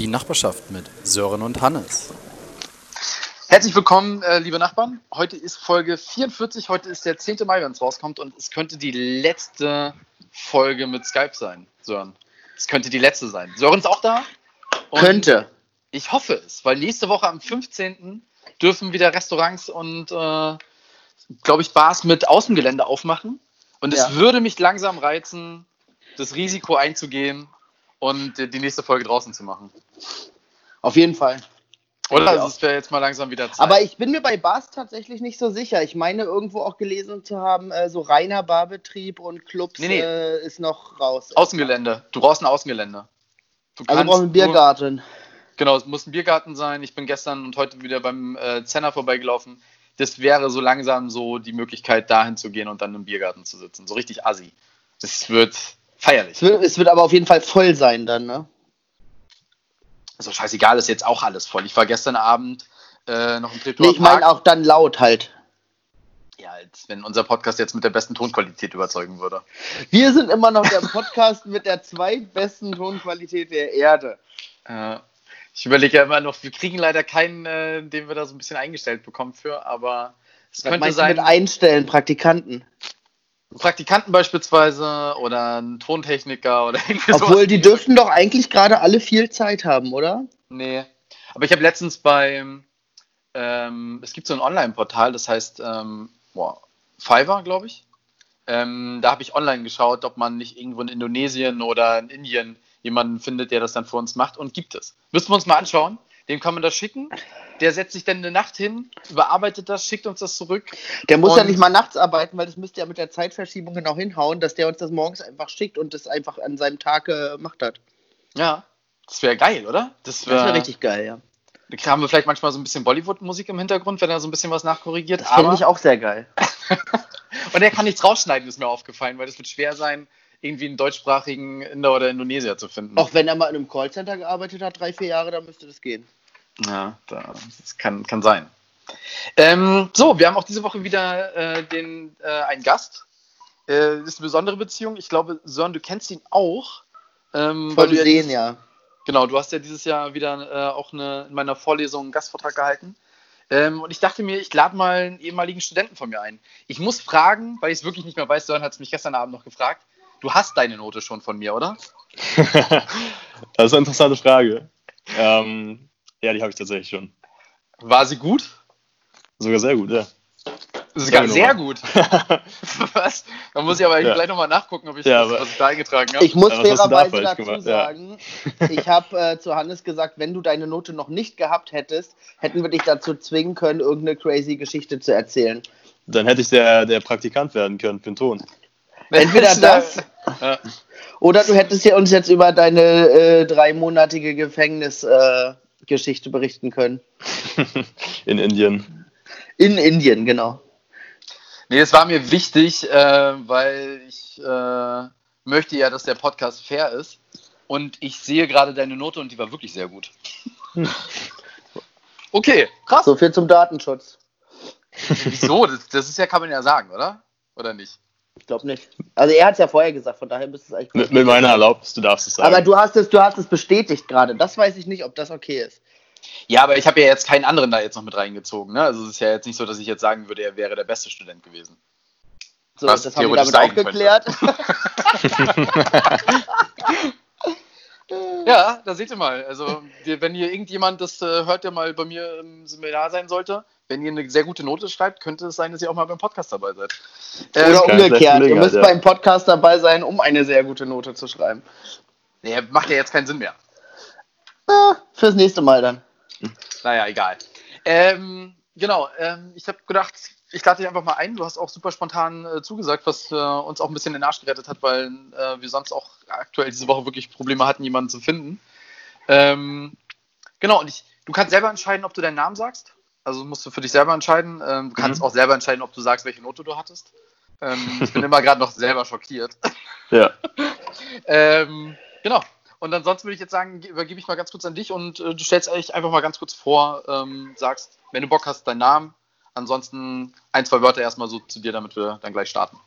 Die Nachbarschaft mit Sören und Hannes. Herzlich willkommen, äh, liebe Nachbarn. Heute ist Folge 44. Heute ist der 10. Mai, wenn es rauskommt. Und es könnte die letzte Folge mit Skype sein, Sören. Es könnte die letzte sein. Sören ist auch da? Und Könnte. Ich hoffe es, weil nächste Woche am 15. dürfen wieder Restaurants und, äh, glaube ich, Bars mit Außengelände aufmachen. Und es Ja. würde mich langsam reizen, das Risiko einzugehen und äh, die nächste Folge draußen zu machen. Auf jeden Fall. Oder? Also es wäre jetzt mal langsam wieder Zeit. Aber ich bin mir bei Bars tatsächlich nicht so sicher. Ich meine, irgendwo auch gelesen zu haben, äh, so reiner Barbetrieb und Clubs Nee, nee. Äh, ist noch raus. Außengelände. Du brauchst ein Außengelände. Du Also brauchen wir einen nur- Biergarten. Genau, es muss ein Biergarten sein. Ich bin gestern und heute wieder beim äh, Zenner vorbeigelaufen. Das wäre so langsam so die Möglichkeit, dahin zu gehen und dann im Biergarten zu sitzen. So richtig assi. Das wird feierlich. Es wird, es wird aber auf jeden Fall voll sein dann, ne? Also scheißegal, ist jetzt auch alles voll. Ich war gestern Abend äh, noch im Treptower Nee, ich meine auch dann laut halt. Ja, als wenn unser Podcast jetzt mit der besten Tonqualität überzeugen würde. Wir sind immer noch der Podcast mit der zweitbesten Tonqualität der Erde. Äh, ich überlege ja immer noch, wir kriegen leider keinen, äh, den wir da so ein bisschen eingestellt bekommen für, aber es Was könnte sein. mit einstellen, Praktikanten? Praktikanten beispielsweise oder ein Tontechniker oder irgendwie Obwohl, sowas. die dürften doch eigentlich gerade alle viel Zeit haben, oder? Nee. Aber ich habe letztens beim, ähm, es gibt so ein Online-Portal, das heißt, ähm, boah, Fiverr, glaube ich. Ähm, da habe ich online geschaut, ob man nicht irgendwo in Indonesien oder in Indien jemanden findet, der das dann für uns macht. Und gibt es. Müssen wir uns mal anschauen. Dem kann man das schicken. Der setzt sich dann eine Nacht hin, überarbeitet das, schickt uns das zurück. Der muss ja nicht mal nachts arbeiten, weil das müsste ja mit der Zeitverschiebung genau hinhauen, dass der uns das morgens einfach schickt und das einfach an seinem Tag äh, gemacht hat. Ja, das wäre geil, oder? Das wäre richtig geil, ja. Da haben wir vielleicht manchmal so ein bisschen Bollywood-Musik im Hintergrund, wenn er so ein bisschen was nachkorrigiert. Das finde ich auch sehr geil. Und er kann nichts rausschneiden, ist mir aufgefallen, weil es wird schwer sein, irgendwie einen deutschsprachigen Inder oder Indonesier zu finden. Auch wenn er mal in einem Callcenter gearbeitet hat, drei, vier Jahre, dann müsste das gehen. Ja, das kann, kann sein. Ähm, so, wir haben auch diese Woche wieder äh, den, äh, einen Gast. Äh, das ist eine besondere Beziehung. Ich glaube, Sören, du kennst ihn auch. Ähm, du ja sehen, ja. Genau, du hast ja dieses Jahr wieder äh, auch eine, in meiner Vorlesung einen Gastvortrag gehalten. Ähm, und ich dachte mir, ich lade mal einen ehemaligen Studenten von mir ein. Ich muss fragen, weil ich es wirklich nicht mehr weiß, Sören hat es mich gestern Abend noch gefragt. Du hast deine Note schon von mir, oder? das ist eine interessante Frage. Ähm, ja, die habe ich tatsächlich schon. War sie gut? Sogar sehr gut, ja. Sogar sehr gut. Was? Da muss ich aber Ja. gleich nochmal nachgucken, ob ich Ja, das, was ich da eingetragen habe. Ich muss Ja, fairerweise falsch dazu gemacht? Ja. sagen, ich habe äh, zu Hannes gesagt, wenn du deine Note noch nicht gehabt hättest, hätten wir dich dazu zwingen können, irgendeine crazy Geschichte zu erzählen. Dann hätte ich der, der Praktikant werden können für den Ton. Entweder das Ja. oder du hättest ja uns jetzt über deine äh, dreimonatige Gefängnisgeschichte äh, Geschichte berichten können. In Indien. In Indien, genau. Nee, es war mir wichtig, äh, weil ich äh, möchte ja, dass der Podcast fair ist. Und ich sehe gerade deine Note und die war wirklich sehr gut. Okay, krass. So viel zum Datenschutz. Wieso? Das, das ist ja, kann man ja sagen, oder? Oder nicht? Ich glaube nicht. Also er hat es ja vorher gesagt, von daher müsste es eigentlich. Mit, mit meiner Erlaubnis, du darfst es sagen. Aber du hast es, du hast es bestätigt gerade. Das weiß ich nicht, ob das okay ist. Ja, aber ich habe ja jetzt keinen anderen da jetzt noch mit reingezogen. Ne? Also es ist ja jetzt nicht so, dass ich jetzt sagen würde, er wäre der beste Student gewesen. So, Was das haben wir damit auch geklärt. Ja, da seht ihr mal. Also, wenn hier irgendjemand das äh, hört, der mal bei mir im Seminar sein sollte, wenn ihr eine sehr gute Note schreibt, könnte es sein, dass ihr auch mal beim Podcast dabei seid. Ähm, Oder umgekehrt. Ihr müsst ja. beim Podcast dabei sein, um eine sehr gute Note zu schreiben. nee, macht ja jetzt keinen Sinn mehr. Ah, fürs nächste Mal dann. Naja, egal. Ähm, genau, ähm, ich habe gedacht, ich lade dich einfach mal ein. Du hast auch super spontan äh, zugesagt, was äh, uns auch ein bisschen den Arsch gerettet hat, weil äh, wir sonst auch aktuell diese Woche wirklich Probleme hatten, jemanden zu finden. Ähm, genau, und ich, du kannst selber entscheiden, ob du deinen Namen sagst. Also musst du für dich selber entscheiden. Ähm, du kannst Mhm. auch selber entscheiden, ob du sagst, welche Note du hattest. Ähm, ich bin immer gerade noch selber schockiert. ja. Ähm, genau. Und ansonsten würde ich jetzt sagen, ge- übergebe ich mal ganz kurz an dich und äh, du stellst euch einfach mal ganz kurz vor, ähm, sagst, wenn du Bock hast, deinen Namen. Ansonsten ein, zwei Wörter erstmal so zu dir, damit wir dann gleich starten.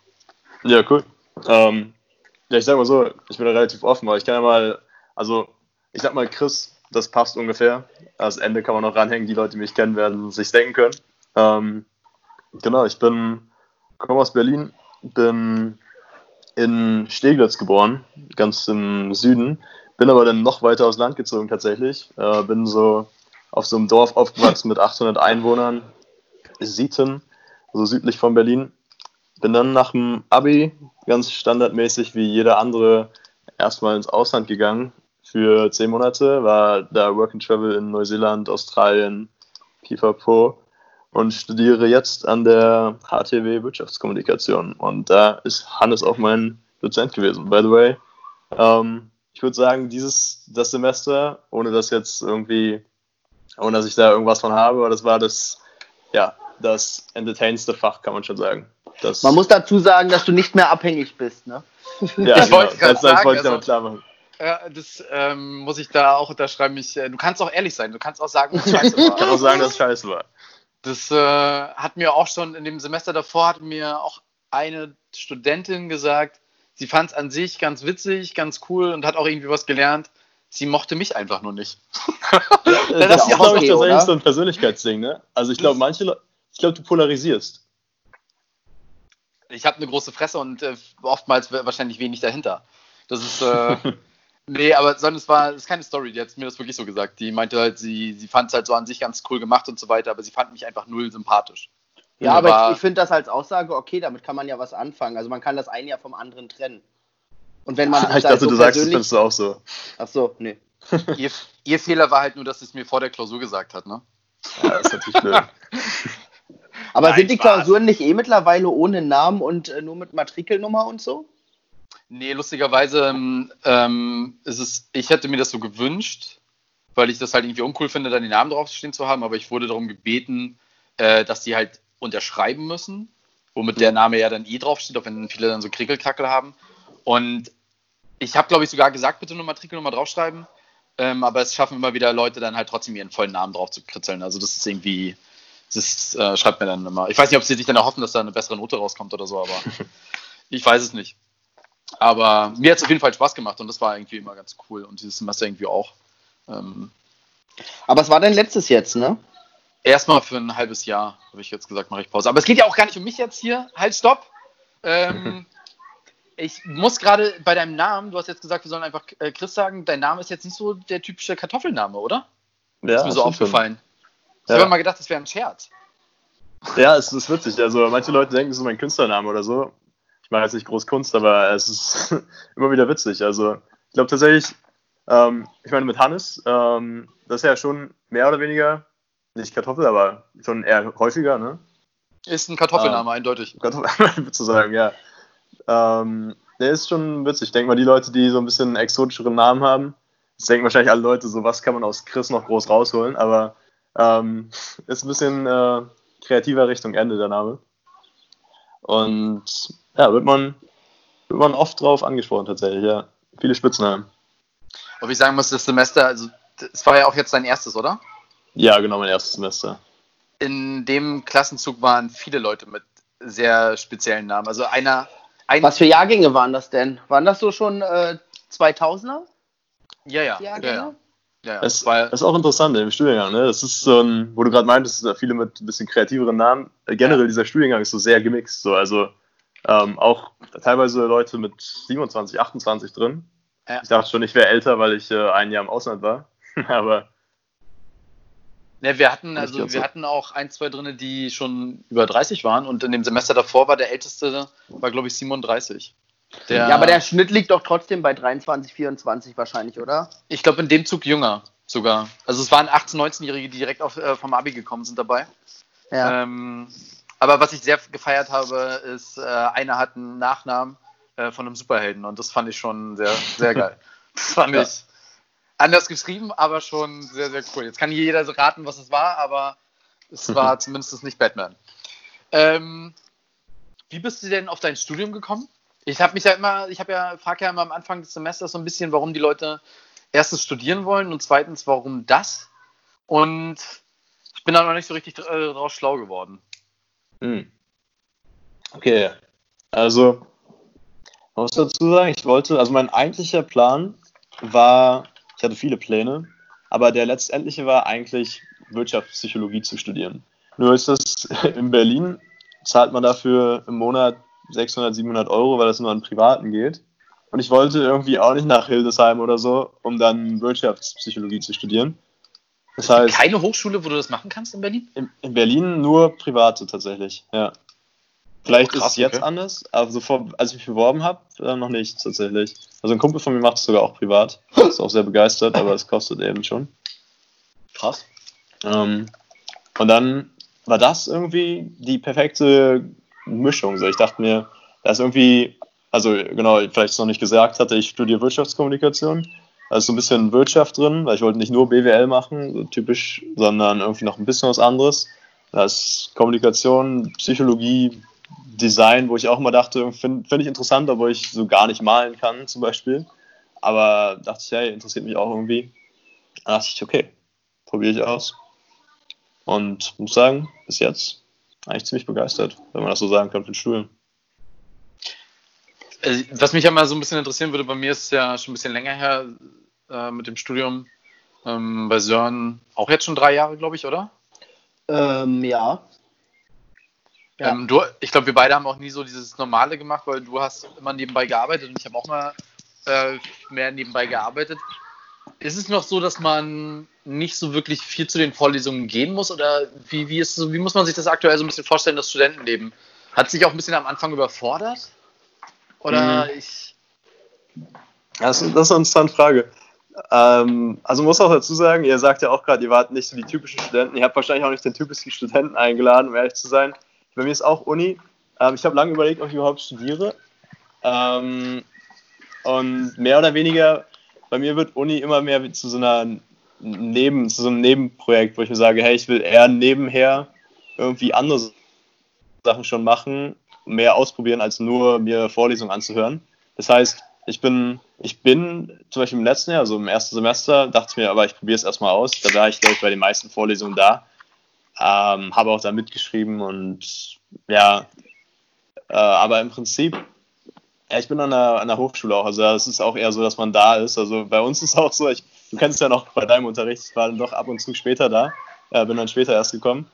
Ja, cool. Ähm, ja, ich sag mal so, ich bin da relativ offen, aber ich kann ja mal, also ich sag mal Chris das passt ungefähr. Das Ende kann man noch ranhängen. Die Leute, die mich kennen, werden sich denken können. Ähm, genau, ich bin, komme aus Berlin, bin in Steglitz geboren, ganz im Süden. Bin aber dann noch weiter aufs Land gezogen tatsächlich. Äh, bin so auf so einem Dorf aufgewachsen mit 800 Einwohnern, Sieten, so südlich von Berlin. Bin dann nach dem Abi ganz standardmäßig wie jeder andere erstmal ins Ausland gegangen für zehn Monate, war da Work and Travel in Neuseeland, Australien, Pipapo und studiere jetzt an der HTW Wirtschaftskommunikation. Und da ist Hannes auch mein Dozent gewesen, by the way. Ähm, ich würde sagen, dieses, das Semester, ohne dass jetzt irgendwie, ohne dass ich da irgendwas von habe, aber das war das, ja, das entertainste Fach, kann man schon sagen. Das, Man muss dazu sagen, dass du nicht mehr abhängig bist, ne? ja, Ich wollte genau, das, das sagen, wollte ich damit also- klar machen. Ja, das ähm, muss ich da auch unterschreiben. Ich, äh, du kannst auch ehrlich sein. Du kannst auch sagen, was scheiße Ich kann war. auch sagen, dass es scheiße war. Das äh, hat mir auch schon in dem Semester davor, hat mir auch eine Studentin gesagt, sie fand es an sich ganz witzig, ganz cool und hat auch irgendwie was gelernt. Sie mochte mich einfach nur nicht. Das Das ist glaube ich, okay, tatsächlich oder? so ein Persönlichkeitsding, ne? Also ich glaube, manche Leute, ich glaube, du polarisierst. Ich habe eine große Fresse und äh, oftmals wahrscheinlich wenig dahinter. Das ist. Äh, nee, aber sondern es war, es ist keine Story, die hat mir das wirklich so gesagt. Die meinte halt, sie, sie fand es halt so an sich ganz cool gemacht und so weiter, aber sie fand mich einfach null sympathisch. Ja, aber Aber- ich, ich finde das als Aussage okay, damit kann man ja was anfangen. Also man kann das eine ja vom anderen trennen. Und wenn man sich ich da dachte, so du sagst, das findest du auch so. Ach so, nee. ihr, ihr Fehler war halt nur, dass sie es mir vor der Klausur gesagt hat, ne? Ja, das ist natürlich blöd. Aber Nein, sind die Spaß. Klausuren nicht eh mittlerweile ohne Namen und äh, nur mit Matrikelnummer und so? Nee, lustigerweise ähm, ähm, ist es, ich hätte mir das so gewünscht, weil ich das halt irgendwie uncool finde, da den Namen draufstehen zu haben, aber ich wurde darum gebeten, äh, dass die halt unterschreiben müssen, womit der Name ja dann eh draufsteht, auch wenn viele dann so Krickelkrackel haben. Und ich habe, glaube ich, sogar gesagt, bitte nur Matrikelnummer draufschreiben, ähm, aber es schaffen immer wieder Leute dann halt trotzdem ihren vollen Namen drauf zu kritzeln. Also das ist irgendwie, das äh, schreibt mir dann immer. Ich weiß nicht, ob sie sich dann erhoffen, dass da eine bessere Note rauskommt oder so, aber ich weiß es nicht. Aber mir hat es auf jeden Fall Spaß gemacht und das war irgendwie immer ganz cool und dieses Semester irgendwie auch. Ähm, Aber es war dein letztes jetzt, ne? erstmal für ein halbes Jahr, habe ich jetzt gesagt, mache ich Pause. Aber es geht ja auch gar nicht um mich jetzt hier. Halt, stopp! Ähm, ich muss gerade bei deinem Namen, du hast jetzt gesagt, wir sollen einfach äh, Chris sagen, dein Name ist jetzt nicht so der typische Kartoffelname, oder? Ja, ist mir so aufgefallen. Ich Ja. habe mal gedacht, das wäre ein Scherz. Ja, es ist witzig. Also manche Leute denken, es ist mein Künstlername oder so. Ich mache jetzt nicht groß Kunst, aber es ist immer wieder witzig. Also ich glaube tatsächlich, ähm, ich meine mit Hannes, ähm, das ist ja schon mehr oder weniger, nicht Kartoffel, aber schon eher häufiger, ne? Ist ein Kartoffelname, eindeutig. Kartoffel, zu sagen, ja. Ähm, der ist schon witzig. Ich denke mal, die Leute, die so ein bisschen exotischeren Namen haben, das denken wahrscheinlich alle Leute, so was kann man aus Chris noch groß rausholen, aber ähm, ist ein bisschen äh, kreativer Richtung Ende der Name. Und ja, wird man, wird man oft drauf angesprochen tatsächlich, ja. Viele Spitznamen. Ob ich sagen muss, das Semester, also es war ja auch jetzt dein erstes, oder? Ja, genau, mein erstes Semester. In dem Klassenzug waren viele Leute mit sehr speziellen Namen. Also einer, ein, Was für Jahrgänge waren das denn? Waren das so schon äh, 2000er ja, ja, ja, Jahrgänge? ja, ja, das ist auch interessant im Studiengang, ne? Das ist so ein, wo du gerade meintest, viele mit ein bisschen kreativeren Namen. Äh, Generell dieser Studiengang ist so sehr gemixt, so also ähm, auch teilweise Leute mit 27, 28 drin. Ja. Ich dachte schon, ich wäre älter, weil ich äh, ein Jahr im Ausland war, aber ne, wir hatten, also wir so. hatten auch ein, zwei drin, die schon über 30 waren und in dem Semester davor war der älteste, war glaube ich 37. Der, Ja, aber der Schnitt liegt doch trotzdem bei 23, 24 wahrscheinlich, oder? ich glaube in dem Zug jünger sogar. Also es waren 18-, 19-Jährige, die direkt auf, äh, vom Abi gekommen sind dabei. Ja. Ähm, aber was ich sehr gefeiert habe, ist, äh, einer hat einen Nachnamen äh, von einem Superhelden und das fand ich schon sehr, sehr geil. Das fand Ja. ich anders geschrieben, aber schon sehr, sehr cool. Jetzt kann hier jeder so raten, was es war, aber es war zumindest nicht Batman. Ähm, wie bist du denn auf dein Studium gekommen? Ich habe mich ja immer, ich habe ja, frage ja immer am Anfang des Semesters so ein bisschen, warum die Leute erstens studieren wollen und zweitens, warum das? Und ich bin da noch nicht so richtig äh, draus schlau geworden. Hm. Okay, also man muss dazu sagen, ich wollte, also mein eigentlicher Plan war, ich hatte viele Pläne. aber der letztendliche war eigentlich Wirtschaftspsychologie zu studieren. Nur ist das in Berlin, zahlt man dafür im Monat 600, 700 Euro, weil das nur an Privaten geht. Und ich wollte irgendwie auch nicht nach Hildesheim oder so, um dann Wirtschaftspsychologie zu studieren. Das heißt, keine Hochschule, wo du das machen kannst in Berlin? In, in Berlin nur private tatsächlich, ja. Vielleicht oh, krass, ist es jetzt okay. anders, aber so vor, als ich mich beworben habe, äh, noch nicht tatsächlich. Also ein Kumpel von mir macht es sogar auch privat. Ist auch sehr begeistert, aber es kostet eben schon. Krass. Ähm, und dann war das irgendwie die perfekte Mischung. So, ich dachte mir, da ist irgendwie, also genau, vielleicht noch nicht gesagt hatte, ich studiere Wirtschaftskommunikation. Da ist so ein bisschen Wirtschaft drin, weil ich wollte nicht nur BWL machen, so typisch, sondern irgendwie noch ein bisschen was anderes. Da ist Kommunikation, Psychologie, Design, wo ich auch mal dachte, finde find ich interessant, obwohl ich so gar nicht malen kann, zum Beispiel. Aber dachte ich, hey, interessiert mich auch irgendwie. Dann dachte ich, okay, probiere ich aus. Und muss sagen, bis jetzt eigentlich ziemlich begeistert, wenn man das so sagen kann für den Studium. Also, was mich ja mal so ein bisschen interessieren würde, bei mir ist ja schon ein bisschen länger her äh, mit dem Studium. Ähm, bei Sören auch jetzt schon drei Jahre, glaube ich, oder? Ähm, ja. Ja. Ähm, du, ich glaube, wir beide haben auch nie so dieses Normale gemacht, weil du hast immer nebenbei gearbeitet und ich habe auch mal äh, mehr nebenbei gearbeitet. Ist es noch so, dass man nicht so wirklich viel zu den Vorlesungen gehen muss? Oder wie, wie, ist, wie muss man sich das aktuell so ein bisschen vorstellen, das Studentenleben? Hat sich auch ein bisschen am Anfang überfordert? Oder mhm. ich. Das, das ist eine interessante Frage. Ähm, also muss auch dazu sagen, ihr sagt ja auch gerade, ihr wart nicht so die typischen Studenten. Ihr habt wahrscheinlich auch nicht den typischen Studenten eingeladen, um ehrlich zu sein. Bei mir ist auch Uni. Ähm, ich habe lange überlegt, ob ich überhaupt studiere. Ähm, und mehr oder weniger, bei mir wird Uni immer mehr zu so einer Neben, zu so einem Nebenprojekt, wo ich mir sage, hey, ich will eher nebenher irgendwie andere Sachen schon machen, mehr ausprobieren, als nur mir Vorlesungen anzuhören. Das heißt, ich bin, ich bin zum Beispiel im letzten Jahr, also im ersten Semester, dachte ich mir, aber ich probiere es erstmal aus. Da war ich, glaube ich, bei den meisten Vorlesungen da. Ähm, habe auch da mitgeschrieben und ja, äh, aber im Prinzip, ja, ich bin an der, an der Hochschule auch, also es ist auch eher so, dass man da ist. Also bei uns ist auch so, ich, du kennst ja noch bei deinem Unterricht, ich war dann doch ab und zu später da, äh, bin dann später erst gekommen.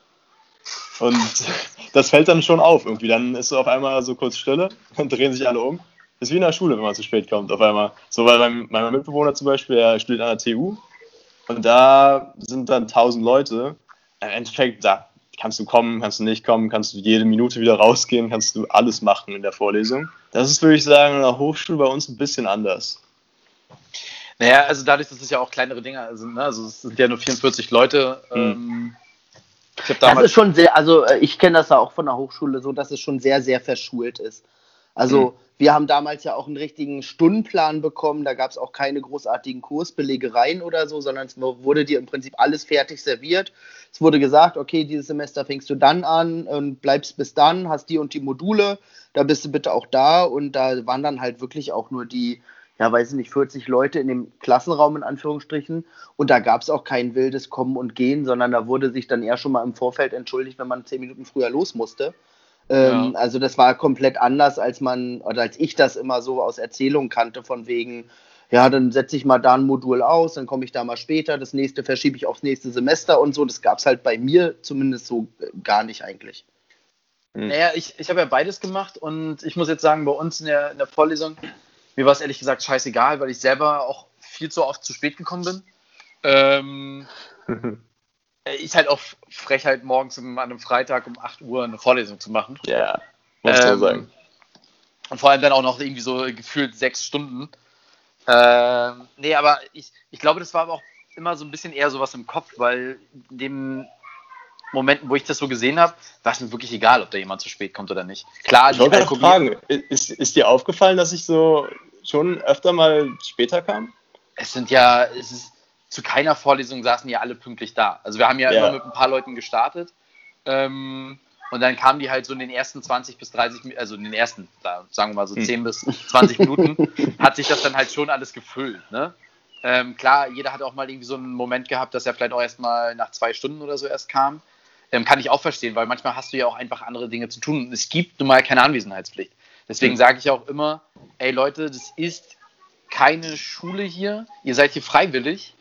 Und das fällt dann schon auf irgendwie. Dann ist so auf einmal so kurz Stille und drehen sich alle um. Ist wie in der Schule, wenn man zu spät kommt, auf einmal. So, weil mein, mein Mitbewohner zum Beispiel, er studiert an der TU und da sind dann tausend Leute im Endeffekt, da kannst du kommen, kannst du nicht kommen, kannst du jede Minute wieder rausgehen, kannst du alles machen in der Vorlesung. Das ist, würde ich sagen, in der Hochschule bei uns ein bisschen anders. Naja, also dadurch, dass es ja auch kleinere Dinge sind, ne? also es sind ja nur 44 Leute. Hm. Ähm, das ist schon sehr, also äh, ich kenne das ja auch von der Hochschule so, dass es schon sehr, sehr verschult ist. Also hm. Wir haben damals ja auch einen richtigen Stundenplan bekommen, da gab es auch keine großartigen Kursbelegereien oder so, sondern es wurde dir im Prinzip alles fertig serviert. Es wurde gesagt, okay, dieses Semester fängst du dann an und bleibst bis dann, hast die und die Module, da bist du bitte auch da und da waren dann halt wirklich auch nur die, ja, weiß ich nicht, 40 Leute in dem Klassenraum in Anführungsstrichen und da gab es auch kein wildes Kommen und Gehen, sondern da wurde sich dann eher schon mal im Vorfeld entschuldigt, wenn man zehn Minuten früher los musste. Ähm, ja. Also das war komplett anders, als man, oder als ich das immer so aus Erzählungen kannte, von wegen, ja, dann setze ich mal da ein Modul aus, dann komme ich da mal später, das nächste verschiebe ich aufs nächste Semester und so. Das gab es halt bei mir zumindest so äh, gar nicht eigentlich. Hm. Naja, ich, ich habe ja beides gemacht und ich muss jetzt sagen, bei uns in der, in der Vorlesung, mir war es ehrlich gesagt scheißegal, weil ich selber auch viel zu oft zu spät gekommen bin. Ähm, ist halt auch frech, halt morgens an einem Freitag um 8 Uhr eine Vorlesung zu machen. Ja, muss ähm, sagen. Und vor allem dann auch noch irgendwie so gefühlt sechs Stunden. Ähm, nee, aber ich, ich glaube, das war aber auch immer so ein bisschen eher sowas im Kopf, weil in den Momenten, wo ich das so gesehen habe, war es mir wirklich egal, ob da jemand zu spät kommt oder nicht. Klar, ich wollte fragen, ist, ist dir aufgefallen, dass ich so schon öfter mal später kam? Es sind ja, es ist, zu keiner Vorlesung saßen ja alle pünktlich da. Also wir haben ja, ja. immer mit ein paar Leuten gestartet. Ähm, und dann kamen die halt so in den ersten 20 bis 30, also in den ersten, sagen wir mal so 10 hm. bis 20 Minuten, hat sich das dann halt schon alles gefüllt. Ne? Ähm, klar, jeder hat auch mal irgendwie so einen Moment gehabt, dass er vielleicht auch erst mal nach zwei Stunden oder so erst kam. Ähm, kann ich auch verstehen, weil manchmal hast du ja auch einfach andere Dinge zu tun. Es gibt nun mal keine Anwesenheitspflicht. Deswegen hm. sage ich auch immer, ey Leute, das ist keine Schule hier. Ihr seid hier freiwillig.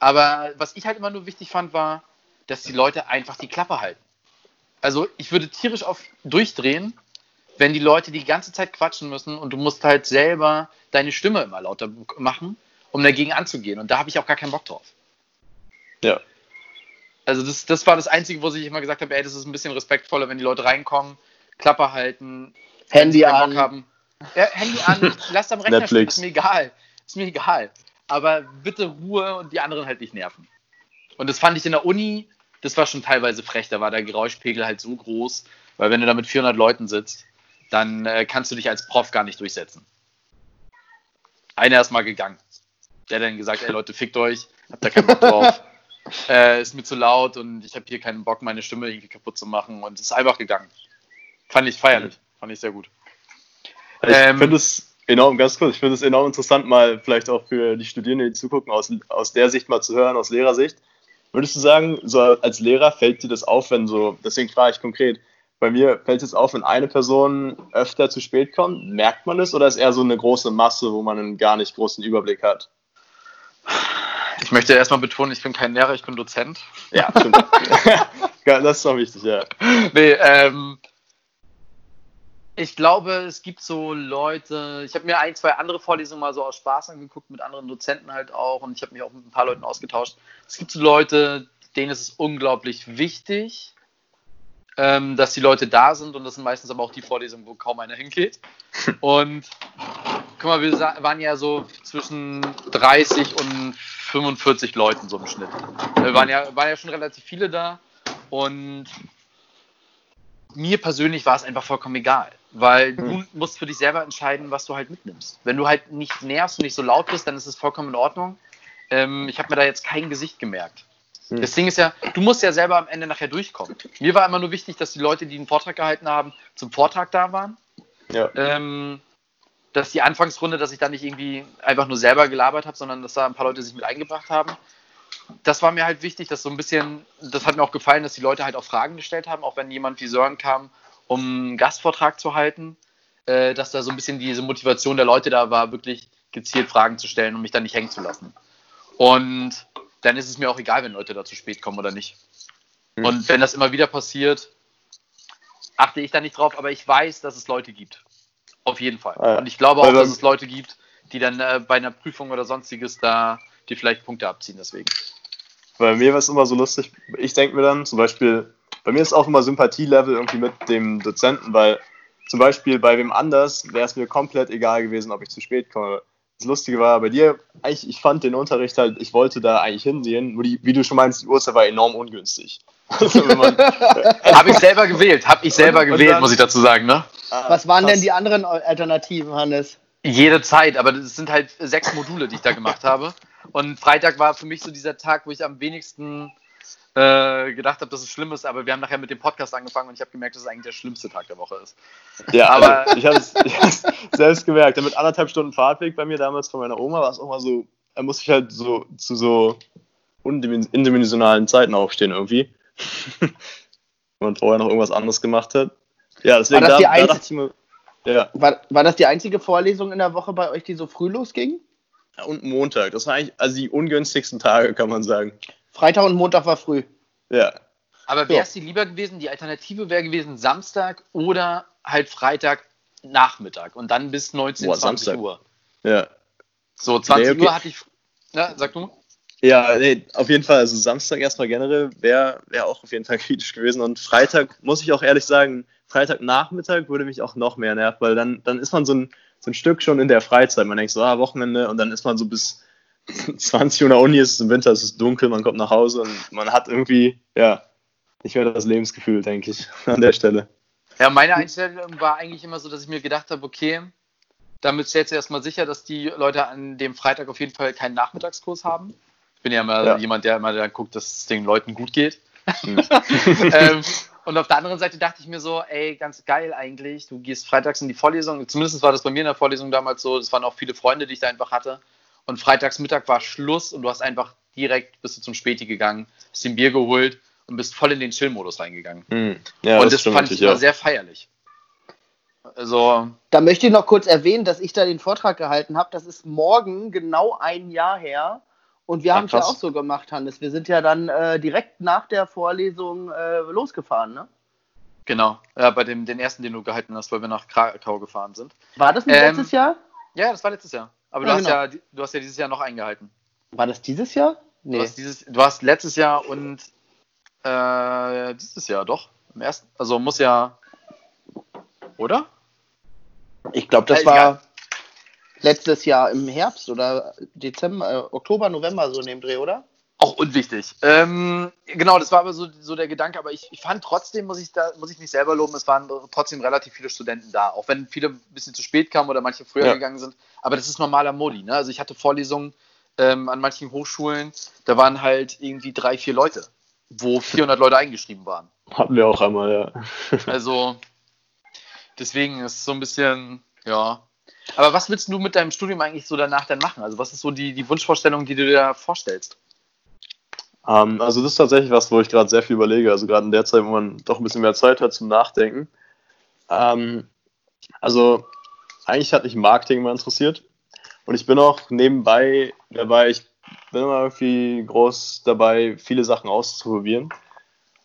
Aber was ich halt immer nur wichtig fand, war, dass die Leute einfach die Klappe halten. Also ich würde tierisch auf durchdrehen, wenn die Leute die ganze Zeit quatschen müssen und du musst halt selber deine Stimme immer lauter machen, um dagegen anzugehen. Und da habe ich auch gar keinen Bock drauf. Ja. Also das, das war das Einzige, wo ich immer gesagt habe, ey, das ist ein bisschen respektvoller, wenn die Leute reinkommen, Klappe halten, Handy an. Haben. Ja, Handy an, lass am Rechner stehen, ist mir egal. Ist mir egal. Aber bitte Ruhe und die anderen halt nicht nerven. Und das fand ich in der Uni, das war schon teilweise frech. Da war der Geräuschpegel halt so groß, weil wenn du da mit 400 Leuten sitzt, dann äh, kannst du dich als Prof gar nicht durchsetzen. Einer ist mal gegangen. Der hat dann gesagt, ey Leute, fickt euch, habt da keinen Bock drauf. äh, ist mir zu laut und ich habe hier keinen Bock, meine Stimme irgendwie kaputt zu machen und ist einfach gegangen. Fand ich feierlich, fand ich sehr gut. Ich ähm, finde es enorm, ganz kurz, ich finde es enorm interessant, mal vielleicht auch für die Studierenden, die zugucken, aus, aus der Sicht mal zu hören, aus Lehrersicht. Würdest du sagen, so als Lehrer fällt dir das auf, wenn so, deswegen frage ich konkret, bei mir fällt es auf, wenn eine Person öfter zu spät kommt, merkt man es oder ist eher so eine große Masse, wo man einen gar nicht großen Überblick hat? Ich möchte erstmal betonen, ich bin kein Lehrer, ich bin Dozent. Ja, stimmt. das ist doch wichtig, ja. Nee, ähm, ich glaube, es gibt so Leute, ich habe mir ein, zwei andere Vorlesungen mal so aus Spaß angeguckt, mit anderen Dozenten halt auch und ich habe mich auch mit ein paar Leuten ausgetauscht. Es gibt so Leute, denen ist es unglaublich wichtig, ähm, dass die Leute da sind und das sind meistens aber auch die Vorlesungen, wo kaum einer hingeht. Und guck mal, wir waren ja so zwischen 30 und 45 Leuten so im Schnitt. Wir waren ja, waren ja schon relativ viele da und mir persönlich war es einfach vollkommen egal, weil du hm. musst für dich selber entscheiden, was du halt mitnimmst. Wenn du halt nicht nervst und nicht so laut bist, dann ist es vollkommen in Ordnung. Ähm, ich habe mir da jetzt kein Gesicht gemerkt. Hm. Das Ding ist ja, du musst ja selber am Ende nachher durchkommen. Mir war immer nur wichtig, dass die Leute, die einen Vortrag gehalten haben, zum Vortrag da waren. Ja. Ähm, dass die Anfangsrunde, dass ich da nicht irgendwie einfach nur selber gelabert habe, sondern dass da ein paar Leute sich mit eingebracht haben. Das war mir halt wichtig, dass so ein bisschen, das hat mir auch gefallen, dass die Leute halt auch Fragen gestellt haben, auch wenn jemand wie Sören kam, um einen Gastvortrag zu halten, äh, dass da so ein bisschen diese Motivation der Leute da war, wirklich gezielt Fragen zu stellen und mich dann nicht hängen zu lassen. Und dann ist es mir auch egal, wenn Leute da zu spät kommen oder nicht. Mhm. Und wenn das immer wieder passiert, achte ich da nicht drauf, aber ich weiß, dass es Leute gibt. Auf jeden Fall. Ah, ja. Und ich glaube auch, dass es Leute gibt, die dann äh, bei einer Prüfung oder sonstiges da die vielleicht Punkte abziehen deswegen. Bei mir war es immer so lustig, ich denke mir dann zum Beispiel, bei mir ist auch immer Sympathielevel irgendwie mit dem Dozenten, weil zum Beispiel bei wem anders wäre es mir komplett egal gewesen, ob ich zu spät komme. Das Lustige war bei dir, eigentlich, ich fand den Unterricht halt, ich wollte da eigentlich hinsehen, nur die, wie du schon meinst, die Uhrzeit war enorm ungünstig. Also habe ich selber gewählt, habe ich selber und, gewählt, und dann, muss ich dazu sagen, ne? Ah, Was waren krass. denn die anderen Alternativen, Hannes? Jede Zeit, aber das sind halt sechs Module, die ich da gemacht habe. Und Freitag war für mich so dieser Tag, wo ich am wenigsten äh, gedacht habe, dass es schlimm ist, aber wir haben nachher mit dem Podcast angefangen und ich habe gemerkt, dass es eigentlich der schlimmste Tag der Woche ist. Ja, aber also ich habe es selbst gemerkt. Mit anderthalb Stunden Fahrtweg bei mir damals von meiner Oma war es auch mal so, da musste ich halt so zu so indimensionalen Zeiten aufstehen irgendwie. Wenn man vorher noch irgendwas anderes gemacht hat. Ja, deswegen war das, da, da dachte ich mir, ja. war, war das die einzige Vorlesung in der Woche bei euch, die so früh losging? Und Montag. Das waren eigentlich also die ungünstigsten Tage, kann man sagen. Freitag und Montag war früh. Ja. Aber wäre es dir lieber gewesen, die Alternative wäre gewesen Samstag oder halt Freitag Nachmittag und dann bis 19, Boah, 20 Samstag. Uhr. Ja. So, 20 nee, okay. Uhr hatte ich. Na, sag du. Ja, nee, auf jeden Fall. Also Samstag erstmal generell wäre wär auch auf jeden Fall kritisch gewesen. Und Freitag, muss ich auch ehrlich sagen, Freitagnachmittag würde mich auch noch mehr nerven, weil dann, dann ist man so ein, so ein Stück schon in der Freizeit. Man denkt so, ah, Wochenende und dann ist man so bis 20 Uhr in der Uni, ist es im Winter, es ist dunkel, man kommt nach Hause und man hat irgendwie, ja, nicht mehr das Lebensgefühl, denke ich, an der Stelle. Ja, meine Einstellung war eigentlich immer so, dass ich mir gedacht habe, okay, damit stellst du erstmal sicher, dass die Leute an dem Freitag auf jeden Fall keinen Nachmittagskurs haben. Ich bin ja immer ja. jemand, der immer dann guckt, dass es den Leuten gut geht. Mhm. ähm, und auf der anderen Seite dachte ich mir so, ey, ganz geil eigentlich. Du gehst freitags in die Vorlesung. Zumindest war das bei mir in der Vorlesung damals so. Das waren auch viele Freunde, die ich da einfach hatte. Und freitags Mittag war Schluss und du hast einfach direkt bist du zum Späti gegangen, hast den Bier geholt und bist voll in den Chill-Modus reingegangen. Mhm. Ja, und das, das fand ich immer ja. sehr feierlich. Also. Da möchte ich noch kurz erwähnen, dass ich da den Vortrag gehalten habe. Das ist morgen genau ein Jahr her. Und wir haben es ja auch so gemacht, Hannes. Wir sind ja dann äh, direkt nach der Vorlesung äh, losgefahren, ne? Genau, ja, bei dem den ersten, den du gehalten hast, weil wir nach Krakau gefahren sind. War das nicht ähm, letztes Jahr? Ja, das war letztes Jahr. Aber ja, du, genau. hast ja, du hast ja dieses Jahr noch eingehalten. War das dieses Jahr? Nee. Du hast, dieses, du hast letztes Jahr und äh, dieses Jahr doch. Im ersten, also muss ja. Oder? Ich glaube, das äh, war. Letztes Jahr im Herbst oder Dezember, äh, Oktober, November so in dem Dreh, oder? Auch unwichtig. Ähm, genau, das war aber so, so der Gedanke, aber ich, ich, fand trotzdem, muss ich, da, muss ich mich selber loben, es waren trotzdem relativ viele Studenten da, auch wenn viele ein bisschen zu spät kamen oder manche früher ja. gegangen sind. Aber das ist normaler Modi. Ne? Also ich hatte Vorlesungen ähm, an manchen Hochschulen, da waren halt irgendwie drei, vier Leute, wo 400 Leute eingeschrieben waren. Hatten wir auch einmal, ja. also deswegen ist es so ein bisschen, ja, aber was willst du mit deinem Studium eigentlich so danach dann machen? Also was ist so die, die Wunschvorstellung, die du dir da vorstellst? Ähm, also das ist tatsächlich was, wo ich gerade sehr viel überlege. Also gerade in der Zeit, wo man doch ein bisschen mehr Zeit hat zum Nachdenken. Ähm, also eigentlich hat mich Marketing immer interessiert. Und ich bin auch nebenbei dabei, ich bin immer irgendwie groß dabei, viele Sachen auszuprobieren.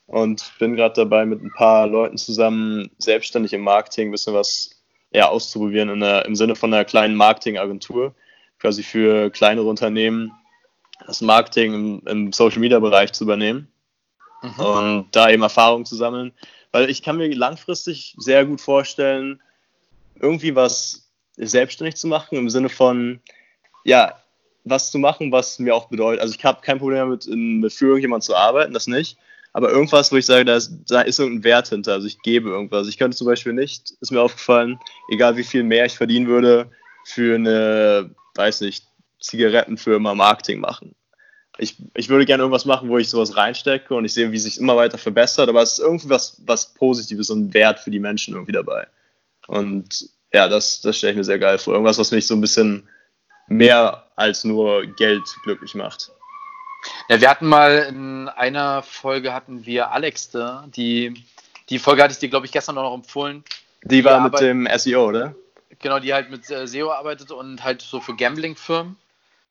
Und bin gerade dabei, mit ein paar Leuten zusammen selbstständig im Marketing ein bisschen was ja, auszuprobieren in der, im Sinne von einer kleinen Marketingagentur, quasi für kleinere Unternehmen das Marketing im, im Social Media Bereich zu übernehmen mhm. und da eben Erfahrungen zu sammeln. Weil ich kann mir langfristig sehr gut vorstellen, irgendwie was selbstständig zu machen, im Sinne von, ja, was zu machen, was mir auch bedeutet. Also ich habe kein Problem damit, mit für irgendjemand zu arbeiten, das nicht aber irgendwas, wo ich sage, da ist, da ist irgendein Wert hinter, also ich gebe irgendwas. Ich könnte zum Beispiel nicht, ist mir aufgefallen, egal wie viel mehr ich verdienen würde, für eine, weiß nicht, Zigarettenfirma Marketing machen. Ich, ich würde gerne irgendwas machen, wo ich sowas reinstecke und ich sehe, wie sich immer weiter verbessert, aber es ist irgendwie was, was Positives und Wert für die Menschen irgendwie dabei. Und ja, das, das stelle ich mir sehr geil vor. Irgendwas, was mich so ein bisschen mehr als nur Geld glücklich macht. Ja, wir hatten mal in einer Folge hatten wir Alex da. Die, die Folge hatte ich dir, glaube ich, gestern noch empfohlen. Die, die war mit dem SEO, oder? Genau, die halt mit äh, SEO arbeitet und halt so für Gambling-Firmen.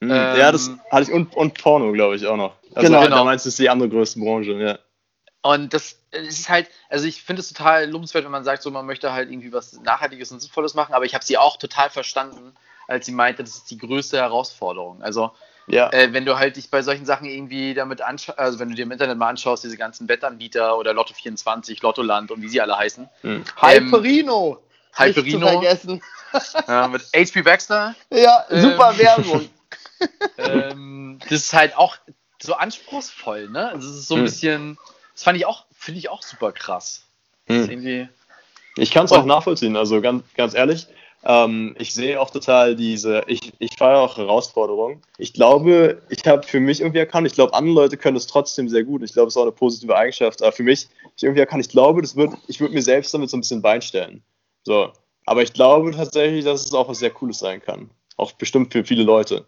Mhm, ähm, ja, das hatte ich und, und Porno, glaube ich, auch noch. Also genau, genau. Da meinst du, ist die andere größte Branche, ja. Und das ist halt, also ich finde es total lobenswert, wenn man sagt, so man möchte halt irgendwie was Nachhaltiges und Sinnvolles machen, aber ich habe sie auch total verstanden, als sie meinte, das ist die größte Herausforderung. Also ja. Äh, wenn du halt dich bei solchen Sachen irgendwie damit anschaust, also wenn du dir im Internet mal anschaust, diese ganzen Wettanbieter oder Lotto24, Lottoland und wie sie alle heißen. Hm. Hyperino! Ähm, Hyperino. vergessen. Äh, mit HP Baxter. Ja, super ähm, Werbung. ähm, das ist halt auch so anspruchsvoll, ne? Also es ist so ein hm. bisschen, das fand ich auch, finde ich auch super krass. Hm. Ich kann es auch nachvollziehen, also ganz, ganz ehrlich. Ähm, ich sehe auch total diese, ich, ich feiere auch Herausforderungen. Ich glaube, ich habe für mich irgendwie erkannt, ich glaube, andere Leute können es trotzdem sehr gut. Ich glaube, es ist auch eine positive Eigenschaft. Aber für mich, ich irgendwie erkannt, ich glaube, das wird, ich würde mir selbst damit so ein bisschen Bein stellen. So. Aber ich glaube tatsächlich, dass es auch was sehr Cooles sein kann. Auch bestimmt für viele Leute.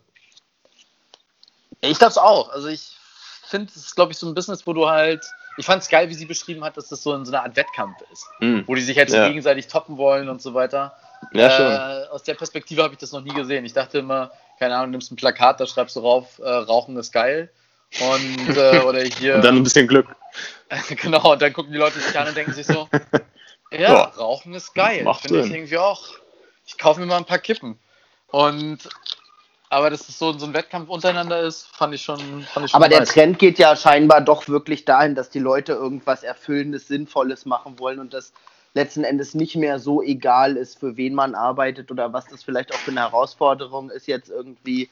Ich glaube es auch. Also ich finde, es ist, glaube ich, so ein Business, wo du halt. Ich fand es geil, wie sie beschrieben hat, dass das so in so einer Art Wettkampf ist. Mm. Wo die sich halt so ja. gegenseitig toppen wollen und so weiter. Ja, schon. Äh, aus der Perspektive habe ich das noch nie gesehen. Ich dachte immer, keine Ahnung, nimmst ein Plakat, da schreibst du drauf, äh, Rauchen ist geil. Und, äh, oder hier. und dann ein bisschen Glück. genau, und dann gucken die Leute sich an und denken sich so, ja, Boah, Rauchen ist geil. Finde ich irgendwie auch. Ich kaufe mir mal ein paar Kippen. Und aber dass es so, so ein Wettkampf untereinander ist, fand ich schon. Fand ich schon aber der Trend geht ja scheinbar doch wirklich dahin, dass die Leute irgendwas Erfüllendes, Sinnvolles machen wollen und das letzten Endes nicht mehr so egal ist, für wen man arbeitet oder was das vielleicht auch für eine Herausforderung ist, jetzt irgendwie.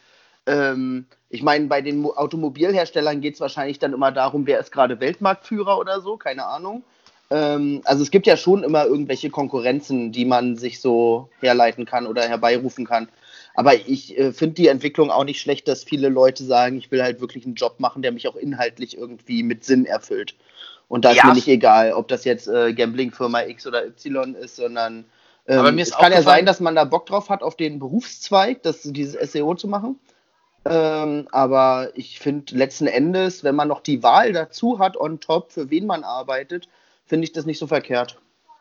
Ähm, ich meine, bei den Automobilherstellern geht es wahrscheinlich dann immer darum, wer ist gerade Weltmarktführer oder so, keine Ahnung. Ähm, also es gibt ja schon immer irgendwelche Konkurrenzen, die man sich so herleiten kann oder herbeirufen kann. Aber ich äh, finde die Entwicklung auch nicht schlecht, dass viele Leute sagen, ich will halt wirklich einen Job machen, der mich auch inhaltlich irgendwie mit Sinn erfüllt. Und da ja. ist mir nicht egal, ob das jetzt äh, Gambling-Firma X oder Y ist, sondern ähm, Aber mir ist es kann ja sein, dass man da Bock drauf hat, auf den Berufszweig, das, dieses SEO zu machen. Ähm, aber ich finde letzten Endes, wenn man noch die Wahl dazu hat on top, für wen man arbeitet, finde ich das nicht so verkehrt.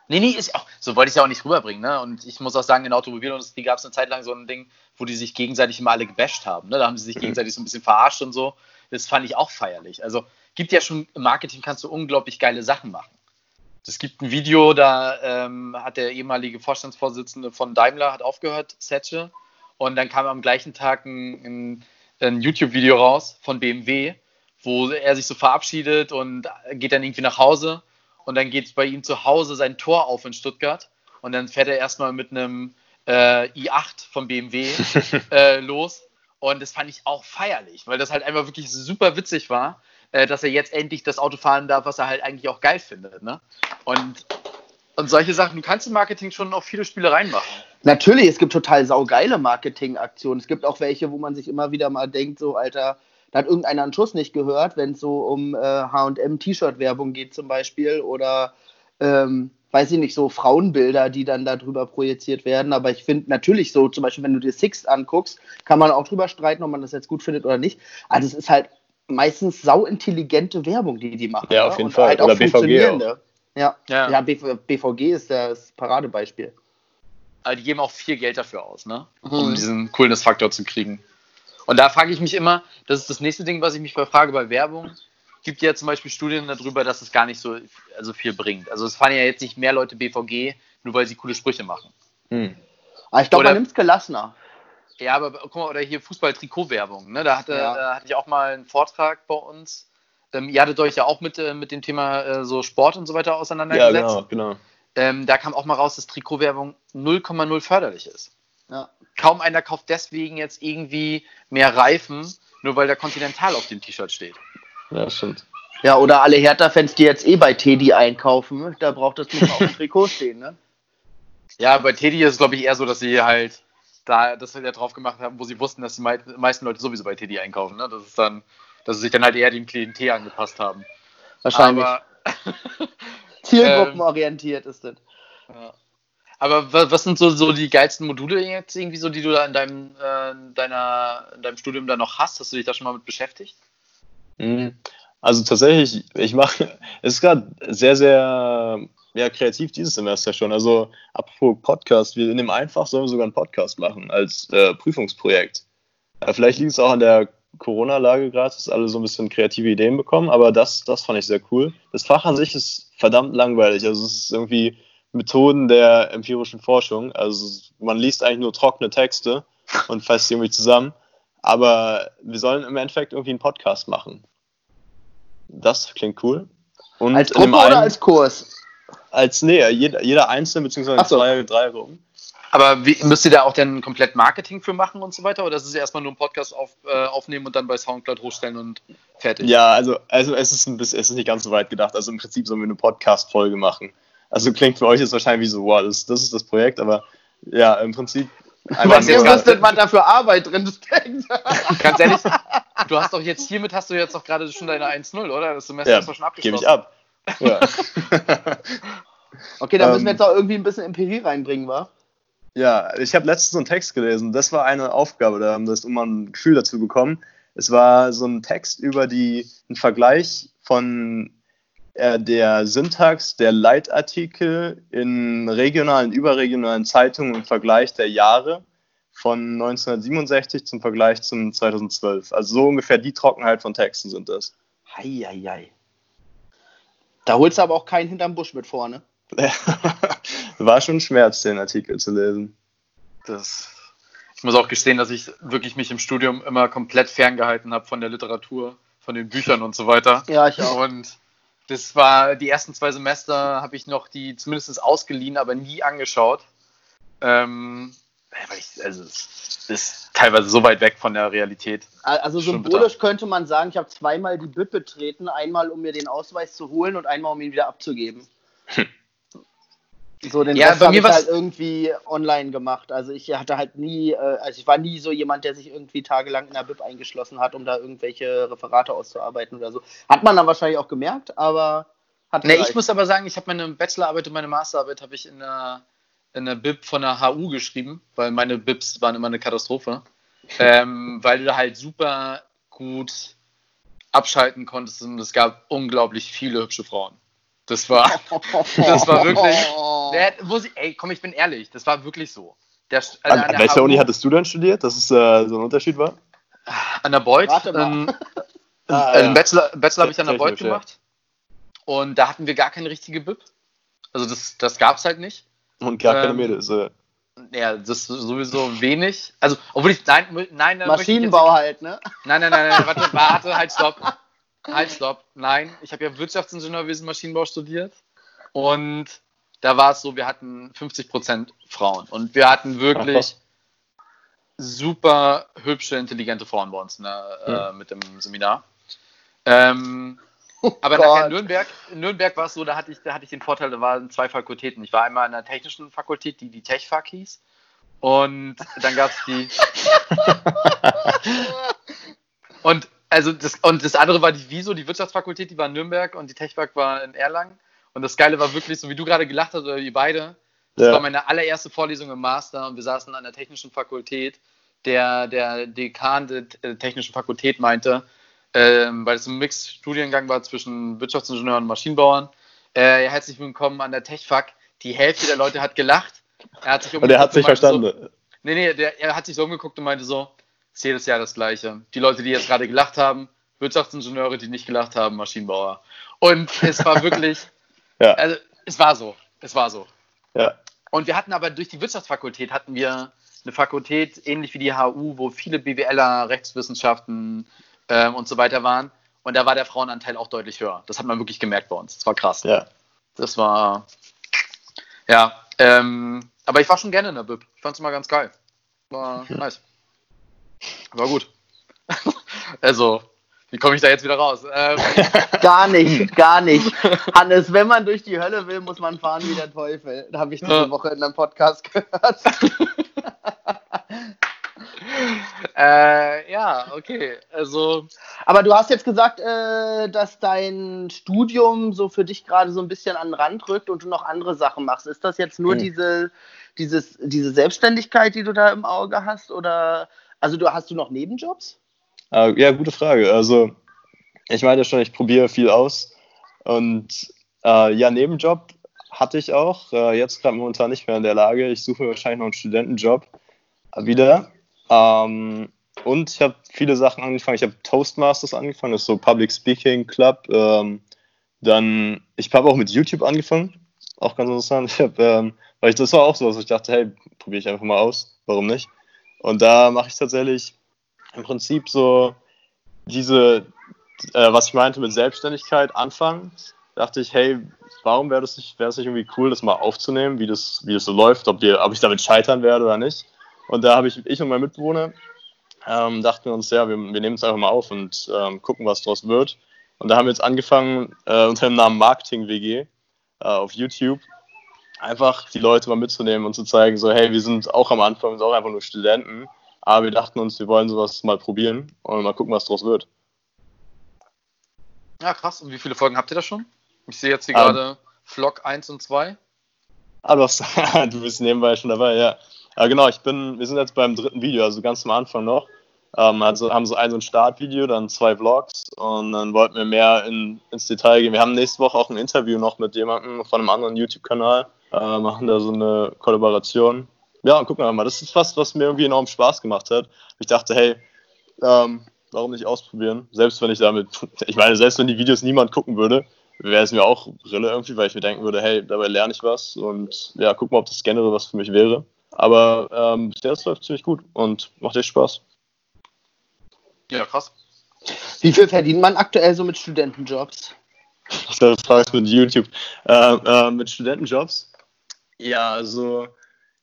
Nee, nee, ist auch, so wollte ich es ja auch nicht rüberbringen, ne? Und ich muss auch sagen, in der Automobilindustrie gab es eine Zeit lang so ein Ding, wo die sich gegenseitig immer alle gebasht haben. Ne? Da haben sie sich gegenseitig so ein bisschen verarscht und so. Das fand ich auch feierlich. Also gibt ja schon im Marketing kannst du unglaublich geile Sachen machen. Es gibt ein Video, da ähm, hat der ehemalige Vorstandsvorsitzende von Daimler hat aufgehört, Setsche, und dann kam am gleichen Tag ein, ein, ein YouTube-Video raus von BMW, wo er sich so verabschiedet und geht dann irgendwie nach Hause. Und dann geht bei ihm zu Hause sein Tor auf in Stuttgart. Und dann fährt er erstmal mit einem äh, i8 von BMW äh, los. Und das fand ich auch feierlich, weil das halt einfach wirklich super witzig war äh, dass er jetzt endlich das Auto fahren darf, was er halt eigentlich auch geil findet. Ne? Und, und solche Sachen, du kannst im Marketing schon auch viele Spielereien machen. Natürlich, es gibt total saugeile Marketingaktionen. Es gibt auch welche, wo man sich immer wieder mal denkt, so, Alter, da hat irgendeiner einen Schuss nicht gehört, wenn es so um äh, HM-T-Shirt-Werbung geht zum Beispiel oder ähm, weiß ich nicht, so Frauenbilder, die dann darüber projiziert werden. Aber ich finde natürlich so, zum Beispiel, wenn du dir Sixt anguckst, kann man auch drüber streiten, ob man das jetzt gut findet oder nicht. Also es ist halt meistens sauintelligente Werbung, die die machen. Ja, auf jeden Fall. Halt Oder BVG auch. Ja, ja. ja BVG ist das Paradebeispiel. Aber die geben auch viel Geld dafür aus, ne? um mhm. diesen Coolness-Faktor zu kriegen. Und da frage ich mich immer, das ist das nächste Ding, was ich mich frage bei Werbung. Gibt ja zum Beispiel Studien darüber, dass es gar nicht so also viel bringt. Also es fahren ja jetzt nicht mehr Leute BVG, nur weil sie coole Sprüche machen. Hm. Aber ich glaube, man nimmt es gelassener. Ja, aber guck mal, oder hier Fußball-Trikot-Werbung. Ne? Da, hatte, ja. da hatte ich auch mal einen Vortrag bei uns. Ähm, ihr hattet euch ja auch mit, äh, mit dem Thema äh, so Sport und so weiter auseinandergesetzt. Ja, genau, genau. Ähm, da kam auch mal raus, dass Trikotwerbung 0,0 förderlich ist. Ja. Kaum einer kauft deswegen jetzt irgendwie mehr Reifen, nur weil der Continental auf dem T-Shirt steht. Ja, stimmt. Ja, oder alle Hertha-Fans, die jetzt eh bei Teddy einkaufen, da braucht das nicht mal auf dem Trikot stehen, ne? Ja, bei Teddy ist es, glaube ich, eher so, dass sie halt da das ja drauf gemacht haben, wo sie wussten, dass die meisten Leute sowieso bei Teddy einkaufen. Ne? Das ist dann, dass sie sich dann halt eher dem Klientel angepasst haben. Wahrscheinlich. Aber, Zielgruppenorientiert ähm, ist das. Ja. Aber was sind so, so die geilsten Module jetzt irgendwie so, die du da in deinem, äh, deiner, in deinem Studium da noch hast? Hast du dich da schon mal mit beschäftigt? Mhm. Also tatsächlich, ich mache, es ist gerade sehr, sehr ja, kreativ dieses Semester schon. Also, apropos Podcast, wir nehmen einfach, sollen wir sogar einen Podcast machen als äh, Prüfungsprojekt. Ja, vielleicht liegt es auch an der Corona-Lage gerade, dass alle so ein bisschen kreative Ideen bekommen, aber das, das fand ich sehr cool. Das Fach an sich ist verdammt langweilig. Also, es ist irgendwie Methoden der empirischen Forschung. Also, man liest eigentlich nur trockene Texte und fasst sie irgendwie zusammen. Aber wir sollen im Endeffekt irgendwie einen Podcast machen. Das klingt cool. Und als Gruppe oder als Kurs? Als, nee, jeder, jeder einzelne, beziehungsweise so. drei, drei Gruppen. Aber wie, müsst ihr da auch dann komplett Marketing für machen und so weiter? Oder ist es erstmal nur ein Podcast auf, äh, aufnehmen und dann bei Soundcloud hochstellen und fertig? Ja, also, also es, ist ein bisschen, es ist nicht ganz so weit gedacht. Also im Prinzip sollen wir eine Podcast-Folge machen. Also klingt für euch jetzt wahrscheinlich wie so, wow, das, das ist das Projekt, aber ja, im Prinzip. Was ihr wüsstet, was da für Arbeit drin steckt. Ganz ehrlich, du hast doch jetzt hiermit hast du jetzt doch gerade schon deine 1-0, oder? Das Semester ja, ist doch schon abgeschlossen. Gebe ich ab. Ja. okay, dann müssen wir ähm. jetzt auch irgendwie ein bisschen Empirie reinbringen, wa? Ja, ich habe letztens so einen Text gelesen. Das war eine Aufgabe, da haben das, um mal ein Gefühl dazu bekommen. Es war so ein Text über die, ein Vergleich von äh, der Syntax der Leitartikel in regionalen, überregionalen Zeitungen im Vergleich der Jahre von 1967 zum Vergleich zum 2012. Also so ungefähr die Trockenheit von Texten sind das. Heieiei. Hei, hei. Da holst du aber auch keinen hinterm Busch mit vorne. War schon ein Schmerz, den Artikel zu lesen. Das, ich muss auch gestehen, dass ich wirklich mich im Studium immer komplett ferngehalten habe von der Literatur, von den Büchern und so weiter. Ja, ich auch. Und das war, die ersten zwei Semester habe ich noch die zumindest ausgeliehen, aber nie angeschaut. Ähm, weil ich, also es ist teilweise so weit weg von der Realität. Also symbolisch könnte man sagen, ich habe zweimal die BIP betreten, einmal um mir den Ausweis zu holen und einmal um ihn wieder abzugeben. Hm. So, den ja, Rest habe ich halt irgendwie online gemacht. Also ich hatte halt nie, äh, also ich war nie so jemand, der sich irgendwie tagelang in der BIP eingeschlossen hat, um da irgendwelche Referate auszuarbeiten oder so. Hat man dann wahrscheinlich auch gemerkt, aber hat Nee, ich muss aber sagen, ich habe meine Bachelorarbeit und meine Masterarbeit habe ich in der in der Bib von der HU geschrieben, weil meine Bibs waren immer eine Katastrophe. Ähm, weil du da halt super gut abschalten konntest und es gab unglaublich viele hübsche Frauen. Das war, das war wirklich. muss ich, ey, komm, ich bin ehrlich, das war wirklich so. Der, also an, an welcher HU, Uni hattest du denn studiert, dass es äh, so ein Unterschied war? An der Beuth. Ähm, ah, also ja. Bachelor, Bachelor habe ich an der Beuth gemacht. Und da hatten wir gar keine richtige Bib. Also das, das gab es halt nicht. Und gar ähm, keine Mädels. Ja, das ist sowieso wenig. Also, obwohl ich, nein, nein. Maschinenbau jetzt, halt, ne? Nein, nein, nein, nein, warte, warte, halt, stopp. Halt, stopp. Nein, ich habe ja Wirtschaftsingenieurwesen Maschinenbau studiert. Und da war es so, wir hatten 50% Frauen. Und wir hatten wirklich super hübsche, intelligente Frauen bei uns ne, ja. äh, mit dem Seminar. Ähm, oh aber Gott. nachher in Nürnberg, in Nürnberg war es so, da hatte, ich, da hatte ich den Vorteil, da waren zwei Fakultäten. Ich war einmal an der technischen Fakultät, die die TechFak hieß. Und dann gab es die. und also das, und das andere war die Wieso, die Wirtschaftsfakultät, die war in Nürnberg und die TechFak war in Erlangen. Und das Geile war wirklich, so wie du gerade gelacht hast, oder ihr beide, das ja. war meine allererste Vorlesung im Master und wir saßen an der technischen Fakultät. Der, der Dekan der technischen Fakultät meinte, ähm, weil es ein Mix-Studiengang war zwischen Wirtschaftsingenieuren und Maschinenbauern, äh, herzlich willkommen an der TechFak. Die Hälfte der Leute hat gelacht. Er hat sich und er hat sich verstanden. So, nee, nee, der, er hat sich so umgeguckt und meinte so, ist jedes Jahr das Gleiche. Die Leute, die jetzt gerade gelacht haben, Wirtschaftsingenieure, die nicht gelacht haben, Maschinenbauer. Und es war wirklich, ja. Also es war so. Es war so. Ja. Und wir hatten aber durch die Wirtschaftsfakultät hatten wir eine Fakultät, ähnlich wie die HU, wo viele BWLer, Rechtswissenschaften ähm, und so weiter waren. Und da war der Frauenanteil auch deutlich höher. Das hat man wirklich gemerkt bei uns. Das war krass. Ja. Das war. Ja. Ähm, aber ich war schon gerne in der BIP. Ich fand es immer ganz geil. War nice. War gut. also, wie komme ich da jetzt wieder raus? Ähm. Gar nicht, gar nicht. Hannes, wenn man durch die Hölle will, muss man fahren wie der Teufel. Da habe ich diese Woche in einem Podcast gehört. Äh, ja, okay. Also. Aber du hast jetzt gesagt, äh, dass dein Studium so für dich gerade so ein bisschen an den Rand rückt und du noch andere Sachen machst. Ist das jetzt nur hm. diese, dieses, diese Selbstständigkeit, die du da im Auge hast? Oder also du hast du noch Nebenjobs? Äh, ja, gute Frage. Also, ich meine schon, ich probiere viel aus. Und äh, ja, Nebenjob hatte ich auch. Äh, jetzt gerade momentan nicht mehr in der Lage. Ich suche wahrscheinlich noch einen Studentenjob wieder. Ähm, und ich habe viele Sachen angefangen. Ich habe Toastmasters angefangen, das ist so Public Speaking Club. Ähm, dann, ich habe auch mit YouTube angefangen. Auch ganz interessant. Ich hab, ähm, weil ich, das war auch so, dass ich dachte, hey, probiere ich einfach mal aus. Warum nicht? Und da mache ich tatsächlich im Prinzip so diese, äh, was ich meinte mit Selbstständigkeit anfangen, dachte ich, hey, warum wäre das nicht, es nicht irgendwie cool, das mal aufzunehmen, wie das, wie das so läuft, ob, wir, ob ich damit scheitern werde oder nicht. Und da habe ich, ich und mein Mitbewohner, ähm, dachten wir uns, ja, wir, wir nehmen es einfach mal auf und ähm, gucken, was daraus wird. Und da haben wir jetzt angefangen, äh, unter dem Namen Marketing WG äh, auf YouTube einfach die Leute mal mitzunehmen und zu zeigen, so, hey, wir sind auch am Anfang, wir sind auch einfach nur Studenten aber wir dachten uns, wir wollen sowas mal probieren und mal gucken, was draus wird. Ja, krass. Und wie viele Folgen habt ihr da schon? Ich sehe jetzt hier um, gerade Vlog 1 und 2. Ah, du, hast, du bist nebenbei schon dabei, ja. Ja, genau, ich bin, wir sind jetzt beim dritten Video, also ganz am Anfang noch. Ähm, also haben so ein so ein Startvideo, dann zwei Vlogs und dann wollten wir mehr in, ins Detail gehen. Wir haben nächste Woche auch ein Interview noch mit jemandem von einem anderen YouTube-Kanal, äh, machen da so eine Kollaboration ja, und gucken wir mal. Das ist was, was mir irgendwie enorm Spaß gemacht hat. Ich dachte, hey, ähm, warum nicht ausprobieren? Selbst wenn ich damit, ich meine, selbst wenn die Videos niemand gucken würde, wäre es mir auch Brille irgendwie, weil ich mir denken würde, hey, dabei lerne ich was und ja, guck mal, ob das generell was für mich wäre. Aber ähm, bisher läuft ziemlich gut und macht echt Spaß. Ja, krass. Wie viel verdient man aktuell so mit Studentenjobs? Ich das fragst mit YouTube. Äh, äh, mit Studentenjobs? Ja, also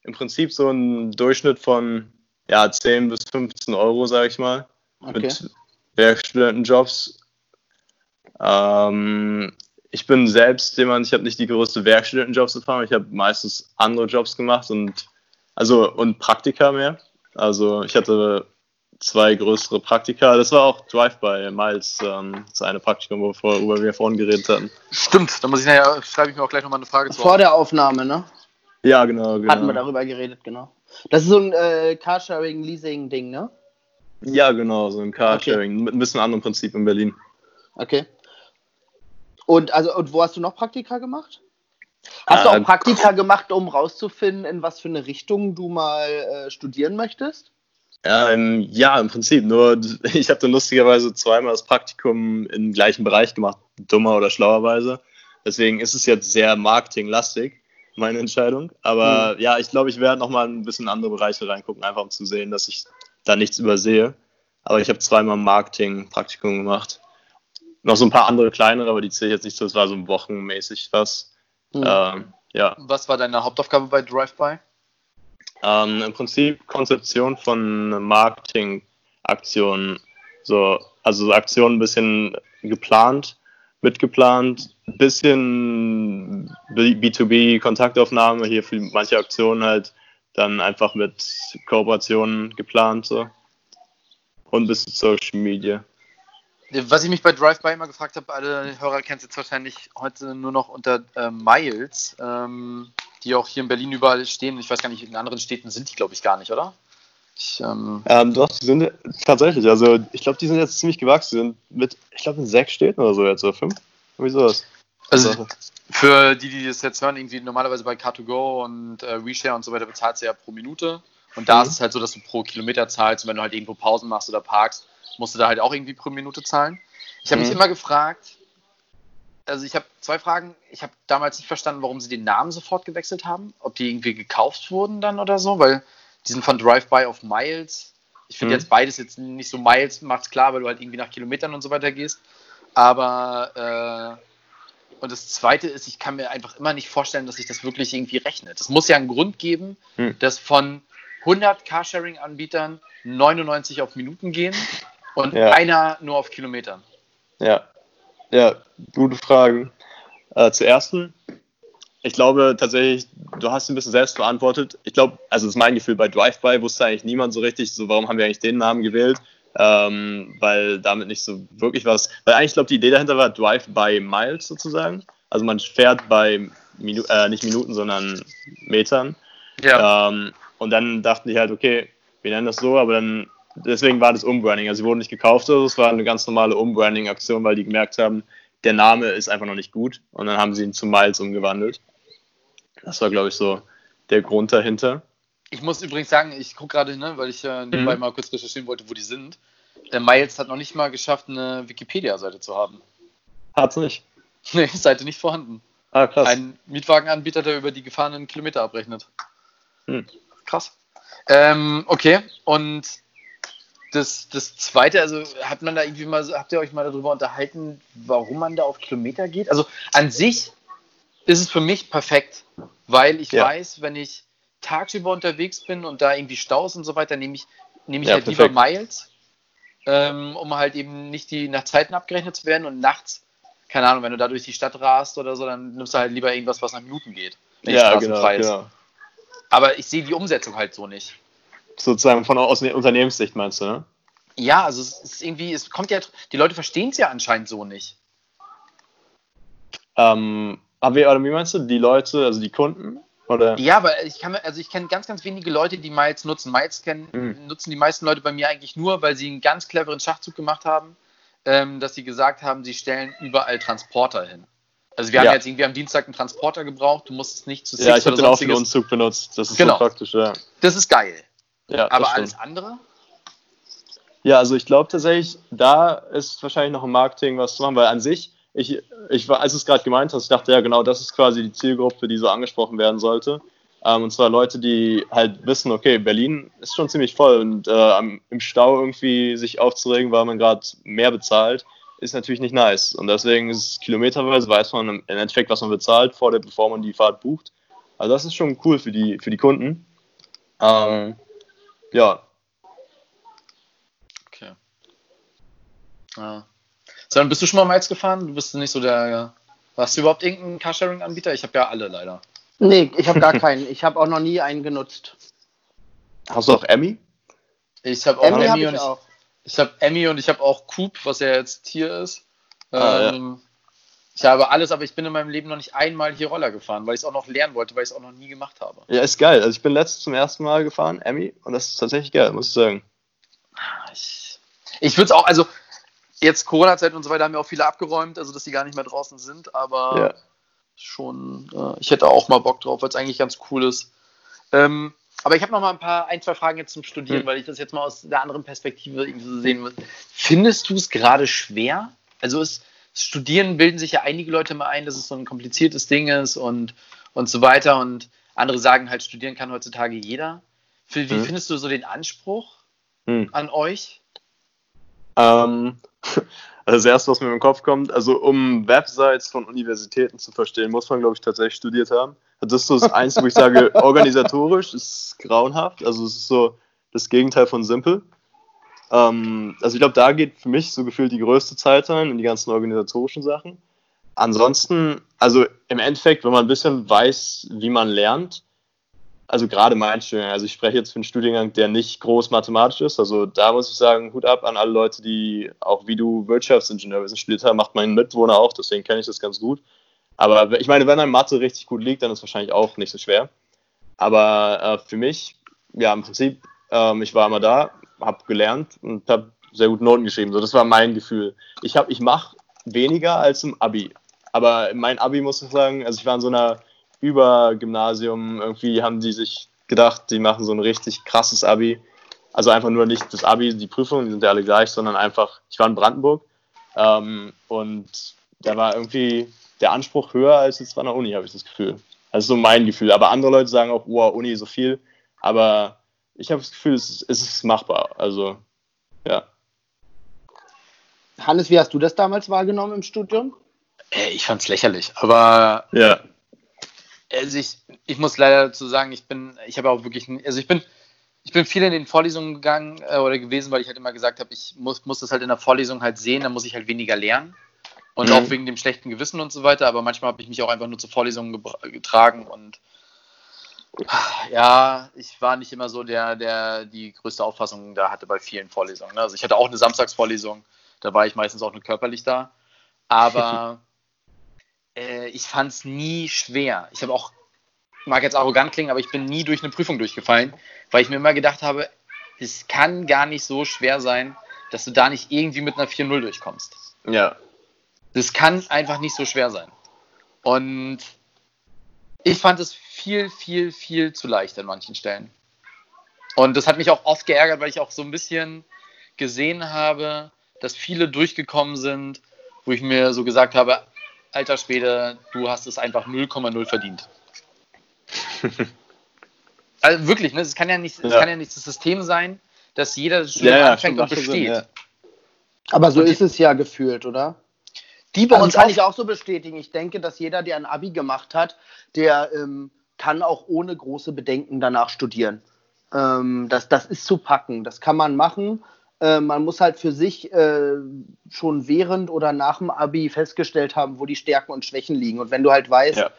im Prinzip so ein Durchschnitt von ja, 10 bis 15 Euro, sage ich mal, okay. mit Werkstudentenjobs. Ähm, ich bin selbst jemand, ich habe nicht die größte Werkstudentenjobs erfahren, ich habe meistens andere Jobs gemacht und also und Praktika mehr. Also ich hatte zwei größere Praktika. Das war auch Drive-by Miles, ähm, seine Praktikum, worüber wir vorhin geredet hatten. Stimmt, da muss ich nachher, schreibe ich mir auch gleich nochmal eine Frage zu. Vor der Aufnahme, ne? Ja, genau, genau. Hatten wir darüber geredet, genau. Das ist so ein äh, Carsharing-Leasing-Ding, ne? Ja, genau, so ein Carsharing. Okay. Mit ein bisschen anderem Prinzip in Berlin. Okay. Und, also, und wo hast du noch Praktika gemacht? Hast du auch Praktika gemacht, um rauszufinden, in was für eine Richtung du mal äh, studieren möchtest? Ähm, ja, im Prinzip. Nur ich habe dann lustigerweise zweimal das Praktikum im gleichen Bereich gemacht, dummer oder schlauerweise. Deswegen ist es jetzt sehr marketinglastig, meine Entscheidung. Aber mhm. ja, ich glaube, ich werde nochmal ein bisschen in andere Bereiche reingucken, einfach um zu sehen, dass ich da nichts übersehe. Aber ich habe zweimal Marketing-Praktikum gemacht. Noch so ein paar andere kleinere, aber die zähle ich jetzt nicht so. Es war so wochenmäßig was. Mhm. Ähm, ja. Was war deine Hauptaufgabe bei Drive-By? Ähm, Im Prinzip Konzeption von Marketingaktionen. So, also Aktionen ein bisschen geplant, mitgeplant, ein bisschen B2B-Kontaktaufnahme, hier für manche Aktionen halt dann einfach mit Kooperationen geplant. So. Und ein bisschen Social Media. Was ich mich bei Drive-By immer gefragt habe, alle Hörer kennen es jetzt wahrscheinlich heute nur noch unter äh, Miles, ähm, die auch hier in Berlin überall stehen. Ich weiß gar nicht, in anderen Städten sind die, glaube ich, gar nicht, oder? Ich, ähm, ähm, doch, die sind tatsächlich, also ich glaube, die sind jetzt ziemlich gewachsen. Die sind mit, ich glaube, in sechs Städten oder so jetzt, oder fünf? Wie sowas. Also für die, die das jetzt hören, irgendwie normalerweise bei Car2Go und äh, Reshare und so weiter bezahlst du ja pro Minute. Und da mhm. ist es halt so, dass du pro Kilometer zahlst und wenn du halt irgendwo Pausen machst oder parkst, musst du da halt auch irgendwie pro Minute zahlen. Ich habe mhm. mich immer gefragt, also ich habe zwei Fragen. Ich habe damals nicht verstanden, warum sie den Namen sofort gewechselt haben. Ob die irgendwie gekauft wurden dann oder so, weil die sind von Drive-By auf Miles. Ich finde mhm. jetzt beides jetzt nicht so Miles, macht's klar, weil du halt irgendwie nach Kilometern und so weiter gehst. Aber äh, und das Zweite ist, ich kann mir einfach immer nicht vorstellen, dass sich das wirklich irgendwie rechnet. Es muss ja einen Grund geben, mhm. dass von 100 Carsharing-Anbietern 99 auf Minuten gehen und ja. einer nur auf Kilometern? Ja, ja, gute Fragen. Äh, zur ersten, ich glaube tatsächlich, du hast ein bisschen selbst beantwortet. Ich glaube, also das ist mein Gefühl, bei Drive-By wusste eigentlich niemand so richtig, so warum haben wir eigentlich den Namen gewählt, ähm, weil damit nicht so wirklich was, weil eigentlich, glaube die Idee dahinter war Drive-By Miles sozusagen. Also man fährt bei, Minu äh, nicht Minuten, sondern Metern. Ja. Ähm, und dann dachten die halt, okay, wir nennen das so, aber dann deswegen war das Umbranding. Also sie wurden nicht gekauft, also es war eine ganz normale Umbranding-Aktion, weil die gemerkt haben, der Name ist einfach noch nicht gut und dann haben sie ihn zu Miles umgewandelt. Das war, glaube ich, so der Grund dahinter. Ich muss übrigens sagen, ich gucke gerade, ne, weil ich äh, nebenbei mhm. mal kurz recherchieren wollte, wo die sind. Der Miles hat noch nicht mal geschafft, eine Wikipedia-Seite zu haben. Hat's nicht? Nee, Seite nicht vorhanden. Ah, krass. Ein Mietwagenanbieter, der über die gefahrenen Kilometer abrechnet. Hm. Krass. Ähm, okay, und das, das zweite, also hat man da irgendwie mal, habt ihr euch mal darüber unterhalten, warum man da auf Kilometer geht? Also an sich ist es für mich perfekt, weil ich ja. weiß, wenn ich tagsüber unterwegs bin und da irgendwie Staus und so weiter, nehme ich, nehme ich ja, halt perfekt. lieber Miles, ähm, um halt eben nicht die nach Zeiten abgerechnet zu werden und nachts, keine Ahnung, wenn du da durch die Stadt rast oder so, dann nimmst du halt lieber irgendwas, was nach Minuten geht. ja, genau, genau. Aber ich sehe die Umsetzung halt so nicht sozusagen von aus der Unternehmenssicht meinst du, ne? Ja, also es ist irgendwie, es kommt ja, die Leute verstehen es ja anscheinend so nicht. Ähm, aber wie, oder wie meinst du, die Leute, also die Kunden? Oder? Ja, aber ich kann also ich kenne ganz, ganz wenige Leute, die Miles nutzen. Miles kennen, mhm. nutzen die meisten Leute bei mir eigentlich nur, weil sie einen ganz cleveren Schachzug gemacht haben, ähm, dass sie gesagt haben, sie stellen überall Transporter hin. Also wir ja. haben jetzt irgendwie am Dienstag einen Transporter gebraucht, du musst es nicht zu Six Ja, ich habe den auch für den Umzug benutzt. Das ist genau. so praktisch, ja. Das ist geil. Ja, Aber alles andere? Ja, also ich glaube tatsächlich, da ist wahrscheinlich noch im Marketing was zu machen, weil an sich, ich, ich war, als du es gerade gemeint hast, ich dachte ja genau, das ist quasi die Zielgruppe, die so angesprochen werden sollte. Ähm, und zwar Leute, die halt wissen, okay, Berlin ist schon ziemlich voll und äh, im Stau irgendwie sich aufzuregen, weil man gerade mehr bezahlt, ist natürlich nicht nice. Und deswegen ist es kilometerweise, weiß man im Endeffekt, was man bezahlt, vor der, bevor man die Fahrt bucht. Also das ist schon cool für die, für die Kunden. Ähm, ja. Okay. Ja. So, dann bist du schon mal Miles gefahren? Du bist nicht so der. Warst du überhaupt irgendein Carsharing-Anbieter? Ich habe ja alle leider. Nee, ich habe gar keinen. Ich habe auch noch nie einen genutzt. Hast du auch Emmy? Ich habe auch Emmy, Emmy hab und ich, auch. ich habe Emmy und ich habe auch Coop, was ja jetzt hier ist. Ah, ähm, ja. Ich habe alles, aber ich bin in meinem Leben noch nicht einmal hier Roller gefahren, weil ich es auch noch lernen wollte, weil ich es auch noch nie gemacht habe. Ja, ist geil. Also ich bin letztes zum ersten Mal gefahren, Emmy, und das ist tatsächlich geil, muss ich sagen. Ich, ich würde es auch, also jetzt Corona-Zeit und so weiter haben ja auch viele abgeräumt, also dass die gar nicht mehr draußen sind, aber Ja. schon, äh, ich hätte auch mal Bock drauf, weil es eigentlich ganz cool ist. Ähm, aber ich habe noch mal ein paar, ein, zwei Fragen jetzt zum Studieren, Hm. weil ich das jetzt mal aus der anderen Perspektive irgendwie so sehen will. Findest du es gerade schwer? Also ist Studieren bilden sich ja einige Leute mal ein, dass es so ein kompliziertes Ding ist und, und so weiter und andere sagen halt, studieren kann heutzutage jeder. Wie, wie Hm. findest du so den Anspruch Hm. an euch? Ähm, also das erste, was mir im Kopf kommt, also um Websites von Universitäten zu verstehen, muss man, glaube ich, tatsächlich studiert haben. Das ist so das Einzige, wo ich sage, organisatorisch ist grauenhaft. Also es ist so das Gegenteil von simpel. Ähm, also ich glaube, da geht für mich so gefühlt die größte Zeit rein in die ganzen organisatorischen Sachen. Ansonsten, also im Endeffekt, wenn man ein bisschen weiß, wie man lernt, also gerade mein Studiengang, also ich spreche jetzt für einen Studiengang, der nicht groß mathematisch ist, also da muss ich sagen, Hut ab an alle Leute, die auch wie du Wirtschaftsingenieurwesen studiert haben, macht mein Mitwohner auch, deswegen kenne ich das ganz gut. Aber ich meine, wenn ein Mathe richtig gut liegt, dann ist es wahrscheinlich auch nicht so schwer. Aber äh, für mich, ja, im Prinzip, ähm, ich war immer da, habe gelernt und habe sehr gut Noten geschrieben. So, das war mein Gefühl. Ich, hab- ich mache weniger als im Abi. Aber mein Abi muss ich sagen, also ich war in so einer Übergymnasium, irgendwie haben die sich gedacht, die machen so ein richtig krasses Abi. Also einfach nur nicht das Abi, die Prüfungen, die sind ja alle gleich, sondern einfach, ich war in Brandenburg ähm, und da war irgendwie der Anspruch höher als jetzt an der Uni, habe ich das Gefühl. Also so mein Gefühl. Aber andere Leute sagen auch, wow, Uni so viel. Aber ich habe das Gefühl, es ist, es ist machbar. Also, ja. Hannes, wie hast du das damals wahrgenommen im Studium? Äh, ich fand's lächerlich, aber Ja. also ich, ich muss leider dazu sagen, ich bin, ich habe auch wirklich, also ich bin, ich bin viel in den Vorlesungen gegangen äh, oder gewesen, weil ich halt immer gesagt habe, ich muss, muss das halt in der Vorlesung halt sehen, dann muss ich halt weniger lernen. Und Mhm. auch wegen dem schlechten Gewissen und so weiter, aber manchmal habe ich mich auch einfach nur zur Vorlesung gebra- getragen und ja, ich war nicht immer so der, der die größte Auffassung da hatte bei vielen Vorlesungen. Ne? Also ich hatte auch eine Samstagsvorlesung, da war ich meistens auch nur körperlich da. Aber äh, ich fand es nie schwer. Ich habe auch, mag jetzt arrogant klingen, aber ich bin nie durch eine Prüfung durchgefallen, weil ich mir immer gedacht habe, es kann gar nicht so schwer sein, dass du da nicht irgendwie mit einer 4-0 durchkommst. Ja. Das kann einfach nicht so schwer sein. Und ich fand es viel, viel, viel zu leicht an manchen Stellen. Und das hat mich auch oft geärgert, weil ich auch so ein bisschen gesehen habe, dass viele durchgekommen sind, wo ich mir so gesagt habe, alter Schwede, du hast es einfach 0,0 verdient. also wirklich, ne? Es kann ja nicht, es Ja. kann ja nicht das System sein, dass jeder das Studium Ja, ja, anfängt und besteht. Sinn, Aber so Und ist es ja gefühlt, oder? Die bei Also uns kann auch ich auch so bestätigen. Ich denke, dass jeder, der ein Abi gemacht hat, der ähm, kann auch ohne große Bedenken danach studieren. Ähm, das, das ist zu packen. Das kann man machen. Äh, man muss halt für sich äh, schon während oder nach dem Abi festgestellt haben, wo die Stärken und Schwächen liegen. Und wenn du halt weißt, Ja.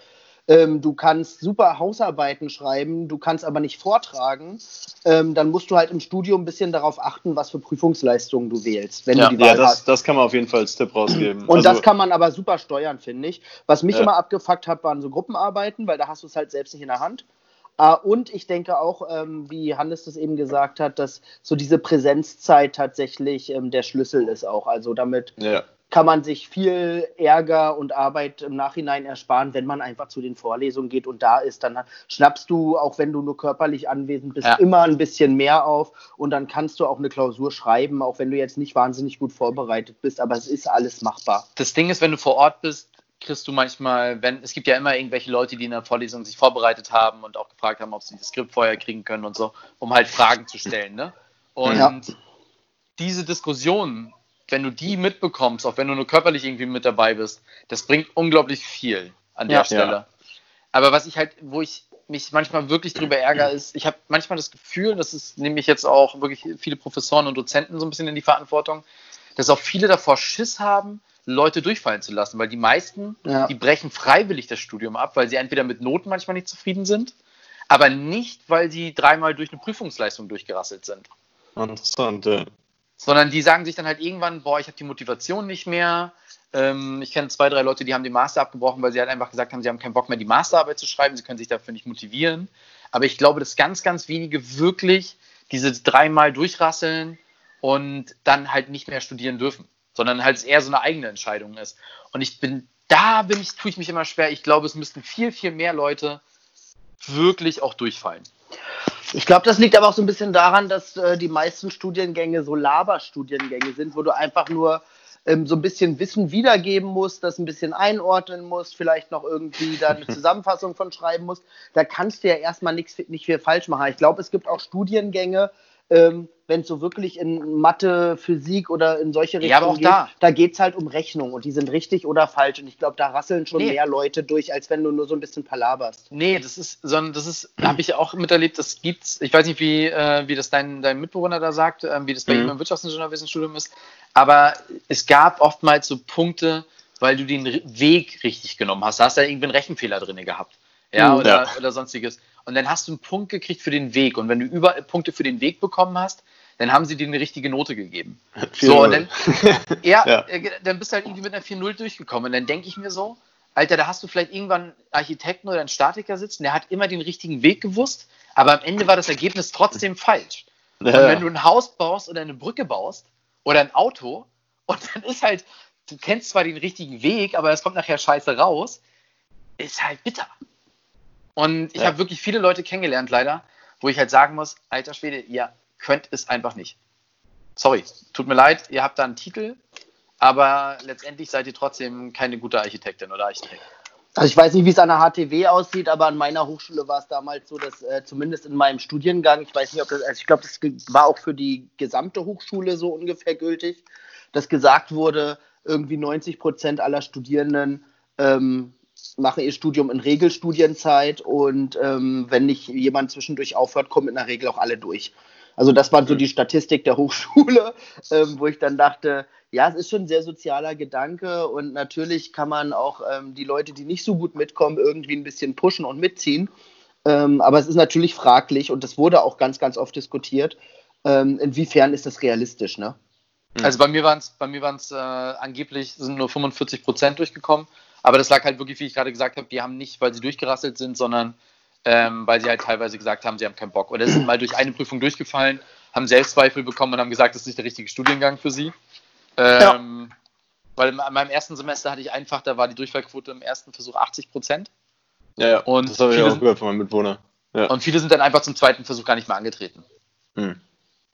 Ähm, du kannst super Hausarbeiten schreiben, du kannst aber nicht vortragen, ähm, dann musst du halt im Studium ein bisschen darauf achten, was für Prüfungsleistungen du wählst, wenn Ja. du die Wahl Ja, das, hast. das kann man auf jeden Fall als Tipp rausgeben. Und also, das kann man aber super steuern, finde ich. Was mich Ja. immer abgefuckt hat, waren so Gruppenarbeiten, weil da hast du es halt selbst nicht in der Hand. Äh, und ich denke auch, ähm, wie Hannes das eben gesagt hat, dass so diese Präsenzzeit tatsächlich ähm, der Schlüssel ist auch. Also damit ja. Kann man sich viel Ärger und Arbeit im Nachhinein ersparen, wenn man einfach zu den Vorlesungen geht und da ist. Dann schnappst du, auch wenn du nur körperlich anwesend bist, Ja. immer ein bisschen mehr auf und dann kannst du auch eine Klausur schreiben, auch wenn du jetzt nicht wahnsinnig gut vorbereitet bist, aber es ist alles machbar. das Ding ist, wenn du vor Ort bist, kriegst du manchmal, wenn es gibt ja immer irgendwelche Leute, die in der Vorlesung sich vorbereitet haben und auch gefragt haben, ob sie das Skript vorher kriegen können und so, um halt Fragen zu stellen. Ne? Und Ja. diese Diskussion, wenn du die mitbekommst, auch wenn du nur körperlich irgendwie mit dabei bist, das bringt unglaublich viel an der Ja. Stelle. Aber was ich halt, wo ich mich manchmal wirklich drüber ärgere, ist, ich habe manchmal das Gefühl, das ist nämlich jetzt auch wirklich viele Professoren und Dozenten so ein bisschen in die Verantwortung, dass auch viele davor Schiss haben, Leute durchfallen zu lassen, weil die meisten, Ja. die brechen freiwillig das Studium ab, weil sie entweder mit Noten manchmal nicht zufrieden sind, aber nicht, weil sie dreimal durch eine Prüfungsleistung durchgerasselt sind Interessant, ja. Sondern die sagen sich dann halt irgendwann, boah, ich habe die Motivation nicht mehr. Ähm, ich kenne zwei, drei Leute, die haben den Master abgebrochen, weil sie halt einfach gesagt haben, sie haben keinen Bock mehr, die Masterarbeit zu schreiben, sie können sich dafür nicht motivieren. Aber ich glaube, dass ganz, ganz wenige wirklich diese dreimal durchrasseln und dann halt nicht mehr studieren dürfen. sondern halt eher so eine eigene Entscheidung ist. Und ich bin, da bin ich, tue ich mich immer schwer. Ich glaube, es müssten viel, viel mehr Leute wirklich auch durchfallen. Ich glaube, das liegt aber auch so ein bisschen daran, dass äh, die meisten Studiengänge so Laberstudiengänge sind, wo du einfach nur ähm, so ein bisschen Wissen wiedergeben musst, das ein bisschen einordnen musst, vielleicht noch irgendwie da eine Zusammenfassung von schreiben musst. Da kannst du ja erstmal nichts nicht viel falsch machen. Ich glaube, es gibt auch Studiengänge, ähm, wenn es so wirklich in Mathe, Physik oder in solche Richtungen ja, aber auch geht, da, da geht es halt um Rechnung und die sind richtig oder falsch. Und ich glaube, da rasseln schon Nee. mehr Leute durch, als wenn du nur so ein bisschen palaberst. Nee, das ist, sondern das ist, habe ich auch miterlebt, das gibt's, ich weiß nicht, wie, äh, wie das dein, dein Mitbewohner da sagt, äh, wie das bei Mhm. ihm im Wirtschaftsingenieurwissenstudium ist, aber es gab oftmals so Punkte, weil du den Weg richtig genommen hast. Da hast du ja irgendwie einen Rechenfehler drin gehabt. Ja, Mhm. oder, Ja. oder sonstiges. Und dann hast du einen Punkt gekriegt für den Weg. Und wenn du überall Punkte für den Weg bekommen hast, dann haben sie dir eine richtige Note gegeben. So, und dann, ja, Ja. äh, dann bist du halt irgendwie mit einer 4-0 durchgekommen. Und dann denke ich mir so, Alter, da hast du vielleicht irgendwann einen Architekten oder einen Statiker sitzen, der hat immer den richtigen Weg gewusst, aber am Ende war das Ergebnis trotzdem falsch. Und wenn du ein Haus baust oder eine Brücke baust oder ein Auto und dann ist halt, du kennst zwar den richtigen Weg, aber es kommt nachher scheiße raus, ist halt bitter. Und ich Ja. habe wirklich viele Leute kennengelernt, leider, wo ich halt sagen muss, alter Schwede, ihr könnt es einfach nicht. Sorry, tut mir leid, ihr habt da einen Titel, aber letztendlich seid ihr trotzdem keine gute Architektin oder Architekt. Also ich weiß nicht, wie es an der HTW aussieht, aber an meiner Hochschule war es damals so, dass äh, zumindest in meinem Studiengang, ich weiß nicht, ob das, also ich glaube, das war auch für die gesamte Hochschule so ungefähr gültig, dass gesagt wurde, irgendwie 90 Prozent aller Studierenden ähm, machen ihr Studium in Regelstudienzeit und ähm, wenn nicht jemand zwischendurch aufhört, kommen in der Regel auch alle durch. Also das war so die Statistik der Hochschule, ähm, wo ich dann dachte, ja, es ist schon ein sehr sozialer Gedanke und natürlich kann man auch ähm, die Leute, die nicht so gut mitkommen, irgendwie ein bisschen pushen und mitziehen. Ähm, aber es ist natürlich fraglich und das wurde auch ganz, ganz oft diskutiert. Ähm, inwiefern ist das realistisch, ne? Mhm. Also bei mir waren es bei mir waren's, äh, angeblich sind nur 45 Prozent durchgekommen, aber das lag halt wirklich, wie ich gerade gesagt habe, die haben nicht, weil sie durchgerasselt sind, sondern ähm, weil sie halt teilweise gesagt haben, sie haben keinen Bock oder sind mal durch eine Prüfung durchgefallen, haben Selbstzweifel bekommen und haben gesagt, das ist nicht der richtige Studiengang für sie. Ähm, Weil in meinem ersten Semester hatte ich einfach, da war die Durchfallquote im ersten Versuch 80 Prozent Ja, ja. Und das habe ich auch gehört von meinem Mitwohner. Ja. und viele sind dann einfach zum zweiten Versuch gar nicht mehr angetreten. Hm.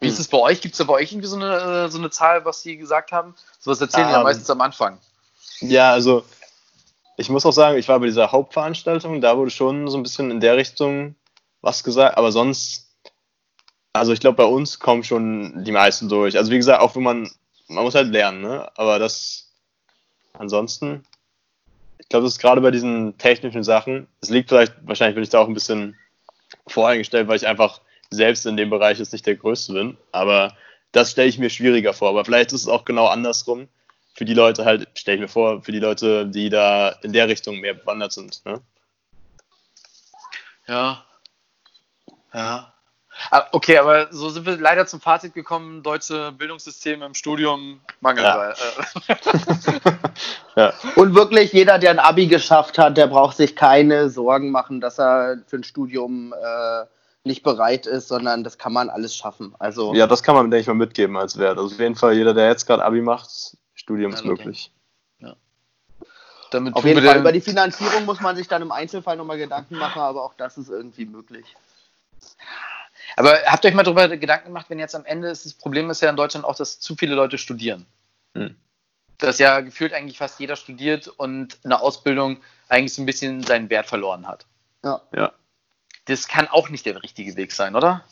Wie ist es bei euch? Gibt es da bei euch irgendwie so eine, äh, so eine Zahl, was sie gesagt haben? Sowas erzählen die ja Ähm, meistens am Anfang. Ja, also ich muss auch sagen, ich war bei dieser Hauptveranstaltung, da wurde schon so ein bisschen in der Richtung was gesagt, aber sonst, also ich glaube, bei uns kommen schon die meisten durch. Also wie gesagt, auch wenn man, man muss halt lernen, ne? Aber das, ansonsten, ich glaube, das ist gerade bei diesen technischen Sachen, es liegt vielleicht, wahrscheinlich bin ich da auch ein bisschen voreingestellt, weil ich einfach selbst in dem Bereich jetzt nicht der Größte bin, aber das stelle ich mir schwieriger vor. Aber vielleicht ist es auch genau andersrum für die Leute halt, stelle ich mir vor, für die Leute, die da in der Richtung mehr bewandert sind. Ne? Ja. Ja. Ah, Okay, aber so sind wir leider zum Fazit gekommen, deutsche Bildungssystem im Studium mangelt. Ja. äh, Ja. Und wirklich, jeder, der ein Abi geschafft hat, der braucht sich keine Sorgen machen, dass er für ein Studium äh, nicht bereit ist, sondern das kann man alles schaffen. Also ja, das kann man, denke ich mal, mitgeben als Wert. Also auf jeden Fall, jeder, der jetzt gerade Abi macht, Studium Ja, ist möglich. damit auf jeden Fall über die Finanzierung muss man sich dann im Einzelfall nochmal Gedanken machen, aber auch das ist irgendwie möglich. Aber habt ihr euch mal darüber Gedanken gemacht, wenn jetzt am Ende ist, das Problem ist ja in Deutschland auch, dass zu viele Leute studieren. Hm. Dass ja gefühlt eigentlich fast jeder studiert und eine Ausbildung eigentlich so ein bisschen seinen Wert verloren hat. Ja. Ja. Das kann auch nicht der richtige Weg sein, oder?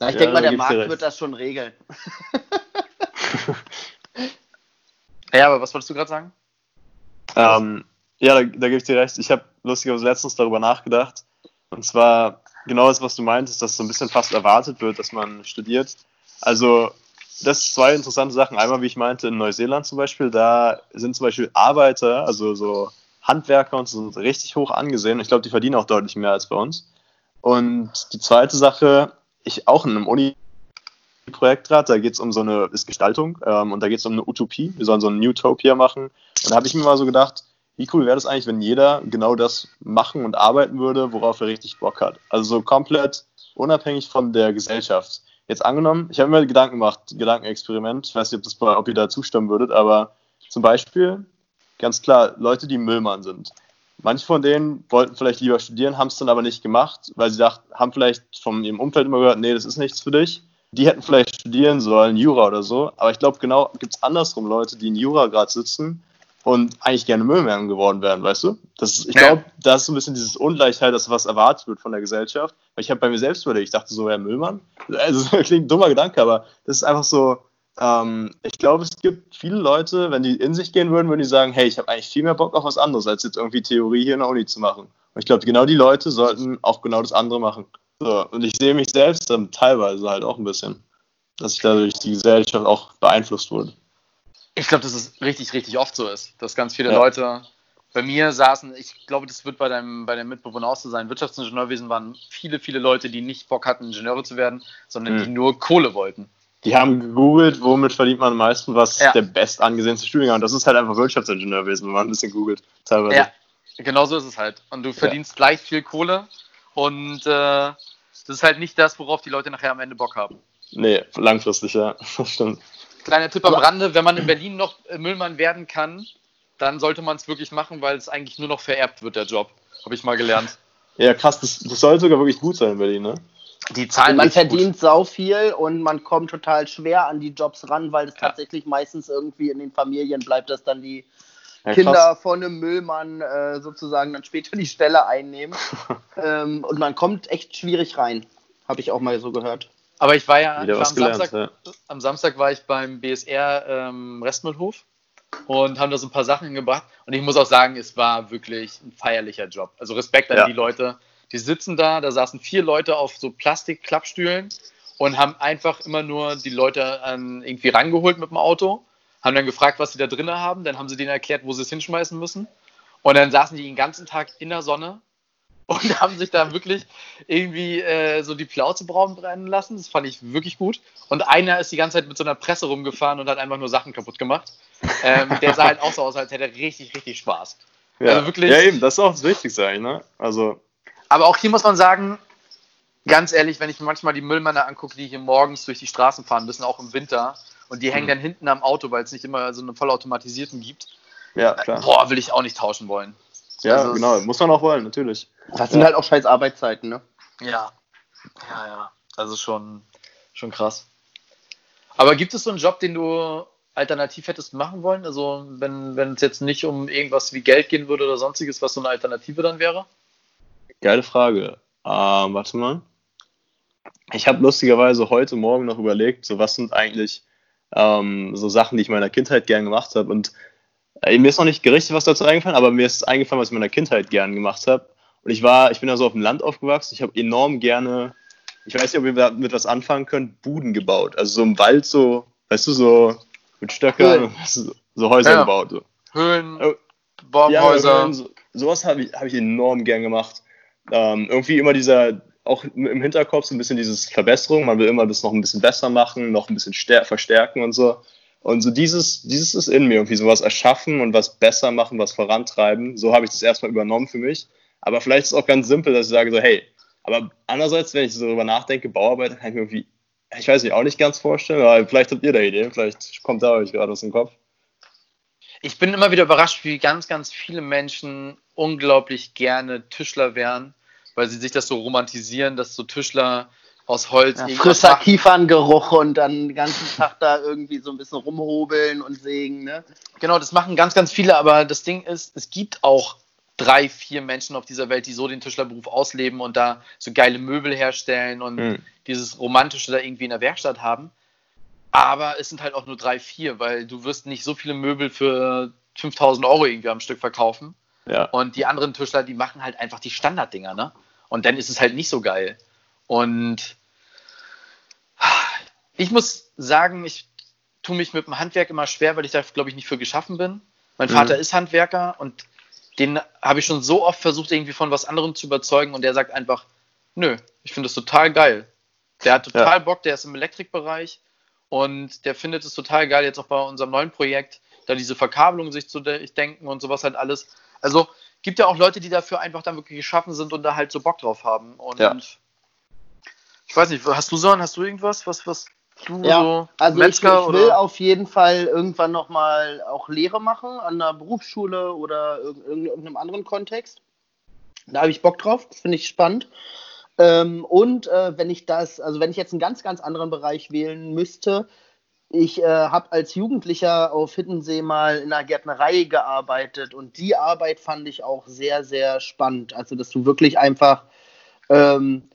Na, ich Ja, denke mal, der Markt wird das schon regeln. Ja, aber was wolltest du gerade sagen? Ähm, ja, da, da gebe ich dir recht. Ich habe lustigerweise letztens darüber nachgedacht. Und zwar genau das, was du meintest, dass so ein bisschen fast erwartet wird, dass man studiert. Also, das sind zwei interessante Sachen. Einmal, wie ich meinte, in Neuseeland zum Beispiel, da sind zum Beispiel Arbeiter, also so Handwerker und so, sind richtig hoch angesehen. Ich glaube, die verdienen auch deutlich mehr als bei uns. Und die zweite Sache, ich auch in einem Uni Projekt gerade, da geht es um so eine ist Gestaltung ähm, und da geht es um eine Utopie. Wir sollen so eine Utopia machen. Und da habe ich mir mal so gedacht, wie cool wäre das eigentlich, wenn jeder genau das machen und arbeiten würde, worauf er richtig Bock hat. Also so komplett unabhängig von der Gesellschaft. jetzt angenommen, ich habe mir Gedanken gemacht, Gedankenexperiment, ich weiß nicht, ob, das ob ihr da zustimmen würdet, aber zum Beispiel, ganz klar, Leute, die Müllmann sind. Manche von denen wollten vielleicht lieber studieren, haben es dann aber nicht gemacht, weil sie dachten, haben vielleicht von ihrem Umfeld immer gehört, nee, das ist nichts für dich. Die hätten vielleicht studieren sollen, Jura oder so. Aber ich glaube, genau gibt es andersrum Leute, die in Jura gerade sitzen und eigentlich gerne Müllmann geworden wären, weißt du? Das, ich glaube, da ist so ein bisschen dieses Ungleichheit, dass was erwartet wird von der Gesellschaft. Weil ich habe bei mir selbst überlegt, ich dachte so, ja, Müllmann? Also, das klingt ein dummer Gedanke, aber das ist einfach so, ähm, ich glaube, es gibt viele Leute, wenn die in sich gehen würden, würden die sagen, hey, ich habe eigentlich viel mehr Bock auf was anderes, als jetzt irgendwie Theorie hier in der Uni zu machen. Und ich glaube, genau die Leute sollten auch genau das andere machen. So, und ich sehe mich selbst dann teilweise halt auch ein bisschen, dass ich dadurch die Gesellschaft auch beeinflusst wurde. Ich glaube, dass es richtig, richtig oft so ist, dass ganz viele ja. Leute bei mir saßen, ich glaube, das wird bei deinem, bei deinem Mitbewohner auch so sein. Wirtschaftsingenieurwesen waren viele, viele Leute, die nicht Bock hatten, Ingenieure zu werden, sondern mhm. die nur Kohle wollten. Die haben gegoogelt, womit verdient man am meisten, was ja. der best angesehenste Studiengang. Und das ist halt einfach Wirtschaftsingenieurwesen, wenn man ein bisschen googelt, teilweise. Ja, genau so ist es halt. Und du verdienst ja. gleich viel Kohle und äh, das ist halt nicht das, worauf die Leute nachher am Ende Bock haben. Nee, langfristig, ja, das stimmt. Kleiner Tipp am Rande, wenn man in Berlin noch Müllmann werden kann, dann sollte man es wirklich machen, weil es eigentlich nur noch vererbt wird, der Job. Habe ich mal gelernt. Ja, krass, das, das soll sogar wirklich gut sein in Berlin, ne? Die Zahlen man verdient gut. sau viel und man kommt total schwer an die Jobs ran, weil es ja. tatsächlich meistens irgendwie in den Familien bleibt, dass dann die Kinder von einem Müllmann äh, sozusagen dann später die Stelle einnehmen. ähm, und man kommt echt schwierig rein. Habe ich auch mal so gehört. Aber ich war ja, ich war am, gelernt, Samstag, ja. am Samstag war ich beim BSR ähm, Restmüllhof und haben da so ein paar Sachen gebracht. Und ich muss auch sagen, es war wirklich ein feierlicher Job. Also Respekt an ja. die Leute. Die sitzen da, da saßen vier Leute auf so Plastikklappstühlen und haben einfach immer nur die Leute an irgendwie rangeholt mit dem Auto, haben dann gefragt, was sie da drin haben, dann haben sie denen erklärt, wo sie es hinschmeißen müssen. Und dann saßen die den ganzen Tag in der Sonne und haben sich da wirklich irgendwie äh, so die Plauze braun brennen lassen. Das fand ich wirklich gut. Und einer ist die ganze Zeit mit so einer Presse rumgefahren und hat einfach nur Sachen kaputt gemacht. Ähm, der sah halt auch so aus, als hätte er richtig, richtig Spaß. Ja, also wirklich, ja eben, das ist auch das Wichtigste eigentlich, ne? Also. Aber auch hier muss man sagen, ganz ehrlich, wenn ich mir manchmal die Müllmänner angucke, die hier morgens durch die Straßen fahren müssen, auch im Winter, und die hängen mhm. dann hinten am Auto, weil es nicht immer so einen vollautomatisierten gibt. Ja, klar. Boah, will ich auch nicht tauschen wollen. Ja, also genau, muss man auch wollen, natürlich. Das sind halt auch scheiß Arbeitszeiten, ne? Ja. Ja, ja. Also schon, schon krass. Aber gibt es so einen Job, den du alternativ hättest machen wollen? Also wenn, wenn es jetzt nicht um irgendwas wie Geld gehen würde oder sonstiges, was so eine Alternative dann wäre? Geile Frage. Ähm, warte mal. Ich habe lustigerweise heute Morgen noch überlegt, so was sind eigentlich ähm, so Sachen, die ich in meiner Kindheit gern gemacht habe. Und äh, mir ist noch nicht gerichtet was dazu eingefallen, aber mir ist eingefallen, was ich in meiner Kindheit gern gemacht habe. Und ich war, ich bin ja so auf dem Land aufgewachsen. Ich habe enorm gerne, ich weiß nicht, ob ihr damit was anfangen könnt, Buden gebaut. Also so im Wald so, weißt du, so mit Stöckern, so Häuser ja. gebaut. So. Höhlen, oh. Baumhäuser. Ja, so, sowas habe ich, hab ich enorm gern gemacht. Ähm, irgendwie immer dieser, auch im Hinterkopf so ein bisschen dieses Verbesserung. Man will immer das noch ein bisschen besser machen, noch ein bisschen verstärken und so. Und so dieses, dieses ist in mir irgendwie sowas erschaffen und was besser machen, was vorantreiben. So habe ich das erstmal übernommen für mich. Aber vielleicht ist es auch ganz simpel, dass ich sage so, hey, aber andererseits, wenn ich so darüber nachdenke, Bauarbeiter kann ich mir irgendwie ich weiß nicht, auch nicht ganz vorstellen, aber vielleicht habt ihr da Ideen, vielleicht kommt da euch gerade aus dem Kopf. Ich bin immer wieder überrascht, wie ganz, ganz viele Menschen unglaublich gerne Tischler wären, weil sie sich das so romantisieren, dass so Tischler aus Holz. Ja, frischer Kieferngeruch und dann den ganzen Tag da irgendwie so ein bisschen rumhobeln und sägen, ne? Genau, das machen ganz, ganz viele, aber das Ding ist, es gibt auch drei, vier Menschen auf dieser Welt, die so den Tischlerberuf ausleben und da so geile Möbel herstellen und mhm. dieses Romantische da irgendwie in der Werkstatt haben. Aber es sind halt auch nur drei, vier, weil du wirst nicht so viele Möbel für 5000 Euro irgendwie am Stück verkaufen. Ja. Und die anderen Tischler, die machen halt einfach die Standarddinger, ne? Und dann ist es halt nicht so geil. Und ich muss sagen, ich tue mich mit dem Handwerk immer schwer, weil ich da, glaube ich, nicht für geschaffen bin. Mein mhm. Vater ist Handwerker und den habe ich schon so oft versucht, irgendwie von was anderem zu überzeugen und der sagt einfach, nö, ich finde das total geil. Der hat total ja. Bock, der ist im Elektrikbereich und der findet es total geil, jetzt auch bei unserem neuen Projekt, da diese Verkabelung sich zu denken und sowas halt alles. Also gibt ja auch Leute, die dafür einfach dann wirklich geschaffen sind und da halt so Bock drauf haben. Und ja. Ich weiß nicht, hast du so, hast du irgendwas, was, was du ja, so also Metzger, ich, ich will auf jeden Fall irgendwann nochmal auch Lehre machen an einer Berufsschule oder in irgendeinem anderen Kontext. Da habe ich Bock drauf, finde ich spannend. Ähm, und äh, wenn ich das, also wenn ich jetzt einen ganz, ganz anderen Bereich wählen müsste, ich äh, habe als Jugendlicher auf Hiddensee mal in einer Gärtnerei gearbeitet und die Arbeit fand ich auch sehr, sehr spannend. Also, dass du wirklich einfach, ähm,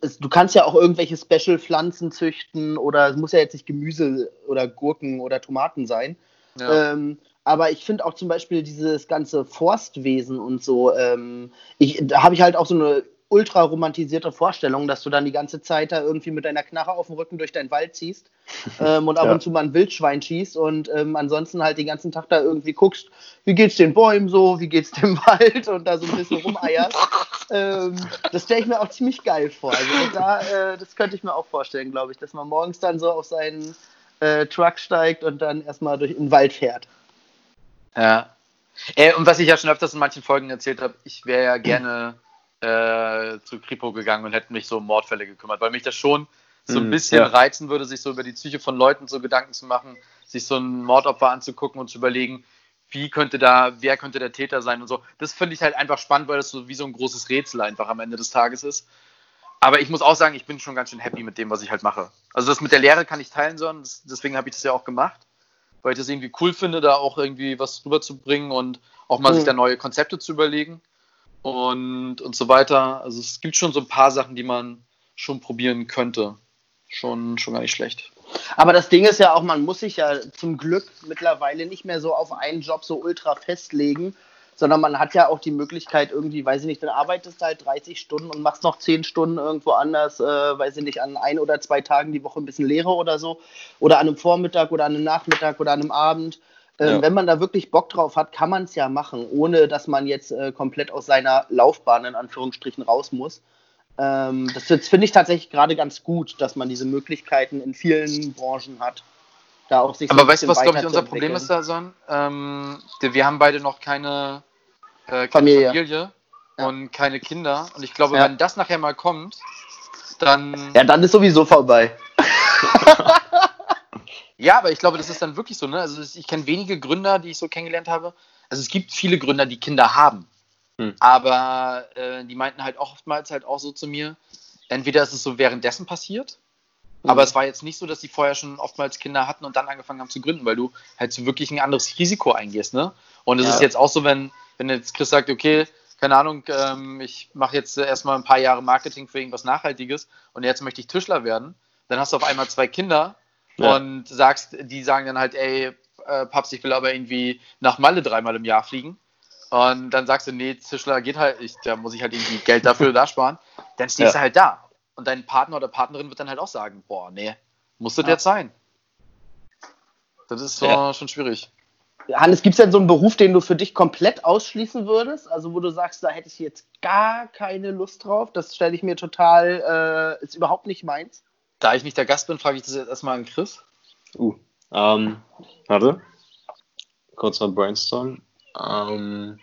es, du kannst ja auch irgendwelche Special-Pflanzen züchten oder es muss ja jetzt nicht Gemüse oder Gurken oder Tomaten sein. Ja. Ähm, aber ich finde auch zum Beispiel dieses ganze Forstwesen und so, ähm, ich, da habe ich halt auch so eine ultra romantisierte Vorstellung, dass du dann die ganze Zeit da irgendwie mit deiner Knarre auf dem Rücken durch deinen Wald ziehst ähm, und ab ja. und zu mal ein Wildschwein schießt und ähm, ansonsten halt den ganzen Tag da irgendwie guckst, wie geht's den Bäumen so, wie geht's dem Wald und da so ein bisschen rumeierst. ähm, das stelle ich mir auch ziemlich geil vor. Also da, äh, das könnte ich mir auch vorstellen, glaube ich, dass man morgens dann so auf seinen äh, Truck steigt und dann erstmal durch den Wald fährt. Ja. Äh, und was ich ja schon öfters in manchen Folgen erzählt habe, ich wäre ja gerne äh, zu Kripo gegangen und hätte mich so um Mordfälle gekümmert, weil mich das schon so ein mhm, bisschen ja. reizen würde, sich so über die Psyche von Leuten so Gedanken zu machen, sich so ein Mordopfer anzugucken und zu überlegen, wie könnte da, wer könnte der Täter sein und so. Das finde ich halt einfach spannend, weil das so wie so ein großes Rätsel einfach am Ende des Tages ist. Aber ich muss auch sagen, ich bin schon ganz schön happy mit dem, was ich halt mache. Also das mit der Lehre kann ich teilen, sondern deswegen habe ich das ja auch gemacht, weil ich das irgendwie cool finde, da auch irgendwie was rüberzubringen und auch mal mhm. sich da neue Konzepte zu überlegen und, und so weiter. Also es gibt schon so ein paar Sachen, die man schon probieren könnte. Schon, schon gar nicht schlecht. Aber das Ding ist ja auch, man muss sich ja zum Glück mittlerweile nicht mehr so auf einen Job so ultra festlegen, sondern man hat ja auch die Möglichkeit irgendwie, weiß ich nicht, dann arbeitest du halt 30 Stunden und machst noch 10 Stunden irgendwo anders, äh, weiß ich nicht, an ein oder zwei Tagen die Woche ein bisschen Lehre oder so. Oder an einem Vormittag oder an einem Nachmittag oder an einem Abend. Ähm, ja. Wenn man da wirklich Bock drauf hat, kann man es ja machen, ohne dass man jetzt äh, komplett aus seiner Laufbahn in Anführungsstrichen raus muss. Ähm, das, finde ich tatsächlich gerade ganz gut, dass man diese Möglichkeiten in vielen Branchen hat. Da auch sich Aber so weißt du, was glaube ich unser Problem ist da, Son? Ähm, wir haben beide noch keine, äh, keine Familie, Familie ja. und keine Kinder. Und ich glaube, ja. wenn das nachher mal kommt, dann. Ja, dann ist sowieso vorbei. Ja, aber ich glaube, das ist dann wirklich so. Ne? Also ich kenne wenige Gründer, die ich so kennengelernt habe. Also es gibt viele Gründer, die Kinder haben. Hm. Aber äh, die meinten halt oftmals halt auch so zu mir, entweder ist es so währenddessen passiert, hm. aber es war jetzt nicht so, dass die vorher schon oftmals Kinder hatten und dann angefangen haben zu gründen, weil du halt so wirklich ein anderes Risiko eingehst. Ne? Und es ja. ist jetzt auch so, wenn, wenn jetzt Chris sagt, okay, keine Ahnung, ähm, ich mache jetzt erstmal ein paar Jahre Marketing für irgendwas Nachhaltiges und jetzt möchte ich Tischler werden, dann hast du auf einmal zwei Kinder ja. und sagst, die sagen dann halt, ey, äh, Paps, ich will aber irgendwie nach Malle dreimal im Jahr fliegen. Und dann sagst du, nee, Tischler geht halt, ich, da muss ich halt irgendwie Geld dafür da sparen. Dann stehst ja. du halt da. Und dein Partner oder Partnerin wird dann halt auch sagen, boah, nee, muss das ja. jetzt sein. Das ist so ja. schon schwierig. Hannes, gibt es denn so einen Beruf, den du für dich komplett ausschließen würdest? Also wo du sagst, da hätte ich jetzt gar keine Lust drauf. Das stelle ich mir total, äh, ist überhaupt nicht meins. Da ich nicht der Gast bin, frage ich das jetzt erstmal an Chris. Uh, ähm, warte. Kurz mal brainstormen. Ähm,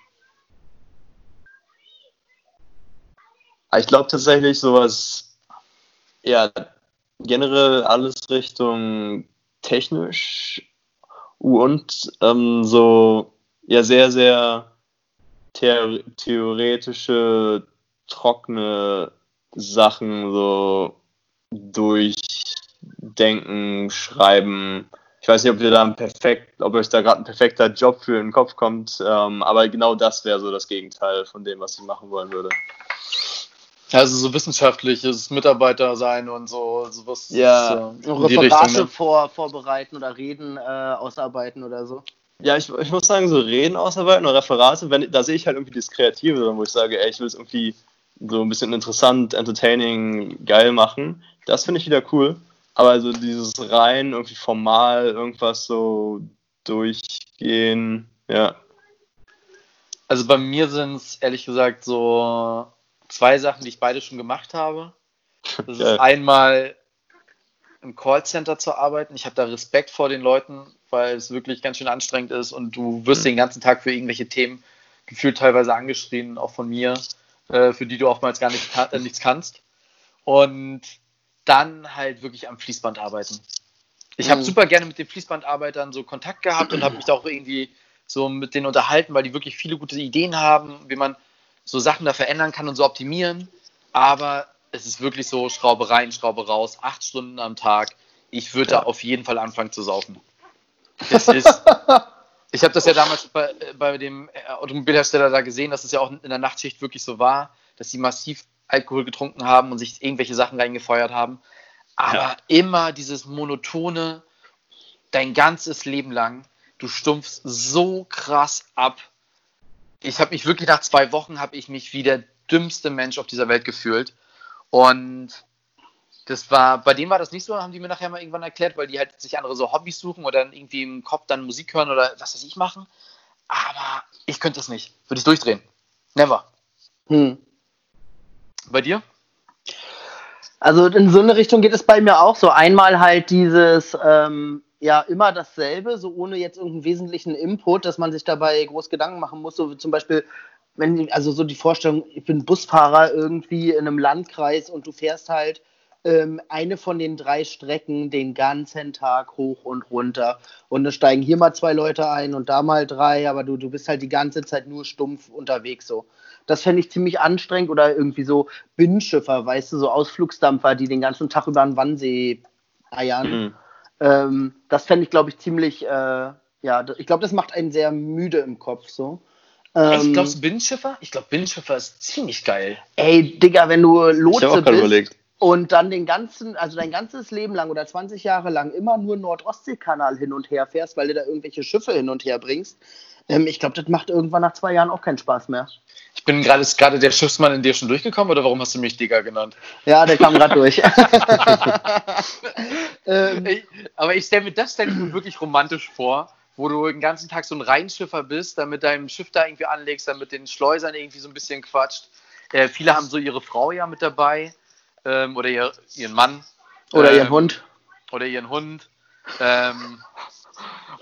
ich glaube tatsächlich sowas, ja, generell alles Richtung technisch und ähm, so, ja, sehr, sehr theoretische, trockene Sachen, so durchdenken, schreiben. Ich weiß nicht, ob ihr da ein perfekt, ob euch da gerade ein perfekter Job für den Kopf kommt, ähm, aber genau das wäre so das Gegenteil von dem, was ich machen wollen würde. Also so wissenschaftliches Mitarbeiter sein und so sowas. Ja, ist, äh, Referate Richtung, ne? vor, vorbereiten oder Reden äh, ausarbeiten oder so. Ja, ich, ich muss sagen, so Reden ausarbeiten oder Referate, wenn, da sehe ich halt irgendwie das Kreative, wo ich sage, ey, ich will es irgendwie so ein bisschen interessant, entertaining, geil machen. Das finde ich wieder cool. Aber also dieses rein irgendwie formal irgendwas so durchgehen, ja. Also bei mir sind es ehrlich gesagt so zwei Sachen, die ich beide schon gemacht habe. Das Geil. ist einmal im Callcenter zu arbeiten. Ich habe da Respekt vor den Leuten, weil es wirklich ganz schön anstrengend ist und du wirst mhm. den ganzen Tag für irgendwelche Themen gefühlt teilweise angeschrien, auch von mir. Äh, für die du oftmals gar nicht, äh, nichts kannst. Und dann halt wirklich am Fließband arbeiten. Ich habe mhm. super gerne mit den Fließbandarbeitern so Kontakt gehabt und habe mich da auch irgendwie so mit denen unterhalten, weil die wirklich viele gute Ideen haben, wie man so Sachen da verändern kann und so optimieren. Aber es ist wirklich so Schraube rein, Schraube raus, acht Stunden am Tag. Ich würde ja. da auf jeden Fall anfangen zu saufen. Das ist, ich habe das ja damals bei, bei dem Automobilhersteller da gesehen, dass es ja auch in der Nachtschicht wirklich so war, dass sie massiv Alkohol getrunken haben und sich irgendwelche Sachen reingefeuert haben. Aber ja. immer dieses monotone, dein ganzes Leben lang, du stumpfst so krass ab. Ich habe mich wirklich nach zwei Wochen, habe ich mich wie der dümmste Mensch auf dieser Welt gefühlt. Und das war, bei denen war das nicht so, haben die mir nachher mal irgendwann erklärt, weil die halt sich andere so Hobbys suchen oder dann irgendwie im Kopf dann Musik hören oder was weiß ich machen. Aber ich könnte das nicht. Würde ich durchdrehen. Never. Hm. Bei dir? Also in so eine Richtung geht es bei mir auch so. Einmal halt dieses, ähm, ja, immer dasselbe, so ohne jetzt irgendeinen wesentlichen Input, dass man sich dabei groß Gedanken machen muss. So wie zum Beispiel, wenn, also so die Vorstellung, ich bin Busfahrer irgendwie in einem Landkreis und du fährst halt ähm, eine von den drei Strecken den ganzen Tag hoch und runter. Und da steigen hier mal zwei Leute ein und da mal drei, aber du, du bist halt die ganze Zeit nur stumpf unterwegs so. Das fände ich ziemlich anstrengend oder irgendwie so Binnenschiffer, weißt du, so Ausflugsdampfer, die den ganzen Tag über den Wannsee eiern. Mhm. Ähm, das fände ich, glaube ich, ziemlich, äh, ja, ich glaube, das macht einen sehr müde im Kopf so. Ähm, ich glaube, Binnenschiffer? Ich glaube, Binnenschiffer ist ziemlich geil. Ey, Digga, wenn du Lotse bist überlegt. und dann den ganzen, also dein ganzes Leben lang oder 20 Jahre lang immer nur Nord-Ostsee-Kanal hin und her fährst, weil du da irgendwelche Schiffe hin und her bringst, ähm, ich glaube, das macht irgendwann nach zwei Jahren auch keinen Spaß mehr. Ich bin gerade, ist gerade der Schiffsmann in dir schon durchgekommen oder warum hast du mich Digger genannt? Ja, der kam gerade durch. ähm, ich, aber ich stelle mir das mir wirklich romantisch vor, wo du den ganzen Tag so ein Rheinschiffer bist, dann mit deinem Schiff da irgendwie anlegst, dann mit den Schleusern irgendwie so ein bisschen quatscht. Äh, viele haben so ihre Frau ja mit dabei ähm, oder ihr, ihren Mann. Oder ähm, ihren Hund. Oder ihren Hund. Ähm,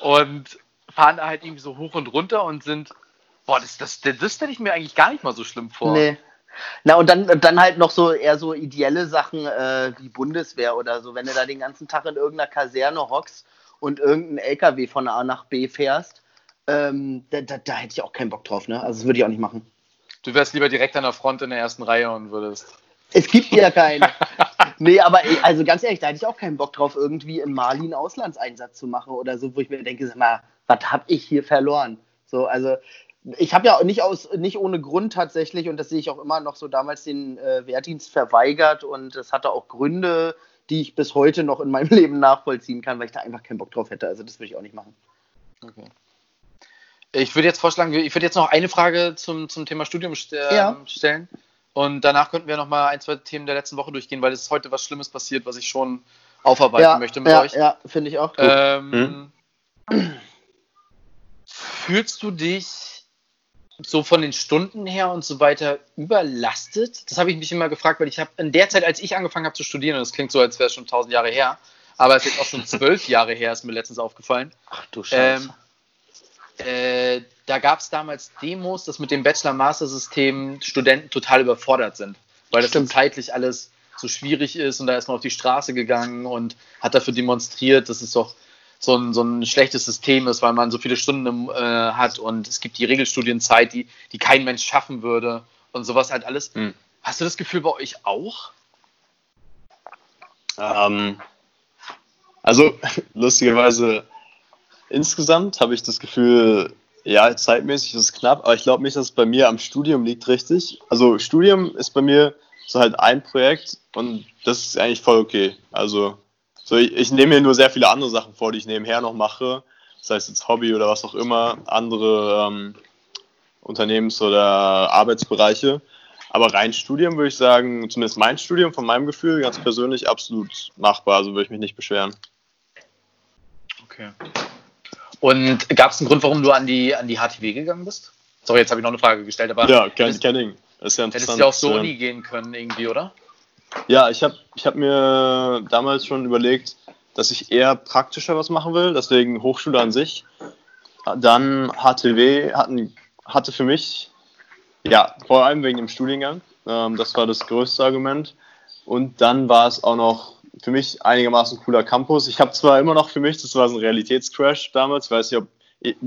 und fahren da halt irgendwie so hoch und runter und sind, boah, das, das, das stelle ich mir eigentlich gar nicht mal so schlimm vor. Nee. Na, und dann, dann halt noch so eher so ideelle Sachen äh, wie Bundeswehr oder so, wenn du da den ganzen Tag in irgendeiner Kaserne hockst und irgendeinen LKW von A nach B fährst, ähm, da, da, da, hätte ich auch keinen Bock drauf, ne? Also das würde ich auch nicht machen. Du wärst lieber direkt an der Front in der ersten Reihe und würdest. Es gibt ja keinen. nee, aber also ganz ehrlich, da hätte ich auch keinen Bock drauf, irgendwie in Mali einen Auslandseinsatz zu machen oder so, wo ich mir denke, sag mal, was habe ich hier verloren? So, also ich habe ja nicht aus nicht ohne Grund tatsächlich und das sehe ich auch immer noch so damals den äh, Wehrdienst verweigert und es hatte auch Gründe, die ich bis heute noch in meinem Leben nachvollziehen kann, weil ich da einfach keinen Bock drauf hätte. Also das würde ich auch nicht machen. Okay. Ich würde jetzt vorschlagen, ich würde jetzt noch eine Frage zum, zum Thema Studium st äh, ja. stellen. Und danach könnten wir noch mal ein, zwei Themen der letzten Woche durchgehen, weil es ist heute was Schlimmes passiert, was ich schon aufarbeiten ja, möchte mit ja, euch. Ja, finde ich auch gut. Ähm, hm? Fühlst du dich so von den Stunden her und so weiter überlastet? Das habe ich mich immer gefragt, weil ich habe in der Zeit, als ich angefangen habe zu studieren, und das klingt so, als wäre es schon tausend Jahre her, aber es ist jetzt auch schon zwölf Jahre her, ist mir letztens aufgefallen. Ach du Scheiße. Ähm, äh, da gab es damals Demos, dass mit dem Bachelor-Master-System Studenten total überfordert sind, weil das dann zeitlich alles so schwierig ist und da ist man auf die Straße gegangen und hat dafür demonstriert, dass es doch so ein, so ein schlechtes System ist, weil man so viele Stunden äh, hat und es gibt die Regelstudienzeit, die, die kein Mensch schaffen würde und sowas halt alles. Hm. Hast du das Gefühl bei euch auch? Ähm, also, lustigerweise, insgesamt habe ich das Gefühl, ja, zeitmäßig ist es knapp, aber ich glaube nicht, dass es bei mir am Studium liegt, richtig. Also, Studium ist bei mir so halt ein Projekt und das ist eigentlich voll okay. Also, so, ich, ich nehme mir nur sehr viele andere Sachen vor, die ich nebenher noch mache. Das heißt jetzt Hobby oder was auch immer, andere ähm, Unternehmens- oder Arbeitsbereiche. Aber rein Studium würde ich sagen, zumindest mein Studium von meinem Gefühl ganz persönlich absolut machbar. Also würde ich mich nicht beschweren. Okay. Und gab es einen Grund, warum du an die, an die HTW gegangen bist? Sorry, jetzt habe ich noch eine Frage gestellt, aber. Ja, kein, kein Ding. Das ist ja interessant. Hättest du ja auch so nie gehen können, irgendwie, oder? Ja, ich habe ich hab mir damals schon überlegt, dass ich eher praktischer was machen will, deswegen Hochschule an sich. Dann HTW hatten, hatte für mich, ja, vor allem wegen dem Studiengang, ähm, das war das größte Argument. Und dann war es auch noch für mich einigermaßen cooler Campus. Ich habe zwar immer noch für mich, das war so ein Realitätscrash damals, ich weiß nicht, ob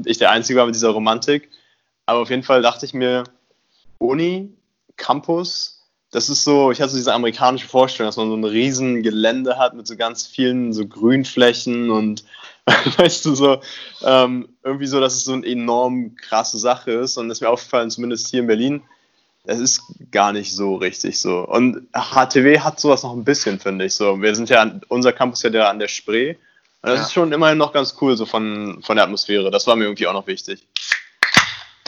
ich der Einzige war mit dieser Romantik, aber auf jeden Fall dachte ich mir, Uni, Campus, das ist so, ich hatte so diese amerikanische Vorstellung, dass man so ein riesen Gelände hat mit so ganz vielen so Grünflächen und weißt du so, ähm, irgendwie so, dass es so eine enorm krasse Sache ist und das ist mir aufgefallen, zumindest hier in Berlin, es ist gar nicht so richtig so. Und HTW hat sowas noch ein bisschen, finde ich so. Wir sind ja, unser Campus ja der an der Spree und das ja. ist schon immerhin noch ganz cool so von, von der Atmosphäre. Das war mir irgendwie auch noch wichtig.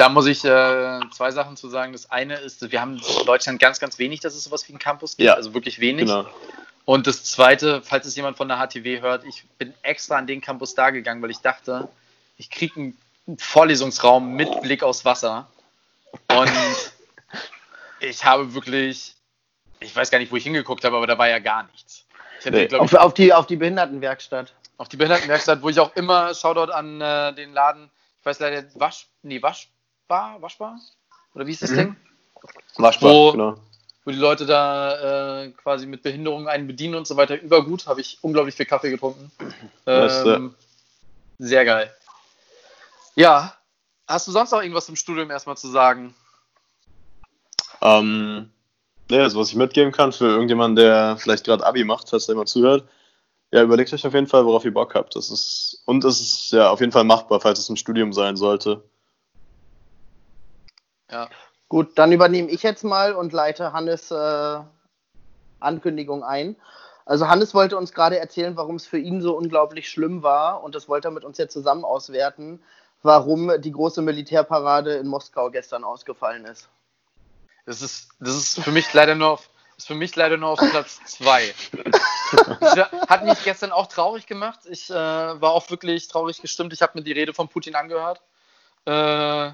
Da muss ich äh, zwei Sachen zu sagen. Das eine ist, wir haben in Deutschland ganz, ganz wenig, dass es sowas wie einen Campus gibt. Ja, also wirklich wenig. Genau. Und das zweite, falls es jemand von der HTW hört, ich bin extra an den Campus da gegangen, weil ich dachte, ich kriege einen Vorlesungsraum mit Blick aufs Wasser. Und ich habe wirklich, ich weiß gar nicht, wo ich hingeguckt habe, aber da war ja gar nichts. Nee. Hatte, auf, ich, auf, die, auf die Behindertenwerkstatt. Auf die Behindertenwerkstatt, wo ich auch immer, Shoutout an äh, den Laden, ich weiß leider, Wasch, nee, Waschbar, Waschbar? Oder wie ist das mhm. Ding? Waschbar, wo, genau. Wo die Leute da äh, quasi mit Behinderung einen bedienen und so weiter. Übergut, habe ich unglaublich viel Kaffee getrunken. Ähm, sehr geil. Ja, hast du sonst noch irgendwas zum Studium erstmal zu sagen? Ähm, ja, also was ich mitgeben kann für irgendjemanden, der vielleicht gerade Abi macht, falls der immer zuhört, ja, überlegt euch auf jeden Fall, worauf ihr Bock habt. Das ist, und es ist ja auf jeden Fall machbar, falls es ein Studium sein sollte. Ja. Gut, dann übernehme ich jetzt mal und leite Hannes äh, Ankündigung ein. Also Hannes wollte uns gerade erzählen, warum es für ihn so unglaublich schlimm war und das wollte er mit uns jetzt zusammen auswerten, warum die große Militärparade in Moskau gestern ausgefallen ist. Das ist, das ist für mich leider nur auf, ist für mich leider nur auf Platz zwei. Hat mich gestern auch traurig gemacht. Ich äh, war auch wirklich traurig gestimmt. Ich habe mir die Rede von Putin angehört äh,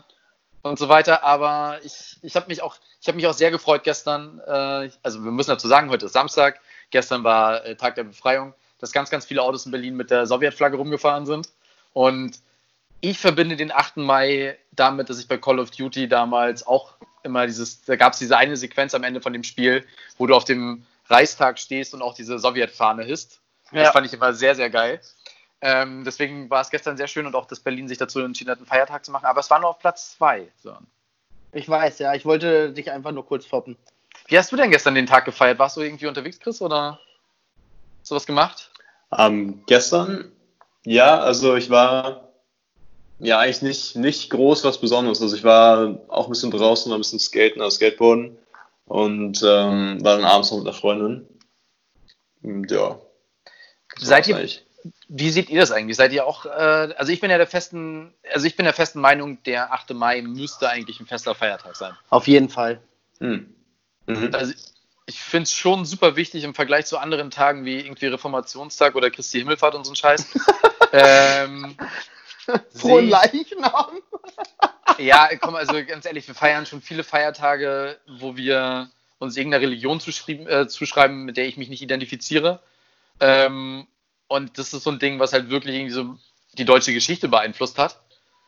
und so weiter. Aber ich, ich habe mich auch, ich habe mich auch sehr gefreut gestern. Äh, also wir müssen dazu sagen, heute ist Samstag. Gestern war äh, Tag der Befreiung, dass ganz, ganz viele Autos in Berlin mit der Sowjetflagge rumgefahren sind. Und ich verbinde den 8. Mai damit, dass ich bei Call of Duty damals auch immer dieses, da gab es diese eine Sequenz am Ende von dem Spiel, wo du auf dem Reichstag stehst und auch diese Sowjetfahne hisst. Ja. Das fand ich immer sehr, sehr geil. Ähm, deswegen war es gestern sehr schön und auch, dass Berlin sich dazu entschieden hat, einen Feiertag zu machen. Aber es war nur auf Platz zwei. So. Ich weiß, ja. Ich wollte dich einfach nur kurz foppen. Wie hast du denn gestern den Tag gefeiert? Warst du irgendwie unterwegs, Chris, oder sowas gemacht? Ähm, gestern? Ja, also ich war ja, eigentlich nicht, nicht groß was Besonderes. Also ich war auch ein bisschen draußen, ein bisschen skaten, also Skateboarden und ähm, war dann abends noch mit einer Freundin. Und ja. Seid ihr, wie seht ihr das eigentlich? Seid ihr auch, äh, also ich bin ja der festen, also ich bin der festen Meinung, der 8. Mai müsste eigentlich ein fester Feiertag sein. Auf jeden Fall. Hm. Mhm. Also ich finde es schon super wichtig im Vergleich zu anderen Tagen wie irgendwie Reformationstag oder Christi Himmelfahrt und so ein Scheiß. ähm, Frohen Leichnam. ja, komm, also ganz ehrlich, wir feiern schon viele Feiertage, wo wir uns irgendeiner Religion äh, zuschreiben, mit der ich mich nicht identifiziere. Ähm, und das ist so ein Ding, was halt wirklich irgendwie so die deutsche Geschichte beeinflusst hat.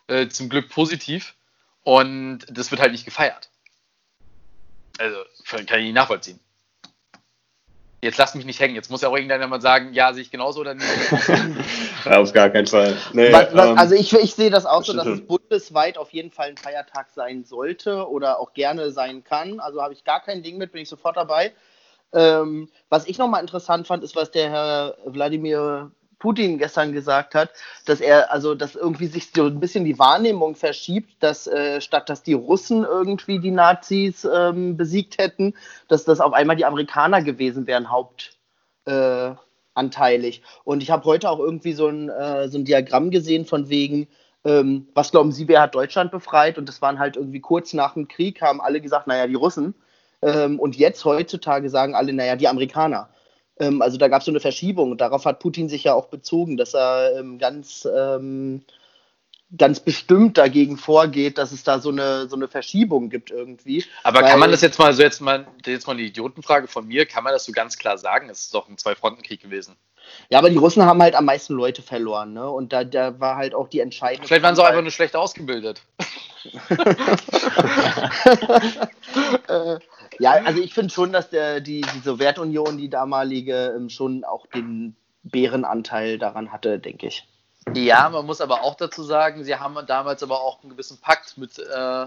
Äh, zum Glück positiv. Und das wird halt nicht gefeiert. Also, kann ich nicht nachvollziehen. Jetzt lass mich nicht hängen. Jetzt muss ja auch irgendeiner mal sagen, ja, sehe ich genauso oder nicht. ja, auf gar keinen Fall. Nee, was, was, ähm, also ich, ich sehe das auch so, dass es bundesweit auf jeden Fall ein Feiertag sein sollte oder auch gerne sein kann. Also habe ich gar kein Ding mit, bin ich sofort dabei. Ähm, was ich nochmal interessant fand, ist, was der Herr Wladimir Putin gestern gesagt hat, dass er, also dass irgendwie sich so ein bisschen die Wahrnehmung verschiebt, dass äh, statt dass die Russen irgendwie die Nazis ähm, besiegt hätten, dass das auf einmal die Amerikaner gewesen wären, hauptanteilig. Äh, Und ich habe heute auch irgendwie so ein, äh, so ein Diagramm gesehen von wegen, ähm, was glauben Sie, wer hat Deutschland befreit? Und das waren halt irgendwie kurz nach dem Krieg, haben alle gesagt, naja, die Russen. Ähm, und jetzt heutzutage sagen alle, naja, die Amerikaner. Ähm, also da gab es so eine Verschiebung darauf hat Putin sich ja auch bezogen, dass er ähm, ganz, ähm, ganz bestimmt dagegen vorgeht, dass es da so eine, so eine Verschiebung gibt irgendwie. Aber kann man das jetzt mal so jetzt mal, jetzt mal eine Idiotenfrage von mir, kann man das so ganz klar sagen? Es ist doch ein Zwei-Fronten-Krieg gewesen. Ja, aber die Russen haben halt am meisten Leute verloren, ne? Und da, da war halt auch die entscheidende. Vielleicht waren sie auch einfach nur schlecht ausgebildet. äh, Ja, also ich finde schon, dass der, die, die Sowjetunion, die damalige, ähm, schon auch den Bärenanteil daran hatte, denke ich. Ja, man muss aber auch dazu sagen, sie haben damals aber auch einen gewissen Pakt mit, äh,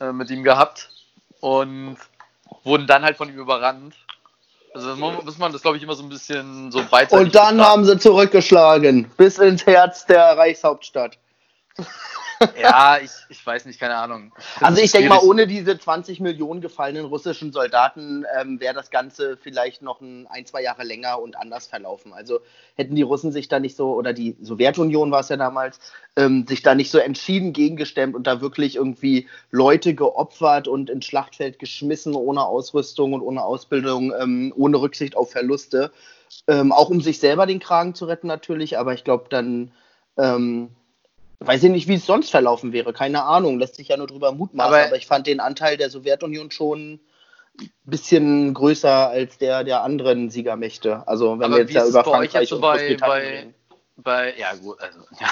äh, mit ihm gehabt und wurden dann halt von ihm überrannt. Also muss man das, glaube ich, immer so ein bisschen so beidseitig Und dann haben sie zurückgeschlagen, bis ins Herz der Reichshauptstadt. Ja, ich, ich weiß nicht, keine Ahnung. Das also ich denke mal, ohne diese 20 Millionen gefallenen russischen Soldaten ähm, wäre das Ganze vielleicht noch ein, ein, zwei Jahre länger und anders verlaufen. Also hätten die Russen sich da nicht so, oder die Sowjetunion war es ja damals, ähm, sich da nicht so entschieden gegengestemmt und da wirklich irgendwie Leute geopfert und ins Schlachtfeld geschmissen, ohne Ausrüstung und ohne Ausbildung, ähm, ohne Rücksicht auf Verluste. Ähm, auch um sich selber den Kragen zu retten natürlich, aber ich glaube dann ähm, Weiß ich nicht, wie es sonst verlaufen wäre. Keine Ahnung. Lässt sich ja nur drüber mutmaßen. Aber, aber ich fand den Anteil der Sowjetunion schon ein bisschen größer als der der anderen Siegermächte. Also wenn wir jetzt ja über Frankreich so und bei, bei, bei, ja gut, also ja.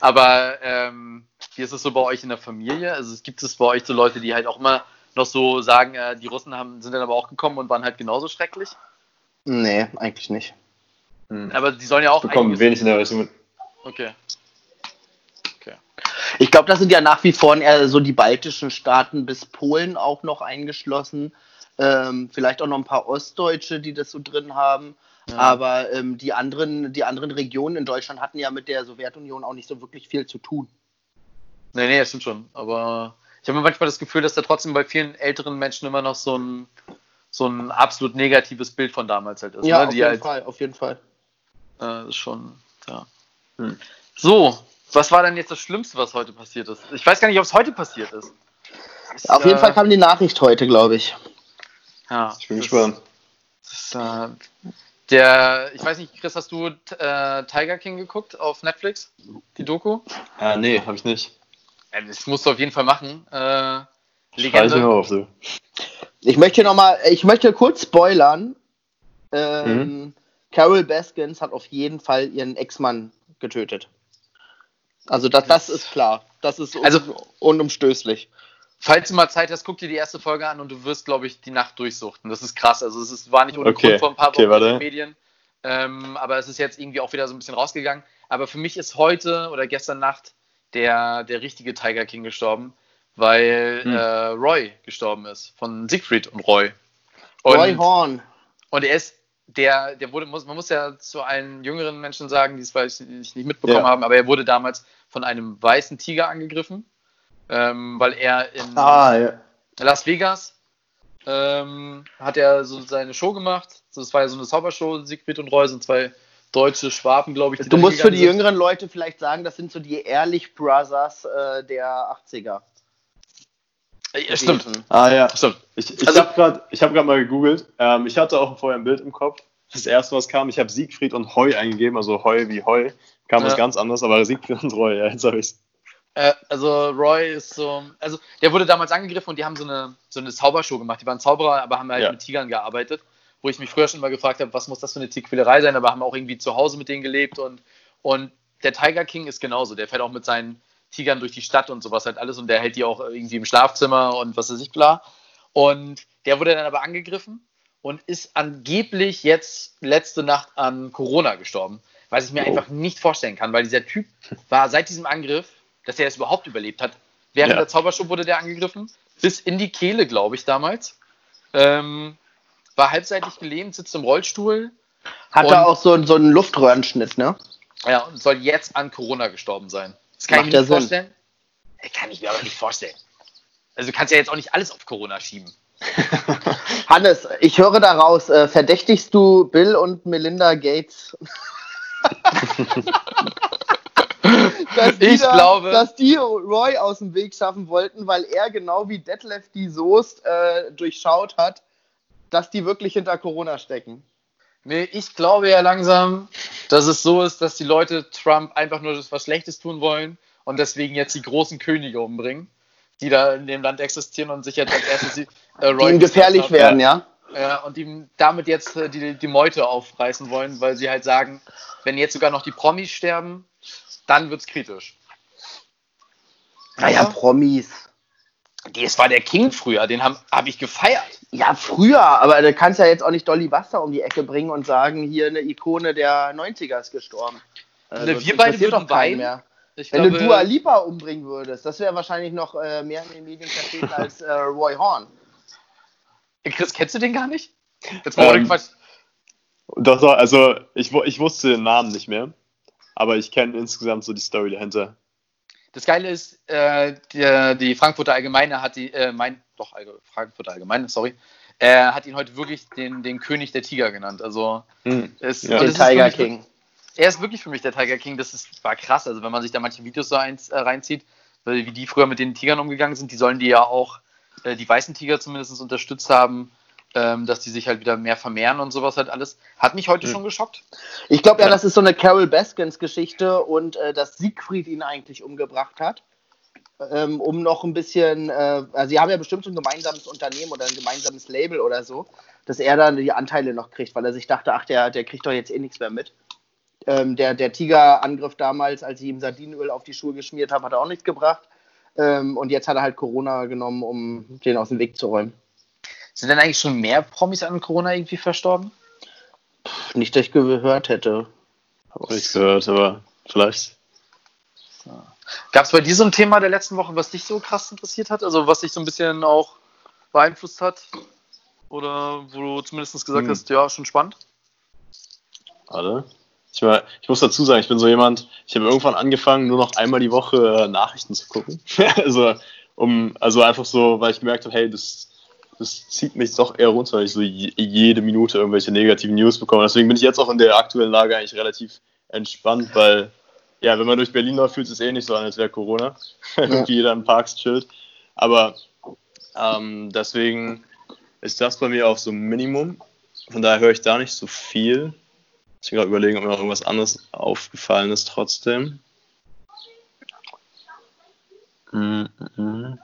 Aber ähm, wie ist es so bei euch in der Familie? Also es gibt es bei euch so Leute, die halt auch immer noch so sagen, äh, die Russen haben, sind dann aber auch gekommen und waren halt genauso schrecklich? Nee, eigentlich nicht. Hm. Aber die sollen ja auch. Bekommen wenig in der Richtung mit. Okay. Ich glaube, da sind ja nach wie vor eher so die baltischen Staaten bis Polen auch noch eingeschlossen. Ähm, vielleicht auch noch ein paar Ostdeutsche, die das so drin haben. Ja. Aber ähm, die, anderen, die anderen Regionen in Deutschland hatten ja mit der Sowjetunion auch nicht so wirklich viel zu tun. Nee, nee, das stimmt schon. Aber ich habe manchmal das Gefühl, dass da trotzdem bei vielen älteren Menschen immer noch so ein, so ein absolut negatives Bild von damals halt ist. Ja, ne? auf, jeden halt, Fall, auf jeden Fall. Äh, ist schon, ja. Hm. So, was war denn jetzt das Schlimmste, was heute passiert ist? Ich weiß gar nicht, ob es heute passiert ist. ist Auf äh, jeden Fall kam die Nachricht heute, glaube ich. Ja. Ich bin gespannt. Ist, äh, der, ich weiß nicht, Chris, hast du äh, Tiger King geguckt auf Netflix? Die Doku? Äh, nee, habe ich nicht. das musst du auf jeden Fall machen. Äh, Legende. Ich, auf, so. ich möchte noch mal, ich möchte kurz spoilern. Ähm, mhm. Carol Baskins hat auf jeden Fall ihren Ex-Mann getötet. Also das, das ist klar. Das ist un also, unumstößlich. Falls du mal Zeit hast, guck dir die erste Folge an und du wirst, glaube ich, die Nacht durchsuchten. Das ist krass. Also es ist, war nicht ohne okay. Grund vor ein paar Wochen okay, in den Medien. Ähm, aber es ist jetzt irgendwie auch wieder so ein bisschen rausgegangen. Aber für mich ist heute oder gestern Nacht der, der richtige Tiger King gestorben, weil hm. äh, Roy gestorben ist. Von Siegfried und Roy. Und, Roy Horn. Und er ist der, der wurde, muss, man muss ja zu allen jüngeren Menschen sagen, die es vielleicht nicht mitbekommen ja. haben, aber er wurde damals von einem weißen Tiger angegriffen, ähm, weil er in ah, ja. Las Vegas ähm, hat er so seine Show gemacht. Das war ja so eine Zaubershow, Siegfried und Roy sind zwei deutsche Schwaben, glaube ich. Du musst für die sind. jüngeren Leute vielleicht sagen, das sind so die Ehrlich Brothers äh, der 80er. Ja, stimmt. Ah ja, stimmt. Ich, ich also, habe gerade hab mal gegoogelt. Ähm, ich hatte auch vorher ein Bild im Kopf. Das erste, was kam, ich habe Siegfried und Heu eingegeben, also Heu wie Heu. Kam ja. was ganz anderes, aber Siegfried und Roy, ja, jetzt habe ich äh, also Roy ist so, also der wurde damals angegriffen und die haben so eine, so eine Zaubershow gemacht. Die waren Zauberer, aber haben halt ja. mit Tigern gearbeitet. Wo ich mich früher schon mal gefragt habe, was muss das für eine Tierquälerei sein, aber haben auch irgendwie zu Hause mit denen gelebt und, und der Tiger King ist genauso. Der fährt auch mit seinen Tigern durch die Stadt und sowas halt alles und der hält die auch irgendwie im Schlafzimmer und was weiß ich, bla. Und der wurde dann aber angegriffen und ist angeblich jetzt letzte Nacht an Corona gestorben. Was ich mir oh. einfach nicht vorstellen kann, weil dieser Typ war seit diesem Angriff, dass er es überhaupt überlebt hat. Während ja. der Zaubershow wurde der angegriffen, bis in die Kehle, glaube ich, damals. Ähm, war halbseitig gelähmt, sitzt im Rollstuhl. Hat er auch so, so einen Luftröhrenschnitt, ne? Ja, und soll jetzt an Corona gestorben sein. Das kann Macht ich mir nicht vorstellen. Das kann ich mir aber nicht vorstellen. Also du kannst ja jetzt auch nicht alles auf Corona schieben. Hannes, ich höre daraus, äh, verdächtigst du Bill und Melinda Gates? Ich da, glaube, dass die Roy aus dem Weg schaffen wollten, weil er genau wie Detlef die Soest äh, durchschaut hat, dass die wirklich hinter Corona stecken. Nee, ich glaube ja langsam, dass es so ist, dass die Leute Trump einfach nur was Schlechtes tun wollen und deswegen jetzt die großen Könige umbringen, die da in dem Land existieren und sich jetzt als erstes äh, die ihm gefährlich werden, ja. Ja, und die damit jetzt äh, die, die Meute aufreißen wollen, weil sie halt sagen, wenn jetzt sogar noch die Promis sterben, dann wird es kritisch. Naja, Promis. Das war der King früher, den habe hab ich gefeiert. Ja, früher, aber du kannst ja jetzt auch nicht Dolly Buster um die Ecke bringen und sagen, hier eine Ikone der 90er ist gestorben. Also, wir beide würden weinen. Mehr. Ich Wenn glaube, du Dua Lipa umbringen würdest, das wäre wahrscheinlich noch äh, mehr in den Medien vertreten als äh, Roy Horn. Chris, kennst du den gar nicht? Jetzt mal ähm, Doch, doch, also ich, ich wusste den Namen nicht mehr, aber ich kenne insgesamt so die Story dahinter. Das Geile ist, äh, die, die, Frankfurter Allgemeine hat die, äh, mein, doch, Frankfurter Allgemeine, sorry, äh, hat ihn heute wirklich den, den König der Tiger genannt. Also, hm. es, ja. den Tiger King. Er ist wirklich für mich der Tiger King. Das ist, war krass. Also, wenn man sich da manche Videos so eins, äh, reinzieht, wie die früher mit den Tigern umgegangen sind, die sollen die ja auch, äh, die weißen Tiger zumindest unterstützt haben, ähm, dass die sich halt wieder mehr vermehren und sowas halt alles. Hat mich heute mhm. schon geschockt. Ich glaube ja, das ist so eine Carol Baskins Geschichte und äh, dass Siegfried ihn eigentlich umgebracht hat. Ähm, um noch ein bisschen, äh, also sie haben ja bestimmt so ein gemeinsames Unternehmen oder ein gemeinsames Label oder so, dass er dann die Anteile noch kriegt, weil er sich dachte, ach, der, der kriegt doch jetzt eh nichts mehr mit. Ähm, der der Tiger-Angriff damals, als ich ihm Sardinenöl auf die Schuhe geschmiert habe, hat er auch nichts gebracht. Ähm, und jetzt hat er halt Corona genommen, um den aus dem Weg zu räumen. Sind denn eigentlich schon mehr Promis an Corona irgendwie verstorben? Nicht, dass ich gehört hätte. Habe nicht gehört, aber vielleicht. So. Gab es bei dir so ein Thema der letzten Woche, was dich so krass interessiert hat? Also was dich so ein bisschen auch beeinflusst hat? Oder wo du zumindest gesagt hm. hast, ja, schon spannend? Warte. Ich, war, ich muss dazu sagen, ich bin so jemand, ich habe irgendwann angefangen, nur noch einmal die Woche äh, Nachrichten zu gucken. also, um, also einfach so, weil ich gemerkt habe, hey, das das zieht mich doch eher runter, weil ich so jede Minute irgendwelche negativen News bekomme. Deswegen bin ich jetzt auch in der aktuellen Lage eigentlich relativ entspannt, weil, ja, wenn man durch Berlin läuft, fühlt es eh nicht so an, als wäre Corona. Irgendwie jeder in Parks chillt. Aber ähm, deswegen ist das bei mir auf so Minimum. Von daher höre ich da nicht so viel. Ich gerade überlegen, ob mir noch irgendwas anderes aufgefallen ist trotzdem. Mm -mm.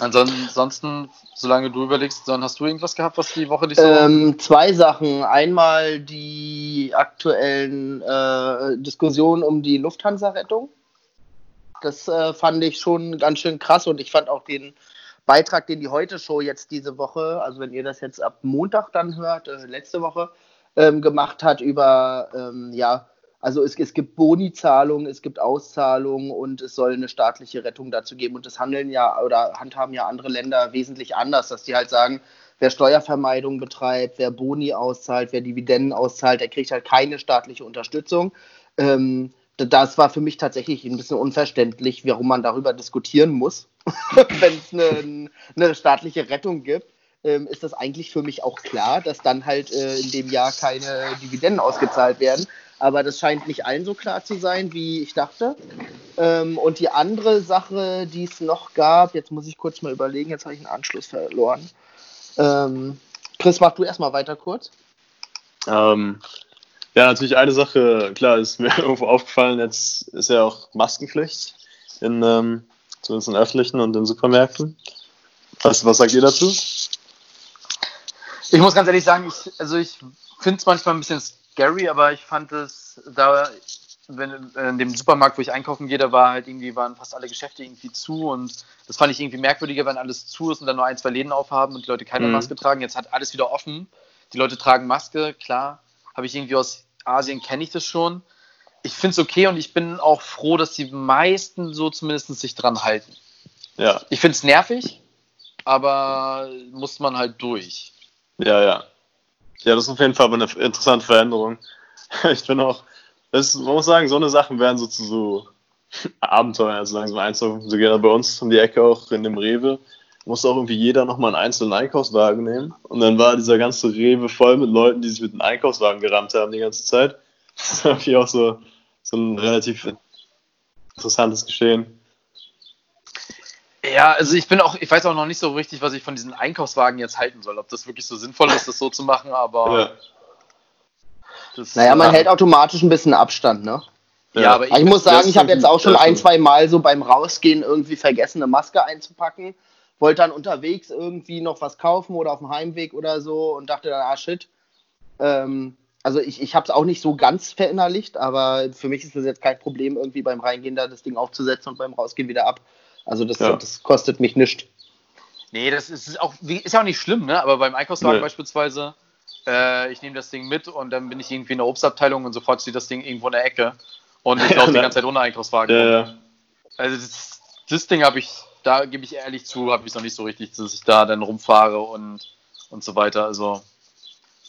Ansonsten, solange du überlegst, dann hast du irgendwas gehabt, was die Woche nicht so. Ähm, zwei Sachen. Einmal die aktuellen äh, Diskussionen um die Lufthansa-Rettung. Das äh, fand ich schon ganz schön krass und ich fand auch den Beitrag, den die Heute-Show jetzt diese Woche, also wenn ihr das jetzt ab Montag dann hört, äh, letzte Woche, ähm, gemacht hat über ähm, ja, also es, es gibt Boni-Zahlungen, es gibt Auszahlungen und es soll eine staatliche Rettung dazu geben. Und das handeln ja oder handhaben ja andere Länder wesentlich anders, dass die halt sagen, wer Steuervermeidung betreibt, wer Boni auszahlt, wer Dividenden auszahlt, der kriegt halt keine staatliche Unterstützung. Ähm, das war für mich tatsächlich ein bisschen unverständlich, warum man darüber diskutieren muss, wenn es eine, eine, staatliche Rettung gibt. Ähm, ist das eigentlich für mich auch klar, dass dann halt äh, in dem Jahr keine Dividenden ausgezahlt werden aber das scheint nicht allen so klar zu sein, wie ich dachte. Ähm, und die andere Sache, die es noch gab, jetzt muss ich kurz mal überlegen, jetzt habe ich einen Anschluss verloren. Ähm, Chris, mach du erstmal weiter kurz. Ähm, ja, natürlich eine Sache, klar, ist mir irgendwo aufgefallen, jetzt ist ja auch Maskenpflicht, in, ähm, zumindest in öffentlichen und in Supermärkten. Was, was sagt ihr dazu? Ich muss ganz ehrlich sagen, ich, also ich finde es manchmal ein bisschen scary, aber ich fand es da, wenn, in dem Supermarkt, wo ich einkaufen gehe, da war halt irgendwie, waren fast alle Geschäfte irgendwie zu und das fand ich irgendwie merkwürdiger, wenn alles zu ist und dann nur ein, zwei Läden aufhaben und die Leute keine mhm. Maske tragen. Jetzt hat alles wieder offen. Die Leute tragen Maske, klar. Habe ich irgendwie aus Asien, kenne ich das schon. Ich finde es okay und ich bin auch froh, dass die meisten so zumindest sich dran halten. Ja. Ich finde es nervig, aber muss man halt durch. Ja, ja. Ja, das ist auf jeden Fall eine interessante Veränderung. Ich bin auch, das, man muss sagen, so eine Sachen werden so zu so Abenteuer, also langsam einzug. So geht bei uns um die Ecke auch in dem Rewe. Musste auch irgendwie jeder nochmal einen einzelnen Einkaufswagen nehmen. Und dann war dieser ganze Rewe voll mit Leuten, die sich mit einem Einkaufswagen gerammt haben die ganze Zeit. Das war irgendwie auch so, so ein relativ interessantes Geschehen. Ja, also ich bin auch, ich weiß auch noch nicht so richtig, was ich von diesen Einkaufswagen jetzt halten soll. Ob das wirklich so sinnvoll ist, das so zu machen, aber. Ja. Das, naja, man äh, hält automatisch ein bisschen Abstand, ne? Ja, aber ich, ich muss sagen, ich habe jetzt auch schon ein, zwei Mal so beim Rausgehen irgendwie vergessen, eine Maske einzupacken. Wollte dann unterwegs irgendwie noch was kaufen oder auf dem Heimweg oder so und dachte dann, ah shit. Ähm, also ich, ich habe es auch nicht so ganz verinnerlicht, aber für mich ist das jetzt kein Problem, irgendwie beim Reingehen da das Ding aufzusetzen und beim Rausgehen wieder ab. Also das, ja. das kostet mich nichts. Nee, das ist auch, ist ja auch nicht schlimm, ne? Aber beim Einkaufswagen nee. beispielsweise, äh, ich nehme das Ding mit und dann bin ich irgendwie in der Obstabteilung und sofort steht das Ding irgendwo in der Ecke. Und ich laufe die ganze Zeit ohne Einkaufswagen. Ja, ja. Also das, das Ding habe ich, da gebe ich ehrlich zu, habe ich noch nicht so richtig, dass ich da dann rumfahre und, und so weiter. Also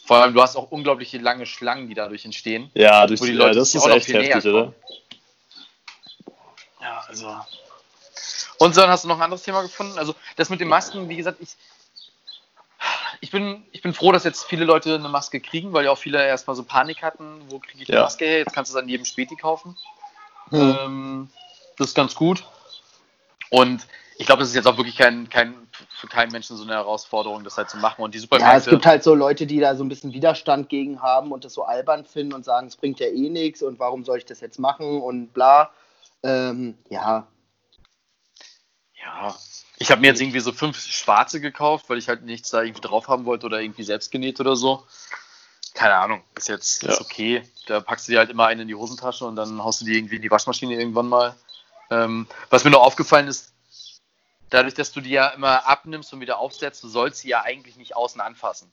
vor allem, du hast auch unglaubliche lange Schlangen, die dadurch entstehen. Ja, durch die Leute, ja, das ist echt heftig, oder? Ja, also. Und dann hast du noch ein anderes Thema gefunden? Also das mit den Masken, wie gesagt, ich, ich, bin, ich bin froh, dass jetzt viele Leute eine Maske kriegen, weil ja auch viele erstmal so Panik hatten, wo kriege ich die ja. Maske her? Jetzt kannst du es an jedem Späti kaufen. Hm. Ähm, das ist ganz gut. Und ich glaube, das ist jetzt auch wirklich kein, kein, für keinen Menschen so eine Herausforderung, das halt zu machen. Und die Supermärkte. Ja, es gibt halt so Leute, die da so ein bisschen Widerstand gegen haben und das so albern finden und sagen, es bringt ja eh nichts und warum soll ich das jetzt machen und bla. Ähm, ja. Ja. Ich habe mir jetzt irgendwie so fünf schwarze gekauft, weil ich halt nichts da irgendwie drauf haben wollte oder irgendwie selbst genäht oder so. Keine Ahnung, ist jetzt ja. ist okay. Da packst du dir halt immer einen in die Hosentasche und dann haust du die irgendwie in die Waschmaschine irgendwann mal. Ähm, was mir noch aufgefallen ist, dadurch, dass du die ja immer abnimmst und wieder aufsetzt, du sollst sie ja eigentlich nicht außen anfassen.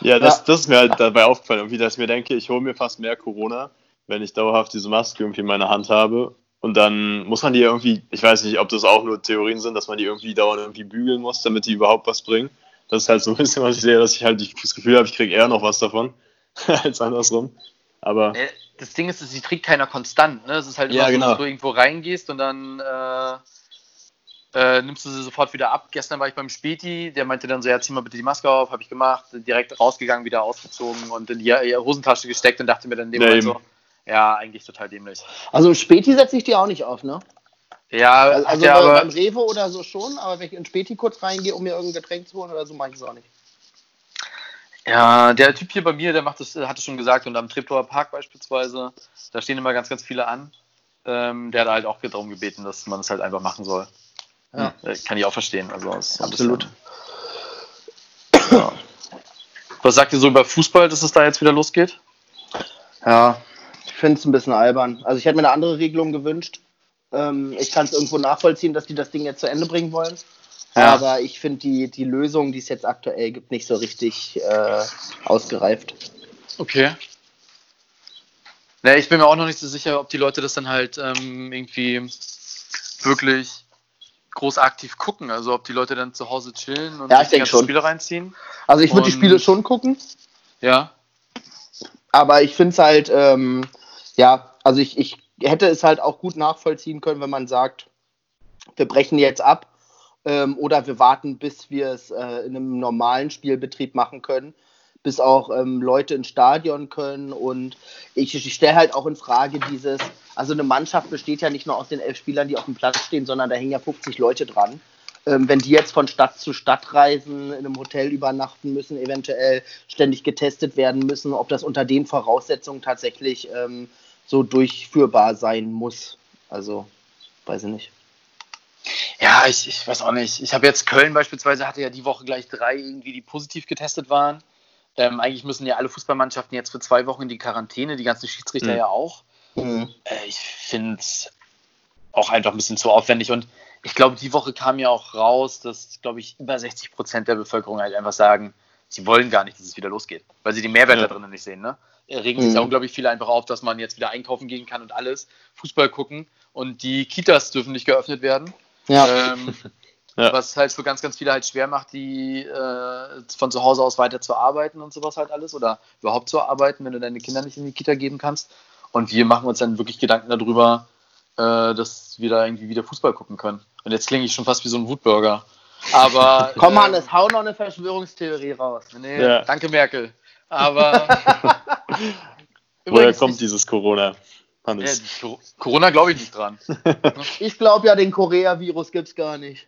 Ja, das, das ist mir halt dabei aufgefallen, irgendwie, dass ich mir denke, ich hole mir fast mehr Corona, wenn ich dauerhaft diese Maske irgendwie in meiner Hand habe. Und dann muss man die irgendwie, ich weiß nicht, ob das auch nur Theorien sind, dass man die irgendwie dauernd irgendwie bügeln muss, damit die überhaupt was bringen. Das ist halt so ein bisschen, was ich sehe, dass ich halt das Gefühl habe, ich kriege eher noch was davon, als andersrum. Aber. Äh, das Ding ist, sie trägt keiner konstant, ne? Es ist halt immer ja, genau. so, dass du irgendwo reingehst und dann äh, äh, nimmst du sie sofort wieder ab. Gestern war ich beim Späti, der meinte dann so, ja, zieh mal bitte die Maske auf, habe ich gemacht, direkt rausgegangen, wieder ausgezogen und in die Hosentasche gesteckt und dachte mir dann in dem ja, Moment so, ja, eigentlich total dämlich. Also Späti setze ich dir auch nicht auf, ne? Ja, also, also ja, bei, beim Rewe oder so schon, aber wenn ich in Späti kurz reingehe, um mir irgendein Getränk zu holen oder so, mache ich es auch nicht. Ja, der Typ hier bei mir, der macht das, hat es schon gesagt, und am Treptower Park beispielsweise, da stehen immer ganz, ganz viele an. Ähm, der hat halt auch darum gebeten, dass man es halt einfach machen soll. Ja. Äh, kann ich auch verstehen. Also, Absolut. Bisschen, ja. Was sagt ihr so über Fußball, dass es da jetzt wieder losgeht? Ja, finde es ein bisschen albern. Also ich hätte mir eine andere Regelung gewünscht. Ähm, ich kann es irgendwo nachvollziehen, dass die das Ding jetzt zu Ende bringen wollen. Ja. Aber ich finde die, die Lösung, die es jetzt aktuell gibt, nicht so richtig äh, ausgereift. Okay. Naja, ich bin mir auch noch nicht so sicher, ob die Leute das dann halt ähm, irgendwie wirklich groß aktiv gucken. Also ob die Leute dann zu Hause chillen und ja, die ganzen Spiele reinziehen. Also ich würde die Spiele schon gucken. Ja. Aber ich finde es halt, ähm, ja, also ich, ich hätte es halt auch gut nachvollziehen können, wenn man sagt, wir brechen jetzt ab ähm, oder wir warten, bis wir es äh, in einem normalen Spielbetrieb machen können bis auch ähm, Leute ins Stadion können. Und ich, ich stelle halt auch in Frage dieses, also eine Mannschaft besteht ja nicht nur aus den elf Spielern, die auf dem Platz stehen, sondern da hängen ja 50 Leute dran. Ähm, wenn die jetzt von Stadt zu Stadt reisen, in einem Hotel übernachten müssen, eventuell ständig getestet werden müssen, ob das unter den Voraussetzungen tatsächlich ähm, so durchführbar sein muss. Also, weiß ich nicht. Ja, ich, ich weiß auch nicht. Ich habe jetzt Köln beispielsweise, hatte ja die Woche gleich drei irgendwie, die positiv getestet waren. Ähm, eigentlich müssen ja alle Fußballmannschaften jetzt für zwei Wochen in die Quarantäne, die ganzen Schiedsrichter mhm. ja auch. Mhm. Äh, ich finde es auch einfach ein bisschen zu aufwendig und ich glaube, die Woche kam ja auch raus, dass, glaube ich, über 60 Prozent der Bevölkerung halt einfach sagen, sie wollen gar nicht, dass es wieder losgeht, weil sie die Mehrwert ja. da drinnen nicht sehen. Ne? Regen sich mhm. ja unglaublich viele einfach auf, dass man jetzt wieder einkaufen gehen kann und alles, Fußball gucken und die Kitas dürfen nicht geöffnet werden. Ja. Ähm, Ja. Was halt für ganz, ganz viele halt schwer macht, die äh, von zu Hause aus weiter zu arbeiten und sowas halt alles oder überhaupt zu arbeiten, wenn du deine Kinder nicht in die Kita geben kannst. Und wir machen uns dann wirklich Gedanken darüber, äh, dass wir da irgendwie wieder Fußball gucken können. Und jetzt klinge ich schon fast wie so ein Wutbürger. Aber. Komm, Hannes, hau noch eine Verschwörungstheorie raus. Nee, ja. danke, Merkel. Aber. Woher kommt dieses Corona? Hannes? Ja, Corona glaube ich nicht dran. ich glaube ja, den Korea-Virus gibt es gar nicht.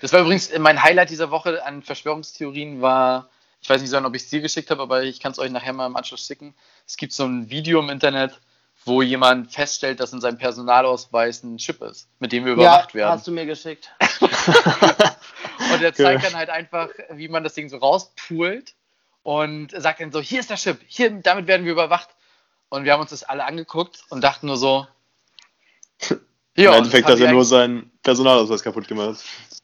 Das war übrigens mein Highlight dieser Woche an Verschwörungstheorien war, ich weiß nicht, ob ich es dir geschickt habe, aber ich kann es euch nachher mal im Anschluss schicken. Es gibt so ein Video im Internet, wo jemand feststellt, dass in seinem Personalausweis ein Chip ist, mit dem wir überwacht ja, werden. hast du mir geschickt. und er zeigt dann halt einfach, wie man das Ding so rauspult und sagt dann so, hier ist der Chip, hier, damit werden wir überwacht. Und wir haben uns das alle angeguckt und dachten nur so, ja, Im Endeffekt hat er nur seinen Personalausweis kaputt gemacht.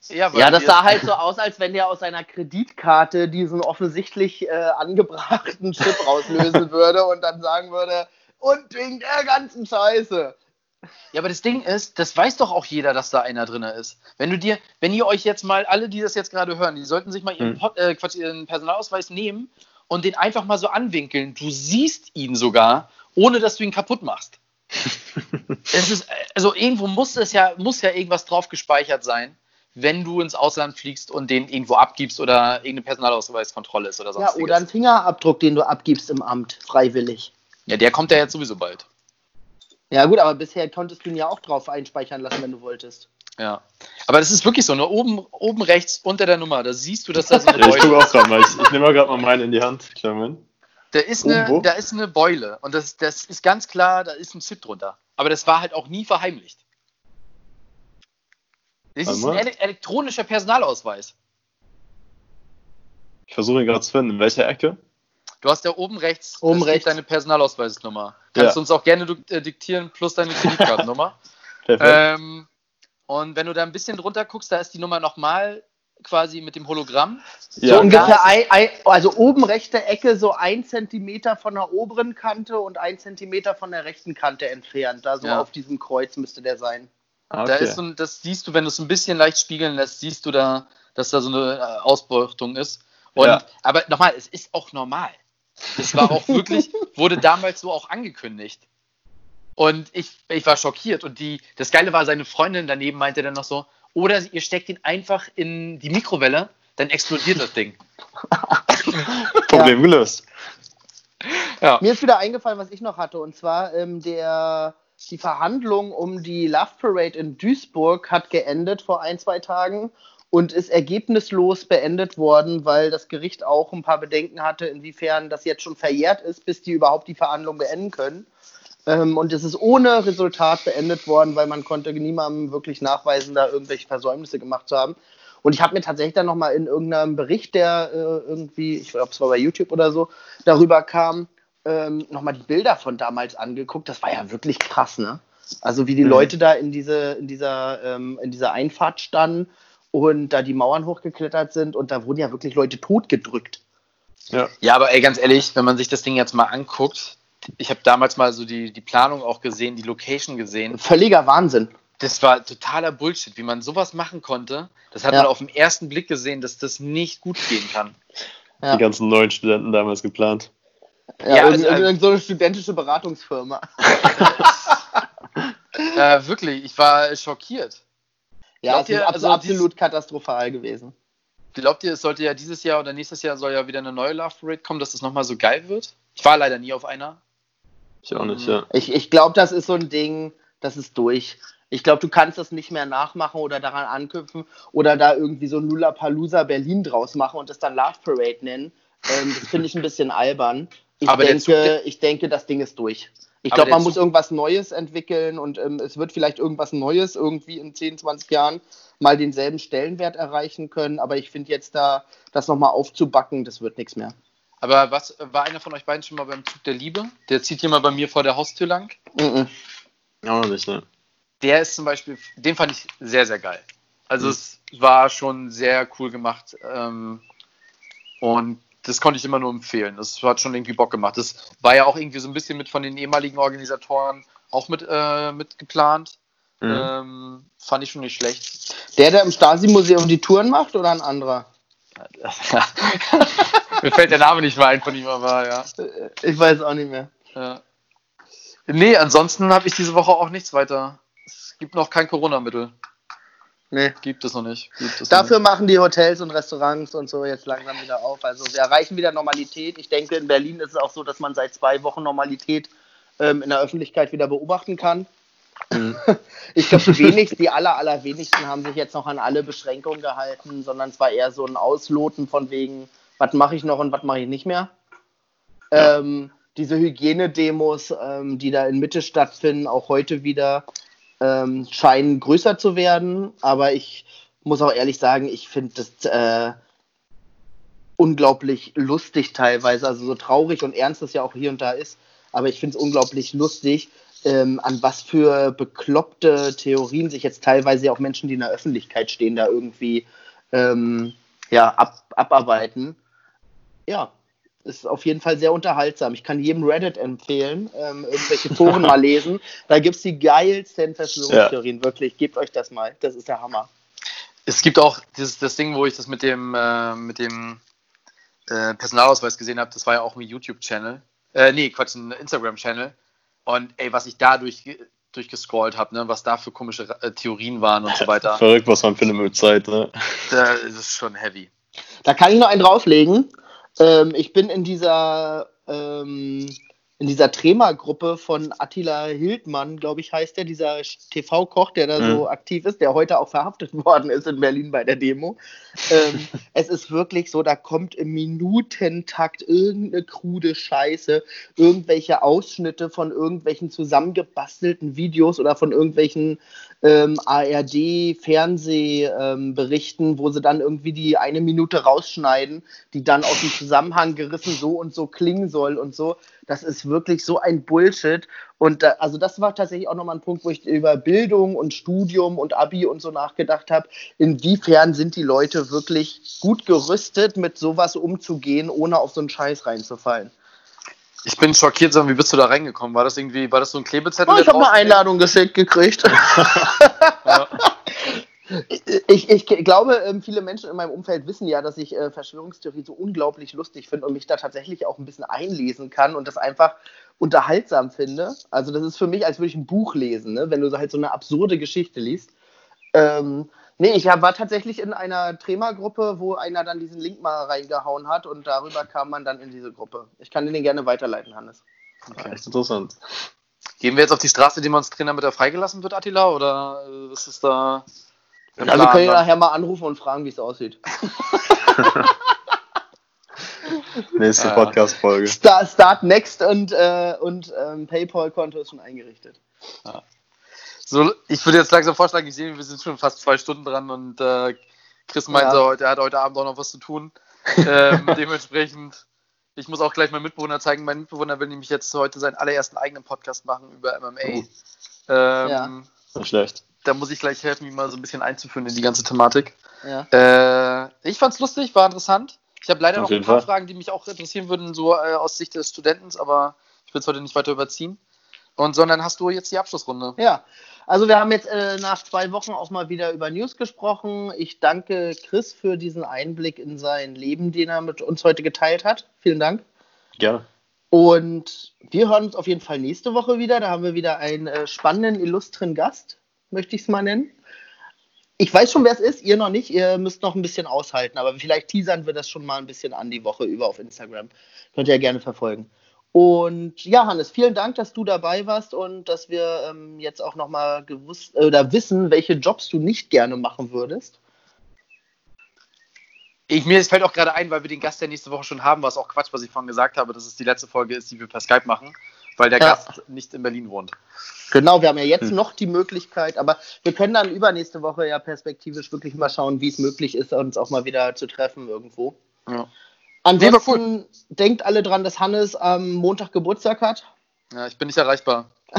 Ja, ja, das sah halt so aus, als wenn der aus seiner Kreditkarte diesen offensichtlich äh, angebrachten Chip rauslösen würde und dann sagen würde, und wegen der ganzen Scheiße. Ja, aber das Ding ist, das weiß doch auch jeder, dass da einer drin ist. Wenn du dir, wenn ihr euch jetzt mal, alle, die das jetzt gerade hören, die sollten sich mal ihren, hm. äh, Quatsch, ihren Personalausweis nehmen und den einfach mal so anwinkeln. Du siehst ihn sogar, ohne dass du ihn kaputt machst. es ist, also irgendwo muss es ja, muss ja irgendwas drauf gespeichert sein, wenn du ins Ausland fliegst und den irgendwo abgibst oder irgendeine Personalausweiskontrolle ist oder sonst Ja, oder ein Fingerabdruck, den du abgibst im Amt, freiwillig. Ja, der kommt ja jetzt sowieso bald. Ja, gut, aber bisher konntest du ihn ja auch drauf einspeichern lassen, wenn du wolltest. Ja. Aber das ist wirklich so, ne? oben, oben rechts unter der Nummer, da siehst du, dass da so eine Beule ist. ich gucke auch gerade mal, ich, ich nehme mal gerade mal meine in die Hand. Kleinen da ist, eine, da ist eine Beule und das, das ist ganz klar, da ist ein Chip drunter. Aber das war halt auch nie verheimlicht. Das ist ein elektronischer Personalausweis. Ich versuche ihn gerade zu finden. In welcher Ecke? Du hast ja oben rechts, oben rechts. deine Personalausweisnummer. Kannst ja. du uns auch gerne äh, diktieren plus deine Kreditkartennummer. ähm, und wenn du da ein bisschen drunter guckst, da ist die Nummer nochmal quasi mit dem Hologramm. Ja. So ungefähr, ein, ein, also oben rechte Ecke so ein Zentimeter von der oberen Kante und ein Zentimeter von der rechten Kante entfernt. Da so ja. auf diesem Kreuz müsste der sein. Okay. Da ist so, das siehst du, wenn du es ein bisschen leicht spiegeln lässt, siehst du da, dass da so eine äh, Ausbeutung ist. Und, ja. Aber nochmal, es ist auch normal. Es war auch wirklich, wurde damals so auch angekündigt. Und ich, ich war schockiert. Und die, das Geile war, seine Freundin daneben meinte dann noch so, oder ihr steckt ihn einfach in die Mikrowelle, dann explodiert das Ding. Problem gelöst. Ja. Mir ist wieder eingefallen, was ich noch hatte, und zwar ähm, der, die Verhandlung um die Love Parade in Duisburg hat geendet vor ein, zwei Tagen und ist ergebnislos beendet worden, weil das Gericht auch ein paar Bedenken hatte, inwiefern das jetzt schon verjährt ist, bis die überhaupt die Verhandlung beenden können. Ähm, und es ist ohne Resultat beendet worden, weil man konnte niemandem wirklich nachweisen, da irgendwelche Versäumnisse gemacht zu haben. Und ich habe mir tatsächlich dann nochmal in irgendeinem Bericht, der äh, irgendwie, ich glaube, es war bei YouTube oder so, darüber kam, ähm, nochmal die Bilder von damals angeguckt. Das war ja wirklich krass, ne? Also wie die mhm. Leute da in, diese, in, dieser, ähm, in dieser Einfahrt standen und da die Mauern hochgeklettert sind und da wurden ja wirklich Leute totgedrückt. Ja. ja, aber ey, ganz ehrlich, wenn man sich das Ding jetzt mal anguckt, ich habe damals mal so die, die Planung auch gesehen, die Location gesehen. Völliger Wahnsinn. Das war totaler Bullshit, wie man sowas machen konnte. Das hat ja. man auf den ersten Blick gesehen, dass das nicht gut gehen kann. Ja. Die ganzen neuen Studenten damals geplant. Ja, ja also, also, so eine studentische Beratungsfirma. äh, wirklich, ich war schockiert. Ja, es ist ihr, also absolut dies, katastrophal gewesen. Glaubt ihr, es sollte ja dieses Jahr oder nächstes Jahr soll ja wieder eine neue Love Parade kommen, dass es das nochmal so geil wird? Ich war leider nie auf einer. Ich auch nicht, ja. Ich, ich glaube, das ist so ein Ding, das ist durch. Ich glaube, du kannst das nicht mehr nachmachen oder daran anknüpfen oder da irgendwie so Lulapalooza Berlin draus machen und das dann Love Parade nennen. Ähm, das finde ich ein bisschen albern. Ich, Aber denke, ich denke, das Ding ist durch. Ich glaube, man muss irgendwas Neues entwickeln und ähm, es wird vielleicht irgendwas Neues irgendwie in 10, 20 Jahren mal denselben Stellenwert erreichen können. Aber ich finde jetzt da, das nochmal aufzubacken, das wird nichts mehr. Aber was war einer von euch beiden schon mal beim Zug der Liebe? Der zieht hier mal bei mir vor der Haustür lang. Mhm. Auch nicht, ne? Der ist zum Beispiel, den fand ich sehr, sehr geil. Also mhm. es war schon sehr cool gemacht. Ähm, und das konnte ich immer nur empfehlen. Das hat schon irgendwie Bock gemacht. Das war ja auch irgendwie so ein bisschen mit von den ehemaligen Organisatoren auch mit, äh, mit geplant. Mhm. Ähm, fand ich schon nicht schlecht. Der, der im Stasi-Museum die Touren macht oder ein anderer? Mir fällt der Name nicht mehr ein von ihm, aber ja. Ich weiß auch nicht mehr. Ja. Nee, ansonsten habe ich diese Woche auch nichts weiter. Es gibt noch kein Corona-Mittel. Nee. Gibt es noch nicht. Es Dafür noch nicht. machen die Hotels und Restaurants und so jetzt langsam wieder auf. Also wir erreichen wieder Normalität. Ich denke, in Berlin ist es auch so, dass man seit zwei Wochen Normalität ähm, in der Öffentlichkeit wieder beobachten kann. Mhm. Ich glaube, die wenigsten, die aller, allerwenigsten haben sich jetzt noch an alle Beschränkungen gehalten, sondern es war eher so ein Ausloten von wegen, was mache ich noch und was mache ich nicht mehr. Ja. Ähm, diese Hygienedemos, ähm, die da in Mitte stattfinden, auch heute wieder, ähm, scheinen größer zu werden. Aber ich muss auch ehrlich sagen, ich finde das äh, unglaublich lustig teilweise. Also so traurig und ernst es ja auch hier und da ist. Aber ich finde es unglaublich lustig, ähm, an was für bekloppte Theorien sich jetzt teilweise auch Menschen, die in der Öffentlichkeit stehen, da irgendwie ähm, ja, ab, abarbeiten. Ja, ist auf jeden Fall sehr unterhaltsam. Ich kann jedem Reddit empfehlen, ähm, irgendwelche Foren mal lesen. Da gibt es die geilsten Verschwörungstheorien, ja. wirklich. Gebt euch das mal. Das ist der Hammer. Es gibt auch dieses, das Ding, wo ich das mit dem, äh, mit dem äh, Personalausweis gesehen habe, das war ja auch ein YouTube-Channel. Äh, nee, Quatsch, ein Instagram-Channel. Und ey, was ich da durch, durchgescrollt habe, ne, was da für komische äh, Theorien waren und so weiter. Verrückt, was man findet mit Zeit, ne? Das ist schon heavy. Da kann ich noch einen drauflegen. Ähm, ich bin in dieser ähm, in dieser Trema-Gruppe von Attila Hildmann, glaube ich, heißt der, dieser TV-Koch, der da mhm. so aktiv ist, der heute auch verhaftet worden ist in Berlin bei der Demo. ähm, es ist wirklich so, da kommt im Minutentakt irgendeine krude Scheiße, irgendwelche Ausschnitte von irgendwelchen zusammengebastelten Videos oder von irgendwelchen ähm, ARD-Fernsehberichten, ähm, wo sie dann irgendwie die eine Minute rausschneiden, die dann aus dem Zusammenhang gerissen so und so klingen soll und so. Das ist wirklich so ein Bullshit. Und da, also das war tatsächlich auch nochmal ein Punkt, wo ich über Bildung und Studium und Abi und so nachgedacht habe. Inwiefern sind die Leute wirklich gut gerüstet, mit sowas umzugehen, ohne auf so einen Scheiß reinzufallen? Ich bin schockiert, wie bist du da reingekommen? War das irgendwie, war das so ein Klebezettel? Oh, ich habe eine Einladung geschickt gekriegt. ja. Ich, ich, glaube, ähm, viele Menschen in meinem Umfeld wissen ja, dass ich äh, Verschwörungstheorie so unglaublich lustig finde und mich da tatsächlich auch ein bisschen einlesen kann und das einfach unterhaltsam finde. Also das ist für mich, als würde ich ein Buch lesen, ne? wenn du so halt so eine absurde Geschichte liest. Ähm, Nee, ich war tatsächlich in einer Trema-Gruppe, wo einer dann diesen Link mal reingehauen hat und darüber kam man dann in diese Gruppe. Ich kann den gerne weiterleiten, Hannes. Okay, echt interessant. Gehen wir jetzt auf die Straße demonstrieren, damit er freigelassen wird, Attila? Oder äh, was ist da. Ja, wir können ihn nachher mal anrufen und fragen, wie es aussieht. Nächste Podcast-Folge. Start, Start, Next und, äh, und ähm, PayPal-Konto ist schon eingerichtet. Ja. So, ich würde jetzt langsam vorschlagen, ich sehe, wir sind schon fast zwei Stunden dran und äh, Chris meinte, ja. er hat heute Abend auch noch was zu tun. ähm, dementsprechend, ich muss auch gleich meinen Mitbewohner zeigen. Mein Mitbewohner will nämlich jetzt heute seinen allerersten eigenen Podcast machen über MMA. Oh. Ähm, ja. Nicht schlecht. Da muss ich gleich helfen, ihn mal so ein bisschen einzuführen in die ganze Thematik. Ja. Äh, ich fand's lustig, war interessant. Ich habe leider Auf noch ein paar Fall. Fragen, die mich auch interessieren würden, so äh, aus Sicht des Studenten, aber ich will es heute nicht weiter überziehen. Und sondern hast du jetzt die Abschlussrunde. Ja, also wir haben jetzt äh, nach zwei Wochen auch mal wieder über News gesprochen. Ich danke Chris für diesen Einblick in sein Leben, den er mit uns heute geteilt hat. Vielen Dank. Gerne. Und wir hören uns auf jeden Fall nächste Woche wieder. Da haben wir wieder einen äh, spannenden, illustren Gast, möchte ich es mal nennen. Ich weiß schon, wer es ist, ihr noch nicht. Ihr müsst noch ein bisschen aushalten, aber vielleicht teasern wir das schon mal ein bisschen an die Woche über auf Instagram. Könnt ihr ja gerne verfolgen. Und ja, Hannes, vielen Dank, dass du dabei warst und dass wir ähm, jetzt auch nochmal gewusst oder wissen, welche Jobs du nicht gerne machen würdest. Ich, mir fällt auch gerade ein, weil wir den Gast ja nächste Woche schon haben, was auch Quatsch, was ich vorhin gesagt habe, dass es die letzte Folge ist, die wir per Skype machen, weil der ja. Gast nicht in Berlin wohnt. Genau, wir haben ja jetzt hm. noch die Möglichkeit, aber wir können dann übernächste Woche ja perspektivisch wirklich mal schauen, wie es möglich ist, uns auch mal wieder zu treffen irgendwo. Ja. Ansonsten cool. denkt alle dran, dass Hannes am Montag Geburtstag hat. Ja, ich bin nicht erreichbar.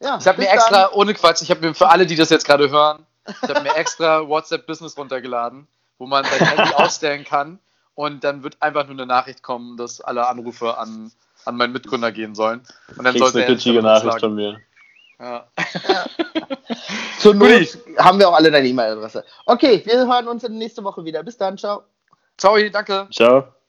ja, ich habe mir extra, dann. ohne Quatsch, ich habe mir für alle, die das jetzt gerade hören, ich habe mir extra WhatsApp Business runtergeladen, wo man sein Handy ausstellen kann und dann wird einfach nur eine Nachricht kommen, dass alle Anrufe an, an meinen Mitgründer gehen sollen. Und dann sollte eine kitschige Nachricht von mir. Ja. ja. Zur Not haben wir auch alle deine E-Mail-Adresse. Okay, wir hören uns nächste Woche wieder. Bis dann, ciao. Ciao, danke. Ciao.